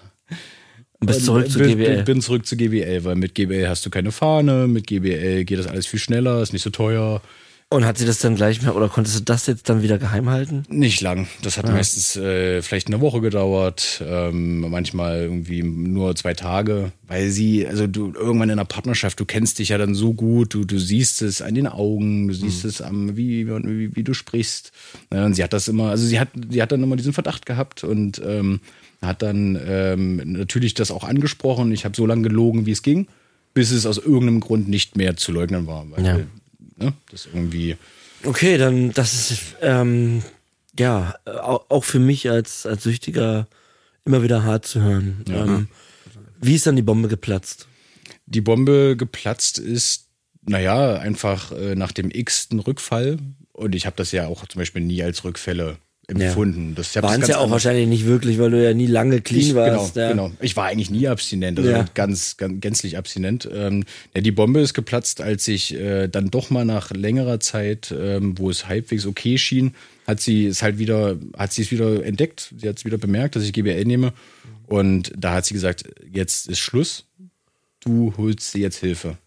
Und bist zurück zu bin, GBL. Bin zurück zu GBL, weil mit GBL hast du keine Fahne, mit GBL geht das alles viel schneller, ist nicht so teuer. Und hat sie das dann gleich mehr, oder konntest du das jetzt dann wieder geheim halten? Nicht lang. Das hat meistens äh, vielleicht eine Woche gedauert, ähm, manchmal irgendwie nur zwei Tage, weil sie, also du irgendwann in einer Partnerschaft, du kennst dich ja dann so gut, du, du siehst es an den Augen, du siehst es am, wie, wie, wie du sprichst. Ja, und sie hat das immer, also sie hat, sie hat dann immer diesen Verdacht gehabt und ähm, hat dann ähm, natürlich das auch angesprochen. Ich habe so lange gelogen, wie es ging, bis es aus irgendeinem Grund nicht mehr zu leugnen war. Weil, Ja. Ne, das irgendwie. Okay, dann, das ist, ähm, ja, au- auch für mich als, als Süchtiger immer wieder hart zu hören. Ähm, wie ist dann die Bombe geplatzt? die Bombe geplatzt ist, naja, einfach äh, nach dem x-ten Rückfall. Und ich habe das ja auch zum Beispiel nie als Rückfälle empfunden. Hab das Waren es ja auch anders- wahrscheinlich nicht wirklich, weil du ja nie lange clean ich, warst. genau, ja. genau. Ich war eigentlich nie abstinent, also Ja. ganz, ganz gänzlich abstinent. Ähm, ja, die Bombe ist geplatzt, als ich äh, dann doch mal nach längerer Zeit, ähm, wo es halbwegs okay schien, hat sie es halt wieder, hat sie es wieder entdeckt. Sie hat es wieder bemerkt, dass ich GBL nehme. Und da hat sie gesagt, jetzt ist Schluss. Du holst dir jetzt Hilfe.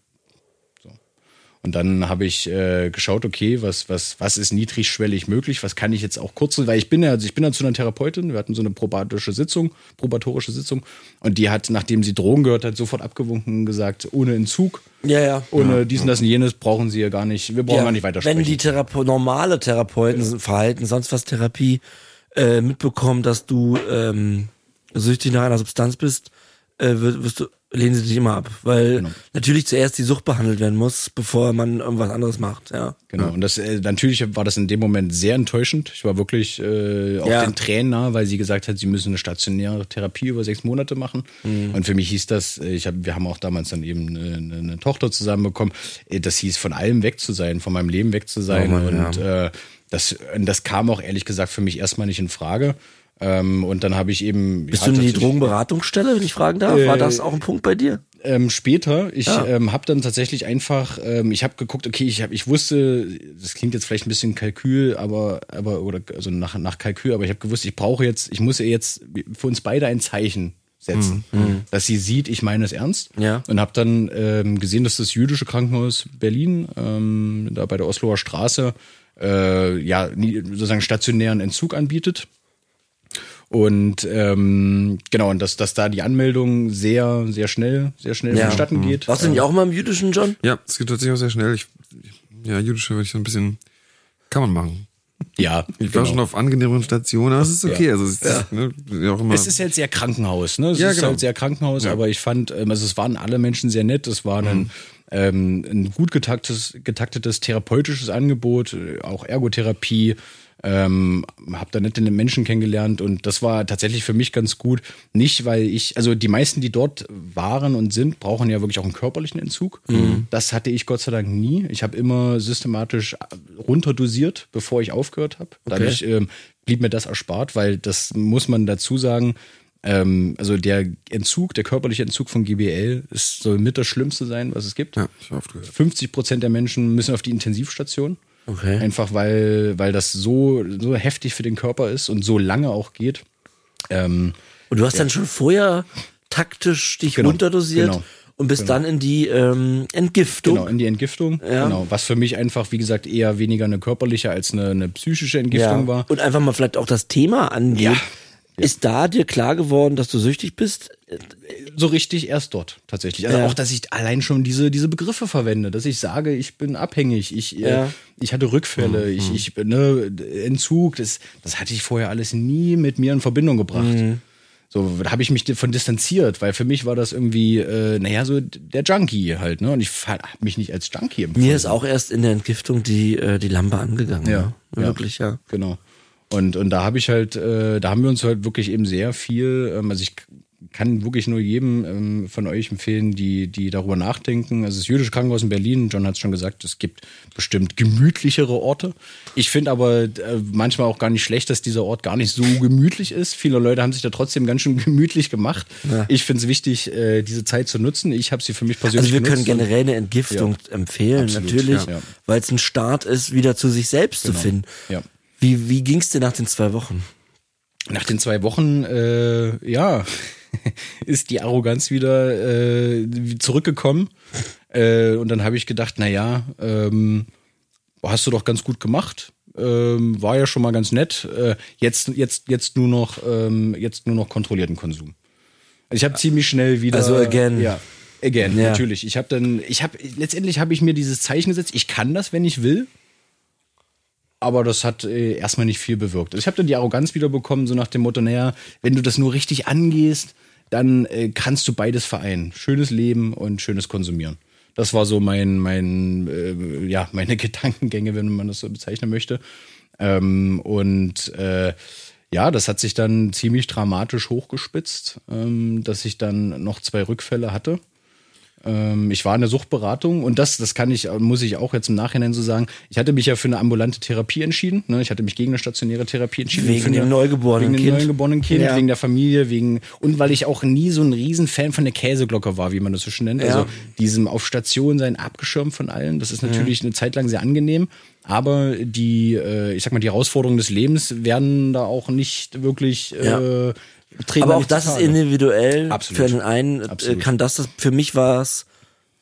Und dann habe ich äh, geschaut, okay, was, was, was ist niedrigschwellig möglich, was kann ich jetzt auch kurz, weil ich bin ja, also ich bin ja zu einer Therapeutin, wir hatten so eine probatorische Sitzung, probatorische Sitzung, und die hat, nachdem sie Drogen gehört hat, sofort abgewunken und gesagt, ohne Entzug, Ja, ja. ohne dies und das und jenes brauchen sie ja gar nicht, wir brauchen ja, gar nicht weitersprechen. Wenn die Therape normale Therapeuten Verhalten, sonst was Therapie, äh, mitbekommen, dass du ähm, süchtig nach einer Substanz bist, äh, wirst, wirst du, lehnen sie dich immer ab. Weil Genau. natürlich zuerst die Sucht behandelt werden muss, bevor man irgendwas anderes macht, ja. Genau, und das äh, natürlich war das in dem Moment sehr enttäuschend. Ich war wirklich äh, auch Ja. den Tränen nah, weil sie gesagt hat, sie müssen eine stationäre Therapie über sechs Monate machen. Mhm. Und für mich hieß das, äh, ich hab, wir haben auch damals dann eben eine, eine, Tochter zusammenbekommen. Äh, Das hieß, von allem weg zu sein, von meinem Leben weg zu sein. Oh Mann, und äh, das, und das kam auch ehrlich gesagt für mich erstmal nicht in Frage. Ähm, und dann habe ich eben. Bist ja, du in die Drogenberatungsstelle, wenn ich fragen darf? War Äh, das auch ein Punkt bei dir? ähm, später. Ich Ja. ähm, habe dann tatsächlich einfach, ähm, ich habe geguckt, okay, ich habe, ich wusste, das klingt jetzt vielleicht ein bisschen Kalkül, aber aber oder also nach nach Kalkül, aber ich habe gewusst, ich brauche jetzt, ich muss ihr jetzt für uns beide ein Zeichen setzen, dass sie sieht, ich meine es ernst. Ja. Und habe dann ähm, gesehen, dass das jüdische Krankenhaus Berlin ähm, da bei der Osloer Straße äh, ja sozusagen stationären Entzug anbietet. Und ähm, genau, und dass, dass da die Anmeldung sehr, sehr schnell, sehr schnell vonstatten geht. Warst du nicht auch mal im jüdischen, John? Ja, es geht tatsächlich auch sehr schnell. Ich, ja, jüdische würde ich so ein bisschen, kann man machen. Ja, Ich war genau. schon auf angenehmeren Stationen, aber es ist okay. Ja. Also es ist, ne, wie auch immer. Es ist halt sehr Krankenhaus, ne? Es Ja, ist genau. halt sehr Krankenhaus, aber ich fand, ähm, also es waren alle Menschen sehr nett. Es war ein, ähm, ein gut getaktetes, getaktetes therapeutisches Angebot, äh, auch Ergotherapie. Ähm, hab da nette Menschen kennengelernt und das war tatsächlich für mich ganz gut. Nicht, weil ich, also die meisten, die dort waren und sind, brauchen ja wirklich auch einen körperlichen Entzug. Das hatte ich Gott sei Dank nie. Ich habe immer systematisch runterdosiert, bevor ich aufgehört habe. Dadurch ähm, blieb mir das erspart, weil das muss man dazu sagen. Ähm, also der Entzug, der körperliche Entzug von GBL, ist soll mit das Schlimmste sein, was es gibt. ja, ich habe oft gehört. 50 Prozent der Menschen müssen auf die Intensivstation. Okay. Einfach weil, weil das so, so heftig für den Körper ist und so lange auch geht. Ähm, Und du hast dann schon vorher taktisch dich Genau, runterdosiert genau, und bist dann in die ähm, Entgiftung. genau, in die Entgiftung. Ja. Genau. Was für mich einfach, wie gesagt, eher weniger eine körperliche als eine, eine psychische Entgiftung war. Und einfach mal vielleicht auch das Thema angeht. Ja. Ist da dir klar geworden, dass du süchtig bist? So richtig erst dort tatsächlich. Also Ja. auch, dass ich allein schon diese, diese Begriffe verwende, dass ich sage, ich bin abhängig, ich, Ja. äh, ich hatte Rückfälle, ich, ich ne, Entzug, das, das hatte ich vorher alles nie mit mir in Verbindung gebracht. So, da habe ich mich davon distanziert, weil für mich war das irgendwie, äh, naja, so der Junkie halt, ne? Und ich habe mich nicht als Junkie empfunden. Mir ist auch erst in der Entgiftung die, äh, die Lampe angegangen. Ja, ne? ja. Wirklich, ja. Genau. Und, und da habe ich halt, äh, da haben wir uns halt wirklich eben sehr viel, ähm, also ich kann wirklich nur jedem ähm, von euch empfehlen, die, die darüber nachdenken. Also das jüdische Krankenhaus in Berlin, John hat es schon gesagt, es gibt bestimmt gemütlichere Orte. Ich finde aber äh, manchmal auch gar nicht schlecht, dass dieser Ort gar nicht so gemütlich ist. Viele Leute haben sich da trotzdem ganz schön [LAUGHS] gemütlich gemacht. Ja. Ich finde es wichtig, äh, diese Zeit zu nutzen. Ich habe sie für mich persönlich Also wir können generell eine Entgiftung empfehlen, Absolut, natürlich, ja. weil es ein Start ist, wieder zu sich selbst Genau. zu finden. Ja. Wie, wie ging's dir nach den zwei Wochen? Nach den zwei Wochen, äh, ja, [LAUGHS] ist die Arroganz wieder äh, zurückgekommen. Äh, und dann habe ich gedacht, na ja, ähm, hast du doch ganz gut gemacht. Ähm, war ja schon mal ganz nett. Äh, jetzt, jetzt, jetzt nur noch, ähm, jetzt nur noch kontrollierten Konsum. Also ich habe ziemlich schnell wieder. Also again. Ja. Again, Ja. natürlich. Ich habe dann, ich habe letztendlich habe ich mir dieses Zeichen gesetzt. Ich kann das, wenn ich will. Aber das hat äh, erstmal nicht viel bewirkt. Also ich habe dann die Arroganz wieder bekommen, so nach dem Motto, naja, wenn du das nur richtig angehst, dann äh, kannst du beides vereinen. Schönes Leben und schönes Konsumieren. Das war so mein, mein, äh, ja, [LAUGHS] meine Gedankengänge, wenn man das so bezeichnen möchte. Ähm, und äh, ja, das hat sich dann ziemlich dramatisch hochgespitzt, ähm, dass ich dann noch zwei Rückfälle hatte. Ähm, ich war in der Suchtberatung und das, das kann ich, muss ich auch jetzt im Nachhinein so sagen. Ich hatte mich ja für eine ambulante Therapie entschieden. Ne? Ich hatte mich gegen eine stationäre Therapie entschieden. Wegen eine- dem neugeborenen wegen dem Kind. neugeborenen Kind, Ja. wegen der Familie, wegen und weil ich auch nie so ein Riesenfan von der Käseglocke war, wie man das so schön nennt. Ja. Also diesem auf Station sein, abgeschirmt von allen. Das ist natürlich eine Zeit lang sehr angenehm. Aber die, äh, ich sag mal, die Herausforderungen des Lebens werden da auch nicht wirklich. Äh, Ja. treten Aber auch das ist individuell. Absolut. Für den einen äh, Absolut. kann das, das für mich war es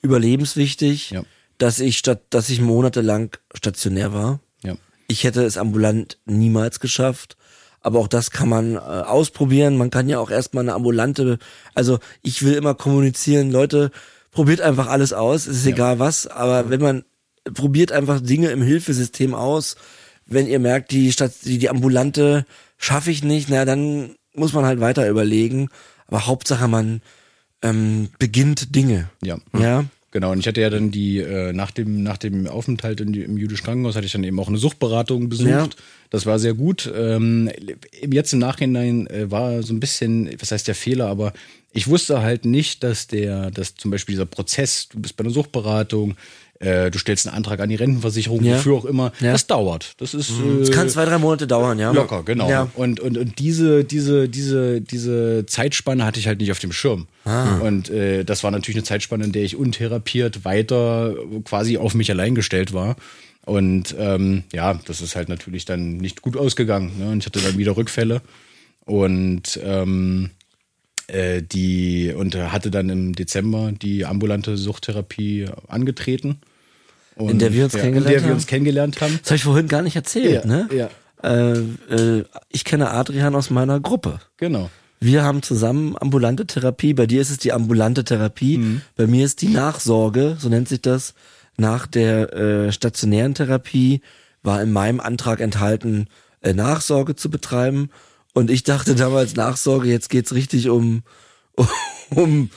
überlebenswichtig, Ja. dass ich statt, dass ich monatelang stationär war. Ja. Ich hätte es ambulant niemals geschafft. Aber auch das kann man äh, ausprobieren. Man kann ja auch erstmal eine ambulante, also ich will immer kommunizieren, Leute, probiert einfach alles aus, es ist egal was, aber wenn man probiert einfach Dinge im Hilfesystem aus, wenn ihr merkt, die Stadt, die, die ambulante schaffe ich nicht, na dann muss man halt weiter überlegen. Aber Hauptsache man ähm, beginnt Dinge. Ja. Ja. Genau, und ich hatte ja dann die, äh, nach dem, nach dem Aufenthalt in die, im jüdischen Krankenhaus hatte ich dann eben auch eine Suchtberatung besucht. Ja. Das war sehr gut. Ähm, jetzt im Nachhinein äh, war so ein bisschen, was heißt der Fehler, aber ich wusste halt nicht, dass der, dass zum Beispiel dieser Prozess, du bist bei einer Suchtberatung, äh, du stellst einen Antrag an die Rentenversicherung, Ja. wofür auch immer, Ja. das dauert. Das ist Es äh, kann zwei, drei Monate dauern, ja. Locker, genau. Ja. Und, und, und diese, diese, diese, diese Zeitspanne hatte ich halt nicht auf dem Schirm. Und äh, das war natürlich eine Zeitspanne, in der ich untherapiert weiter quasi auf mich allein gestellt war. Und ähm, ja, das ist halt natürlich dann nicht gut ausgegangen. Ne? Und ich hatte dann wieder Rückfälle. Und ähm, äh, die und hatte dann im Dezember die ambulante Suchttherapie angetreten. Und, In der wir uns ja, kennengelernt in der wir haben? uns kennengelernt haben. Das habe ich vorhin gar nicht erzählt, Ja, ne? ja. Äh, äh, ich kenne Adrian aus meiner Gruppe. Genau. Wir haben zusammen ambulante Therapie. Bei dir ist es die ambulante Therapie. Mhm. Bei mir ist die Nachsorge, so nennt sich das. Nach der äh, stationären Therapie war in meinem Antrag enthalten, äh, Nachsorge zu betreiben. Und ich dachte damals Nachsorge, jetzt geht's richtig um, [LAUGHS] um,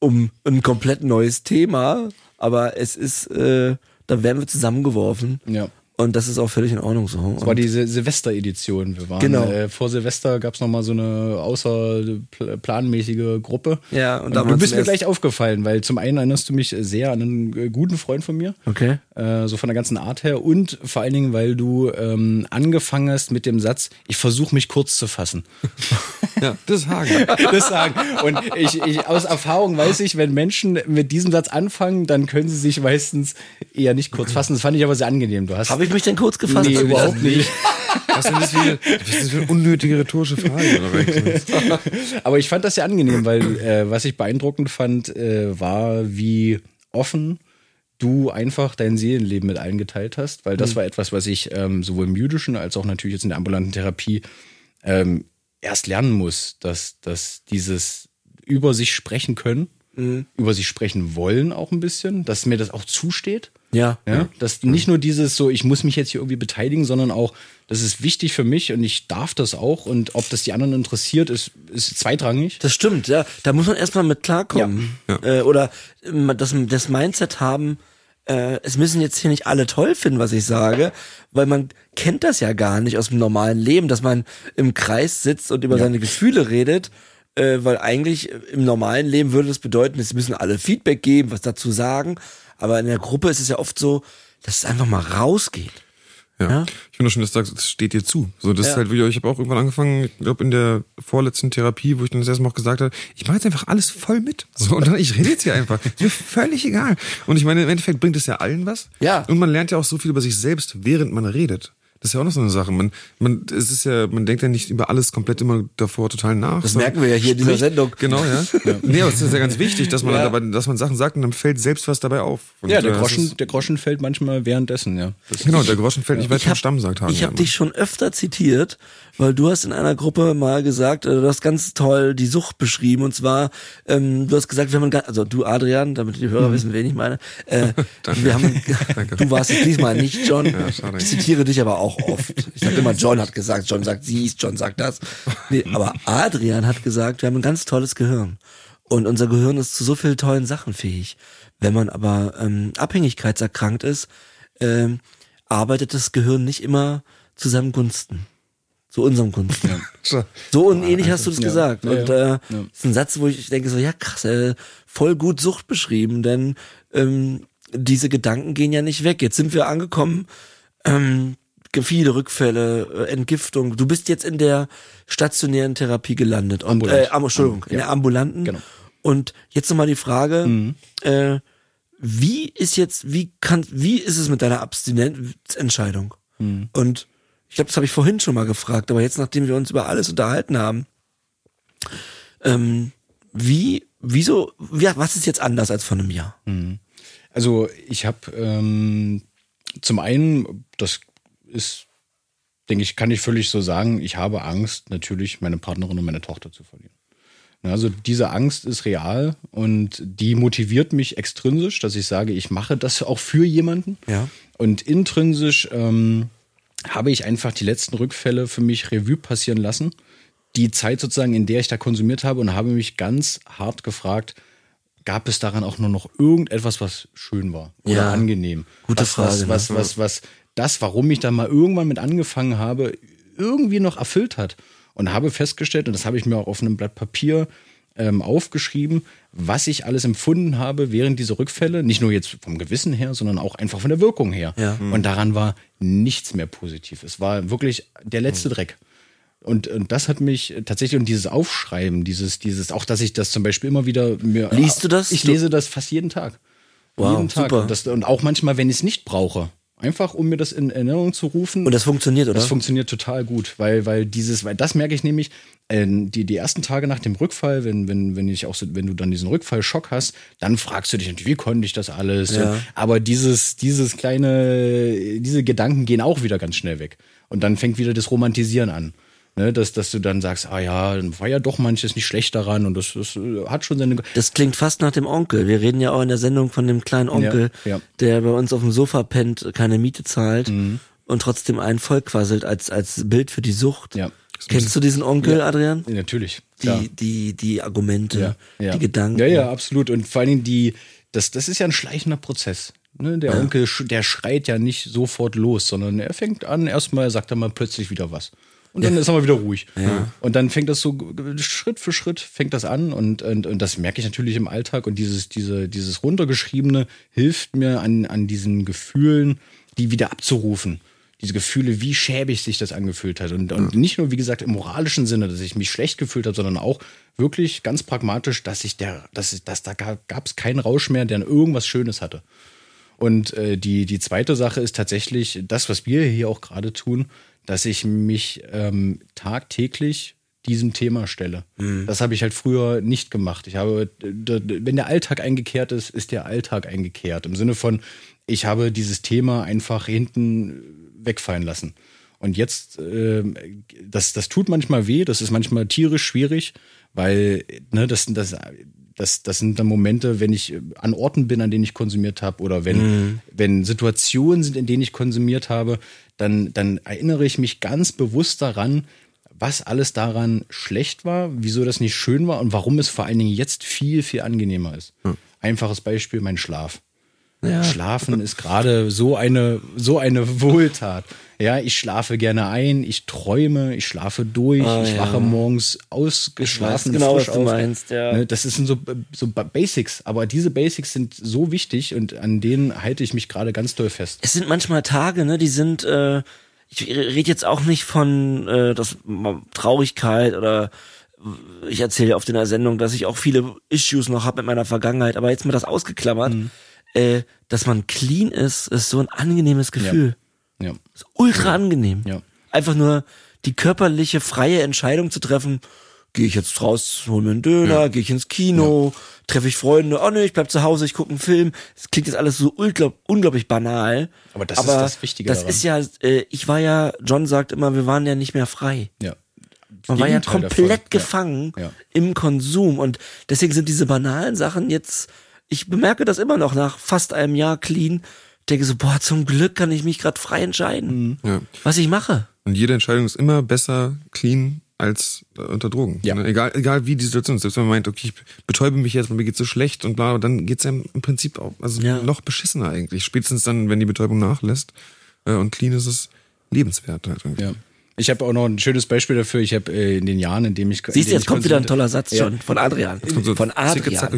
um ein komplett neues Thema. Aber es ist, äh, da werden wir zusammengeworfen. Ja. Und das ist auch völlig in Ordnung so. Das war die Sil- Silvester-Edition. Wir waren Genau. äh, vor Silvester gab's noch mal so eine außerplanmäßige Gruppe. Ja, und und du bist mir gleich aufgefallen, weil zum einen erinnerst du mich sehr an einen äh, guten Freund von mir. Okay. Äh, so von der ganzen Art her und vor allen Dingen, weil du ähm, angefangen hast mit dem Satz, ich versuche mich kurz zu fassen. [LAUGHS] Ja, das ist Hagen. [LAUGHS] das sagen. Und ich, ich aus Erfahrung weiß ich, wenn Menschen mit diesem Satz anfangen, dann können sie sich meistens eher nicht kurz fassen. Das fand ich aber sehr angenehm. Du hast Habe ich mich denn kurz gefasst? Nee, überhaupt nicht. Was ist das für eine, das für eine unnötige rhetorische Frage? [LAUGHS] Aber ich fand das sehr angenehm, weil äh, was ich beeindruckend fand, äh, war, wie offen du einfach dein Seelenleben mit allen geteilt hast, weil das war etwas, was ich ähm, sowohl im jüdischen als auch natürlich jetzt in der ambulanten Therapie ähm, erst lernen muss, dass, dass dieses über sich sprechen können, über sich sprechen wollen auch ein bisschen, dass mir das auch zusteht. Ja. Ja, dass nicht nur dieses so, ich muss mich jetzt hier irgendwie beteiligen, sondern auch, das ist wichtig für mich und ich darf das auch und ob das die anderen interessiert, ist, ist zweitrangig. Das stimmt, ja. Da muss man erstmal mit klarkommen. Äh, oder ähm, das, das Mindset haben, äh, es müssen jetzt hier nicht alle toll finden, was ich sage, weil man kennt das ja gar nicht aus dem normalen Leben, dass man im Kreis sitzt und über seine Gefühle redet. äh, weil eigentlich im normalen Leben würde das bedeuten, es müssen alle Feedback geben, was dazu sagen, aber in der Gruppe ist es ja oft so, dass es einfach mal rausgeht. Ja. Ja? Ich finde schon, das sagt, das steht dir zu. So, das Ja. ist halt, wirklich- ich habe auch irgendwann angefangen, ich glaube in der vorletzten Therapie, wo ich dann das erste Mal auch gesagt habe, ich mache jetzt einfach alles voll mit. So, und dann, ich rede jetzt hier einfach. Ist mir völlig egal. Und ich meine, im Endeffekt bringt es ja allen was. Ja. Und man lernt ja auch so viel über sich selbst, während man redet. Das ist ja auch noch so eine Sache. Man, man, es ist ja, man denkt ja nicht über alles komplett immer davor total nach. Das merken wir ja hier in dieser Sendung. Genau, [LAUGHS] ja. Nee, aber es ist ja ganz wichtig, dass man, Ja. dabei, dass man Sachen sagt und dann fällt selbst was dabei auf. Und, Ja, der äh, das Groschen, der Groschen fällt manchmal währenddessen, ja. Das genau, der Groschen fällt nicht weit Ich vom Stamm, sagt Hagen. Ich ja habe immer. dich schon öfter zitiert, weil du hast in einer Gruppe mal gesagt, äh, du hast ganz toll die Sucht beschrieben und zwar, ähm, du hast gesagt, wir haben, also du Adrian, damit die Hörer wissen, wen ich meine, äh, [LAUGHS] wir haben, [LAUGHS] du warst es diesmal nicht John, schade. ich zitiere dich aber auch oft. Ich sage immer, John hat gesagt, John sagt dies, John sagt das. Nee, aber Adrian hat gesagt, wir haben ein ganz tolles Gehirn und unser Gehirn ist zu so vielen tollen Sachen fähig. Wenn man aber ähm, abhängigkeitserkrankt ist, ähm, arbeitet das Gehirn nicht immer zu seinem Gunsten. Zu unserem Gunsten. [LAUGHS] So. So und ähnlich hast du das Ja. gesagt. Ja, und ja. äh, das ist ein Satz, wo ich denke so, ja krass, äh, voll gut Sucht beschrieben, denn ähm, diese Gedanken gehen ja nicht weg. Jetzt sind wir angekommen, ähm, viele Rückfälle, äh, Entgiftung. Du bist jetzt in der stationären Therapie gelandet. Und, Ambulant. äh, Entschuldigung, in der ambulanten. Genau. Und jetzt nochmal die Frage, Mhm. äh, wie ist jetzt, wie kann, wie ist es mit deiner Abstinenzentscheidung? Mhm. Und ich glaube, das habe ich vorhin schon mal gefragt, aber jetzt, nachdem wir uns über alles unterhalten haben, ähm, wie, wieso, ja, was ist jetzt anders als vor einem Jahr? Also ich habe ähm, zum einen, das ist, denke ich, kann ich völlig so sagen, ich habe Angst, natürlich meine Partnerin und meine Tochter zu verlieren. Also diese Angst ist real und die motiviert mich extrinsisch, dass ich sage, ich mache das auch für jemanden. Ja. Und intrinsisch ähm, habe ich einfach die letzten Rückfälle für mich Revue passieren lassen. Die Zeit sozusagen, in der ich da konsumiert habe und habe mich ganz hart gefragt, gab es daran auch nur noch irgendetwas, was schön war oder Ja. angenehm? Gute was, Frage, Was, ne? was, was, was das, warum ich da mal irgendwann mit angefangen habe, irgendwie noch erfüllt hat. Und habe festgestellt, und das habe ich mir auch auf einem Blatt Papier ähm, aufgeschrieben, was ich alles empfunden habe während dieser Rückfälle. Nicht nur jetzt vom Gewissen her, sondern auch einfach von der Wirkung her. Ja. Und daran war nichts mehr positiv. Es war wirklich der letzte Dreck. Und, und das hat mich tatsächlich, und dieses Aufschreiben, dieses, dieses, auch dass ich das zum Beispiel immer wieder mir. Liest du das? Ich lese das fast jeden Tag. Wow, jeden Tag. super. Und, das, und auch manchmal, wenn ich es nicht brauche. Einfach, um mir das in Erinnerung zu rufen. Und das funktioniert, oder? Das funktioniert total gut, weil, weil dieses, weil das merke ich nämlich, äh, die, die ersten Tage nach dem Rückfall, wenn, wenn, wenn ich auch so, wenn du dann diesen Rückfallschock hast, dann fragst du dich natürlich, wie konnte ich das alles? Ja. Und, aber dieses, dieses kleine, diese Gedanken gehen auch wieder ganz schnell weg. Und dann fängt wieder das Romantisieren an. Ne, dass, dass du dann sagst, ah ja, dann war ja doch manches nicht schlecht daran und das, das äh, hat schon seine. Das klingt fast nach dem Onkel. Wir reden ja auch in der Sendung von dem kleinen Onkel, Ja, ja. der bei uns auf dem Sofa pennt, keine Miete zahlt Mhm. und trotzdem einen vollquasselt als, als Bild für die Sucht. Ja. Kennst du diesen Onkel, Adrian? Natürlich. klar. Die, die, die Argumente, ja, ja. die Gedanken. Ja, ja, absolut. Und vor allen Dingen die, das, das ist ja ein schleichender Prozess. Ne? Der Onkel, sch- der schreit ja nicht sofort los, sondern er fängt an, erstmal sagt er mal plötzlich wieder was. Und dann ist er mal wieder ruhig. Und dann fängt das so Schritt für Schritt fängt das an und, und, und das merke ich natürlich im Alltag und dieses, diese, dieses runtergeschriebene hilft mir an, an diesen Gefühlen, die wieder abzurufen. Diese Gefühle, wie schäbig sich das angefühlt hat. Und, und nicht nur, wie gesagt, im moralischen Sinne, dass ich mich schlecht gefühlt habe, sondern auch wirklich ganz pragmatisch, dass ich der, dass, ich- dass da gab es keinen Rausch mehr, der irgendwas Schönes hatte. Und äh, die, die zweite Sache ist tatsächlich das, was wir hier auch gerade tun, dass ich mich ähm, tagtäglich diesem Thema stelle. Das habe ich halt früher nicht gemacht. Ich habe, wenn der Alltag eingekehrt ist, ist der Alltag eingekehrt. Im Sinne von, ich habe dieses Thema einfach hinten wegfallen lassen. Und jetzt, ähm, das, das tut manchmal weh, das ist manchmal tierisch schwierig, weil ne, das, das, das, das sind dann Momente, wenn ich an Orten bin, an denen ich konsumiert habe, oder wenn, wenn Situationen sind, in denen ich konsumiert habe, dann, dann erinnere ich mich ganz bewusst daran, was alles daran schlecht war, wieso das nicht schön war und warum es vor allen Dingen jetzt viel, viel angenehmer ist. Einfaches Beispiel, mein Schlaf. Ja. Schlafen ist gerade so eine, so eine Wohltat. Ja, ich schlafe gerne ein, ich träume, ich schlafe durch, oh, ich wache morgens ausgeschlafen. genau, was du auf. meinst, ja. Ne, das sind so, so Basics, aber diese Basics sind so wichtig und an denen halte ich mich gerade ganz doll fest. Es sind manchmal Tage, ne, die sind, äh, ich rede jetzt auch nicht von äh, das Traurigkeit oder ich erzähle ja in der Sendung, dass ich auch viele Issues noch habe mit meiner Vergangenheit, aber jetzt mal das ausgeklammert, mhm. äh, dass man clean ist, ist so ein angenehmes Gefühl. Ja. Ja. Ist ultra angenehm. Ja. Einfach nur die körperliche, freie Entscheidung zu treffen, gehe ich jetzt raus, hol mir einen Döner, ja. gehe ich ins Kino, ja. treffe ich Freunde, oh nee, ich bleib zu Hause, ich gucke einen Film. Es klingt jetzt alles so unglaub, unglaublich banal. Aber das aber ist das Wichtige Das daran. ist ja, äh, ich war ja, John sagt immer, wir waren ja nicht mehr frei. Ja. Man war ja komplett davon. gefangen ja. im Konsum und deswegen sind diese banalen Sachen jetzt, ich bemerke das immer noch nach fast einem Jahr clean, denke so, boah, zum Glück kann ich mich gerade frei entscheiden, mhm. ja. was ich mache. Und jede Entscheidung ist immer besser clean als äh, unter Drogen. Ja. Ne? Egal, egal wie die Situation ist. Selbst wenn man meint, okay, ich betäube mich jetzt, mir geht's so schlecht und bla, dann geht's ja im Prinzip auch, also ja. noch beschissener eigentlich. Spätestens dann, wenn die Betäubung nachlässt. Äh, und clean ist es lebenswert halt irgendwie. Ja. Ich habe auch noch ein schönes Beispiel dafür. Ich habe äh, in den Jahren, in dem ich. Siehst du, jetzt kommt wieder ein toller Satz ja. schon von Adrian. So von Adrian. [LAUGHS]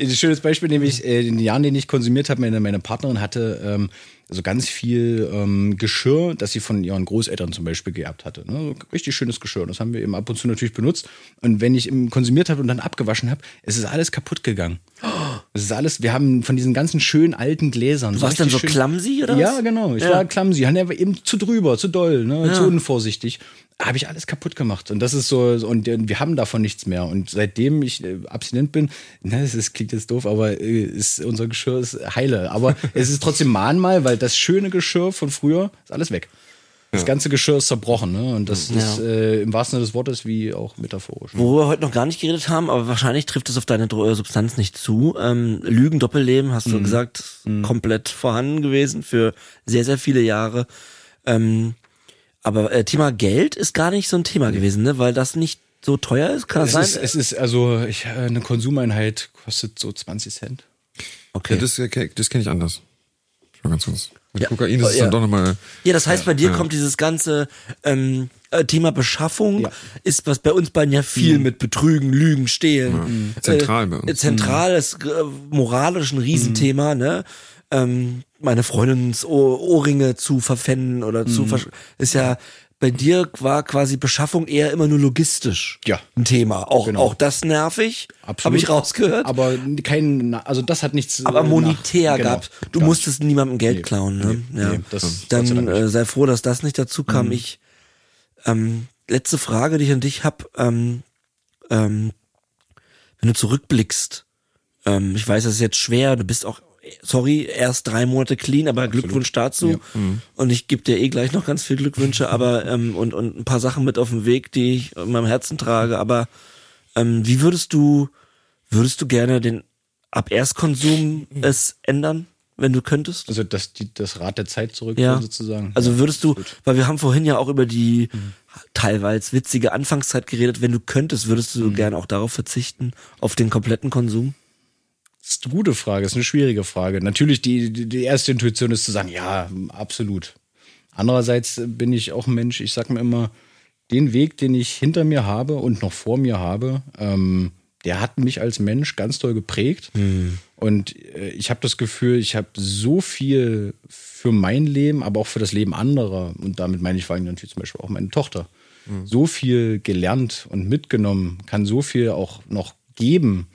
ein schönes Beispiel, nämlich äh, in den Jahren, in denen ich konsumiert habe, meine, meine Partnerin hatte ähm, also ganz viel ähm, Geschirr, das sie von ihren Großeltern zum Beispiel geerbt hatte. Ne? richtig schönes Geschirr. Das haben wir eben ab und zu natürlich benutzt. Und wenn ich eben konsumiert habe und dann abgewaschen habe, es ist alles kaputt gegangen. Es ist alles, wir haben von diesen ganzen schönen alten Gläsern. Du warst dann so clumsy oder? Ja, genau. Ich ja. war clumsy. Ja, eben zu drüber, zu doll, ne? Ja. zu unvorsichtig habe ich alles kaputt gemacht. Und das ist so, und wir haben davon nichts mehr. Und seitdem ich äh, abstinent bin, ne, das ist, klingt jetzt doof, aber äh, ist, unser Geschirr ist heile. Aber [LAUGHS] es ist trotzdem Mahnmal, weil das schöne Geschirr von früher ist alles weg. Das ganze Geschirr ist zerbrochen, ne? Und das ja. ist äh, im wahrsten Sinne des Wortes wie auch metaphorisch. Ne? Wo wir heute noch gar nicht geredet haben, aber wahrscheinlich trifft es auf deine Dro Substanz nicht zu. Ähm, Lügen, Doppelleben, hast du mhm. gesagt, mhm. komplett vorhanden gewesen für sehr, sehr viele Jahre. Ähm, aber äh, Thema Geld ist gar nicht so ein Thema gewesen, ne? Weil das nicht so teuer ist, kann es das ist, sein? Es ist also ich, äh, eine Konsumeinheit kostet so 20 Cent. Okay. Ja, das, das kenne ich anders. Mal ganz kurz. Mit ja. Kokain ist es ja. dann doch nochmal. Ja, das heißt, bei dir kommt dieses ganze ähm, äh, Thema Beschaffung, ja. ist was bei uns beiden ja viel mhm. mit Betrügen, Lügen, Stehlen. Mhm. Zentral bei uns. Zentral ist äh, moralisch ein Riesenthema, mhm. ne? ähm, meine Freundins Ohrringe zu verpfänden oder zu mhm. ist ja bei dir war quasi Beschaffung eher immer nur logistisch ja. ein Thema. Auch, genau. auch das nervig, habe ich rausgehört. Aber kein, also das hat nichts. Aber monetär nach, genau, gab. Du musstest nicht. niemandem Geld nee, klauen. Ne? Nee, ja. Nee, das, Dann äh, sei froh, dass das nicht dazu kam. Mhm. Ich ähm, letzte Frage, die ich an dich hab. Ähm, ähm, wenn du zurückblickst, ähm, ich weiß, das ist jetzt schwer. Du bist auch sorry, erst drei Monate clean, aber Absolut. Glückwunsch dazu. Ja. Mhm. Und ich gebe dir eh gleich noch ganz viel Glückwünsche, [LAUGHS] aber ähm, und, und ein paar Sachen mit auf dem Weg, die ich in meinem Herzen trage. Aber ähm, wie würdest du, würdest du gerne den ab Erstkonsum es ändern? wenn du könntest? Also das, die, das Rad der Zeit zurück ja. sozusagen. Also würdest du, weil wir haben vorhin ja auch über die mhm. teilweise witzige Anfangszeit geredet, wenn du könntest, würdest du mhm. gerne auch darauf verzichten, auf den kompletten Konsum? Das ist eine gute Frage, das ist eine schwierige Frage. Natürlich, die, die erste Intuition ist zu sagen, ja, absolut. Andererseits bin ich auch ein Mensch, ich sag mir immer, den Weg, den ich hinter mir habe und noch vor mir habe, ähm, der hat mich als Mensch ganz doll geprägt. Mhm. Und äh, ich habe das Gefühl, ich habe so viel für mein Leben, aber auch für das Leben anderer, und damit meine ich vor allem natürlich zum Beispiel auch meine Tochter, mhm. so viel gelernt und mitgenommen, kann so viel auch noch geben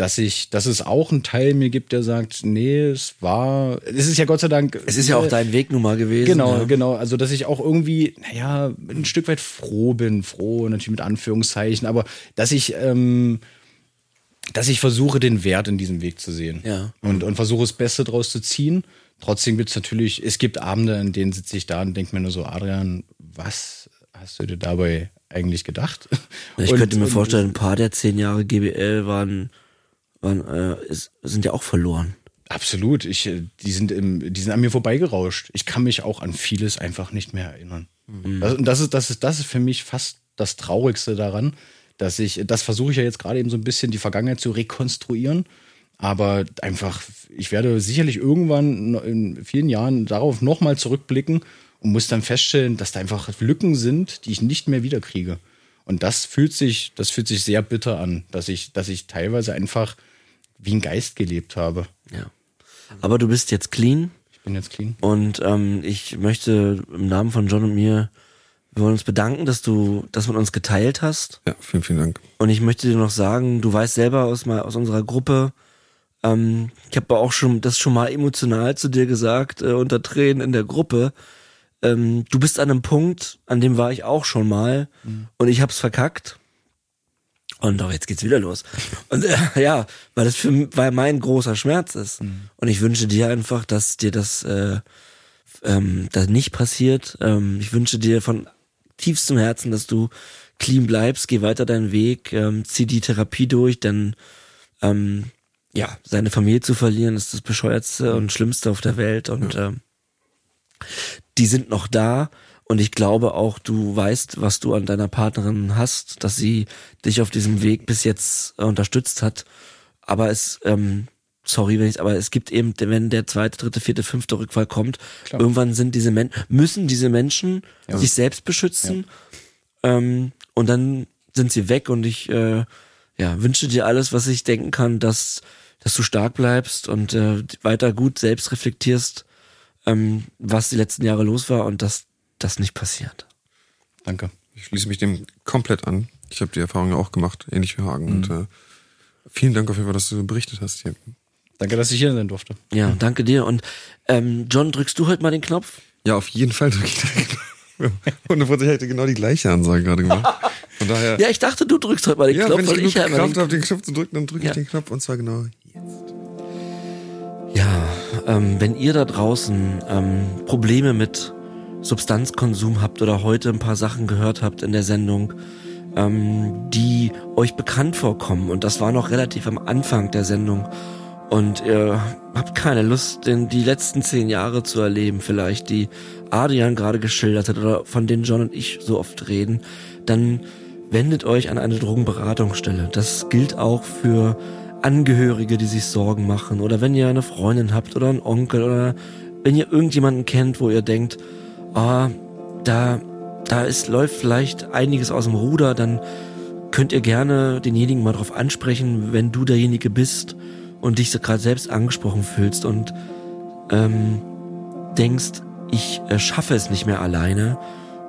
dass ich, dass es auch einen Teil mir gibt, der sagt, nee, es war, es ist ja Gott sei Dank. Es ist ja auch dein Weg nun mal gewesen. Genau, ja. genau. Also, dass ich auch irgendwie, naja, ein Stück weit froh bin, froh natürlich mit Anführungszeichen, aber dass ich, ähm, dass ich versuche, den Wert in diesem Weg zu sehen. Ja. Und, und versuche, das Beste draus zu ziehen. Trotzdem gibt es natürlich, es gibt Abende, in denen sitze ich da und denke mir nur so, Adrian, was hast du dir dabei eigentlich gedacht? Ich und, könnte mir vorstellen, ein paar der zehn Jahre GBL waren waren, äh, ist, sind ja auch verloren. Absolut. Ich, äh, die sind im, die sind an mir vorbeigerauscht. Ich kann mich auch an vieles einfach nicht mehr erinnern. Mhm. Das, und das ist, das ist, das ist für mich fast das Traurigste daran, dass ich, das versuche ich ja jetzt gerade eben so ein bisschen die Vergangenheit zu rekonstruieren. Aber einfach, ich werde sicherlich irgendwann in vielen Jahren darauf nochmal zurückblicken und muss dann feststellen, dass da einfach Lücken sind, die ich nicht mehr wiederkriege. Und das fühlt sich, das fühlt sich sehr bitter an, dass ich, dass ich teilweise einfach wie ein Geist gelebt habe. Ja. Aber du bist jetzt clean. Ich bin jetzt clean. Und ähm, ich möchte im Namen von John und mir, wir wollen uns bedanken, dass du das mit uns geteilt hast. Ja, vielen, vielen Dank. Und ich möchte dir noch sagen, du weißt selber aus, mal, aus unserer Gruppe, ähm, ich habe auch schon das schon mal emotional zu dir gesagt, äh, unter Tränen in der Gruppe. Ähm, du bist an einem Punkt, an dem war ich auch schon mal mhm. und ich hab's verkackt. Und doch, jetzt geht's wieder los. Und äh, [LAUGHS] ja, weil das für weil mein großer Schmerz ist. Mhm. Und ich wünsche dir einfach, dass dir das, äh, ähm, das nicht passiert. Ähm, ich wünsche dir von tiefstem Herzen, dass du clean bleibst, geh weiter deinen Weg, ähm, zieh die Therapie durch, denn ähm, ja, seine Familie zu verlieren ist das bescheuertste und schlimmste auf der Welt und ja. ähm, die sind noch da und ich glaube auch, du weißt, was du an deiner Partnerin hast, dass sie dich auf diesem Weg bis jetzt äh, unterstützt hat. Aber es, ähm, sorry, wenn ich, aber es gibt eben, wenn der zweite, dritte, vierte, fünfte Rückfall kommt, Klar. irgendwann sind diese Menschen, müssen diese Menschen ja. sich selbst beschützen. Ja. Ähm, und dann sind sie weg und ich äh, ja, wünsche dir alles, was ich denken kann, dass, dass du stark bleibst und äh, weiter gut selbst reflektierst, ähm, was die letzten Jahre los war und dass das nicht passiert. Danke. Ich schließe mich dem komplett an. Ich habe die Erfahrung ja auch gemacht, ähnlich wie Hagen. Mhm. Und äh, vielen Dank auf jeden Fall, dass du berichtet hast hier. Danke, dass ich hier sein durfte. Ja, danke dir. Und ähm, John, drückst du heute mal den Knopf? Ja, auf jeden Fall drücke ich den Knopf. Und vor sich hätte genau die gleiche Ansage gerade gemacht. Von daher. Ja, ich dachte, du drückst heute mal den ja, Knopf. Wenn ich, weil ich ja Kraft habe, den Knopf zu drücken, dann drücke ja. ich den Knopf und zwar genau jetzt. Ja, ähm, wenn ihr da draußen ähm, Probleme mit Substanzkonsum habt oder heute ein paar Sachen gehört habt in der Sendung, ähm, die euch bekannt vorkommen. Und das war noch relativ am Anfang der Sendung. Und ihr habt keine Lust, den, die letzten zehn Jahre zu erleben, vielleicht, die Adrian gerade geschildert hat oder von denen John und ich so oft reden, dann wendet euch an eine Drogenberatungsstelle. Das gilt auch für Angehörige, die sich Sorgen machen oder wenn ihr eine Freundin habt oder einen Onkel oder wenn ihr irgendjemanden kennt, wo ihr denkt, ah, da, da ist, läuft vielleicht einiges aus dem Ruder, dann könnt ihr gerne denjenigen mal drauf ansprechen, wenn du derjenige bist und dich so gerade selbst angesprochen fühlst und ähm, denkst, ich äh, schaffe es nicht mehr alleine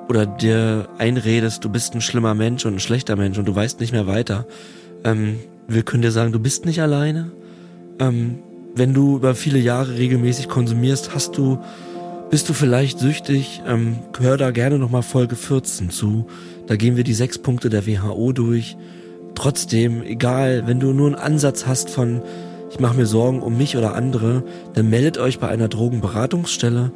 oder dir einredest, du bist ein schlimmer Mensch und ein schlechter Mensch und du weißt nicht mehr weiter. Ähm, wir können dir sagen, du bist nicht alleine. Ähm, wenn du über viele Jahre regelmäßig konsumierst, hast du bist du vielleicht süchtig? Ähm, hör da gerne nochmal Folge 14 zu. Da gehen wir die sechs Punkte der WHO durch. Trotzdem, egal, wenn du nur einen Ansatz hast von, ich mache mir Sorgen um mich oder andere, dann meldet euch bei einer Drogenberatungsstelle.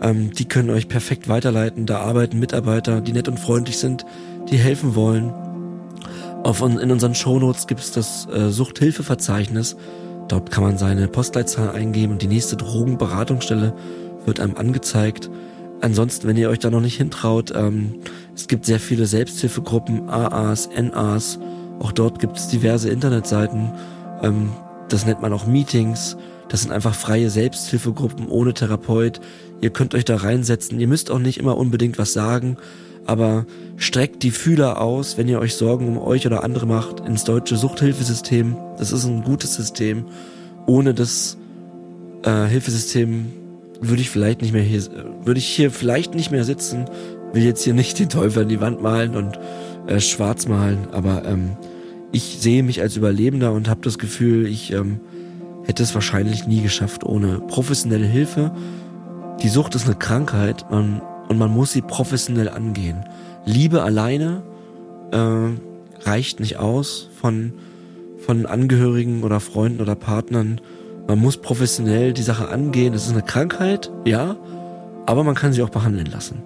Ähm, die können euch perfekt weiterleiten. Da arbeiten Mitarbeiter, die nett und freundlich sind, die helfen wollen. Auf, in unseren Shownotes gibt es das äh, Suchthilfeverzeichnis. Dort kann man seine Postleitzahl eingeben und die nächste Drogenberatungsstelle wird einem angezeigt. Ansonsten, wenn ihr euch da noch nicht hintraut, ähm, es gibt sehr viele Selbsthilfegruppen, AAs, NAs. Auch dort gibt es diverse Internetseiten. Ähm, das nennt man auch Meetings. Das sind einfach freie Selbsthilfegruppen ohne Therapeut. Ihr könnt euch da reinsetzen. Ihr müsst auch nicht immer unbedingt was sagen, aber streckt die Fühler aus, wenn ihr euch Sorgen um euch oder andere macht, ins deutsche Suchthilfesystem. Das ist ein gutes System. Ohne das äh, Hilfesystem würde ich vielleicht nicht mehr hier, würde ich hier vielleicht nicht mehr sitzen, will jetzt hier nicht den Teufel an die Wand malen und äh, schwarz malen, aber ähm, ich sehe mich als Überlebender und habe das Gefühl, ich ähm, hätte es wahrscheinlich nie geschafft ohne professionelle Hilfe. Die Sucht ist eine Krankheit man, und man muss sie professionell angehen. Liebe alleine äh, reicht nicht aus von, von Angehörigen oder Freunden oder Partnern man muss professionell die Sache angehen. Es ist eine Krankheit, ja, aber man kann sie auch behandeln lassen.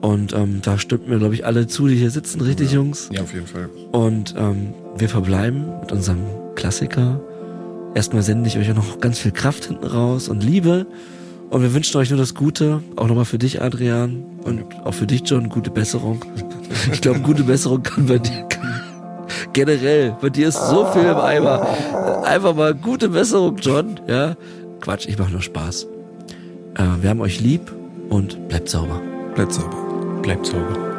Und ähm, da stimmt mir, glaube ich, alle zu, die hier sitzen, richtig, ja, Jungs? Ja, auf jeden Fall. Und ähm, wir verbleiben mit unserem Klassiker. Erstmal sende ich euch auch noch ganz viel Kraft hinten raus und Liebe. Und wir wünschen euch nur das Gute, auch nochmal für dich, Adrian, und auch für dich, John, gute Besserung. Ich glaube, gute Besserung kann bei dir, kann, generell, bei dir ist so viel im Eimer. Einfach mal gute Besserung, John. Ja, Quatsch, ich mache nur Spaß. Äh, wir haben euch lieb und bleibt sauber. Bleibt sauber. Bleibt sauber.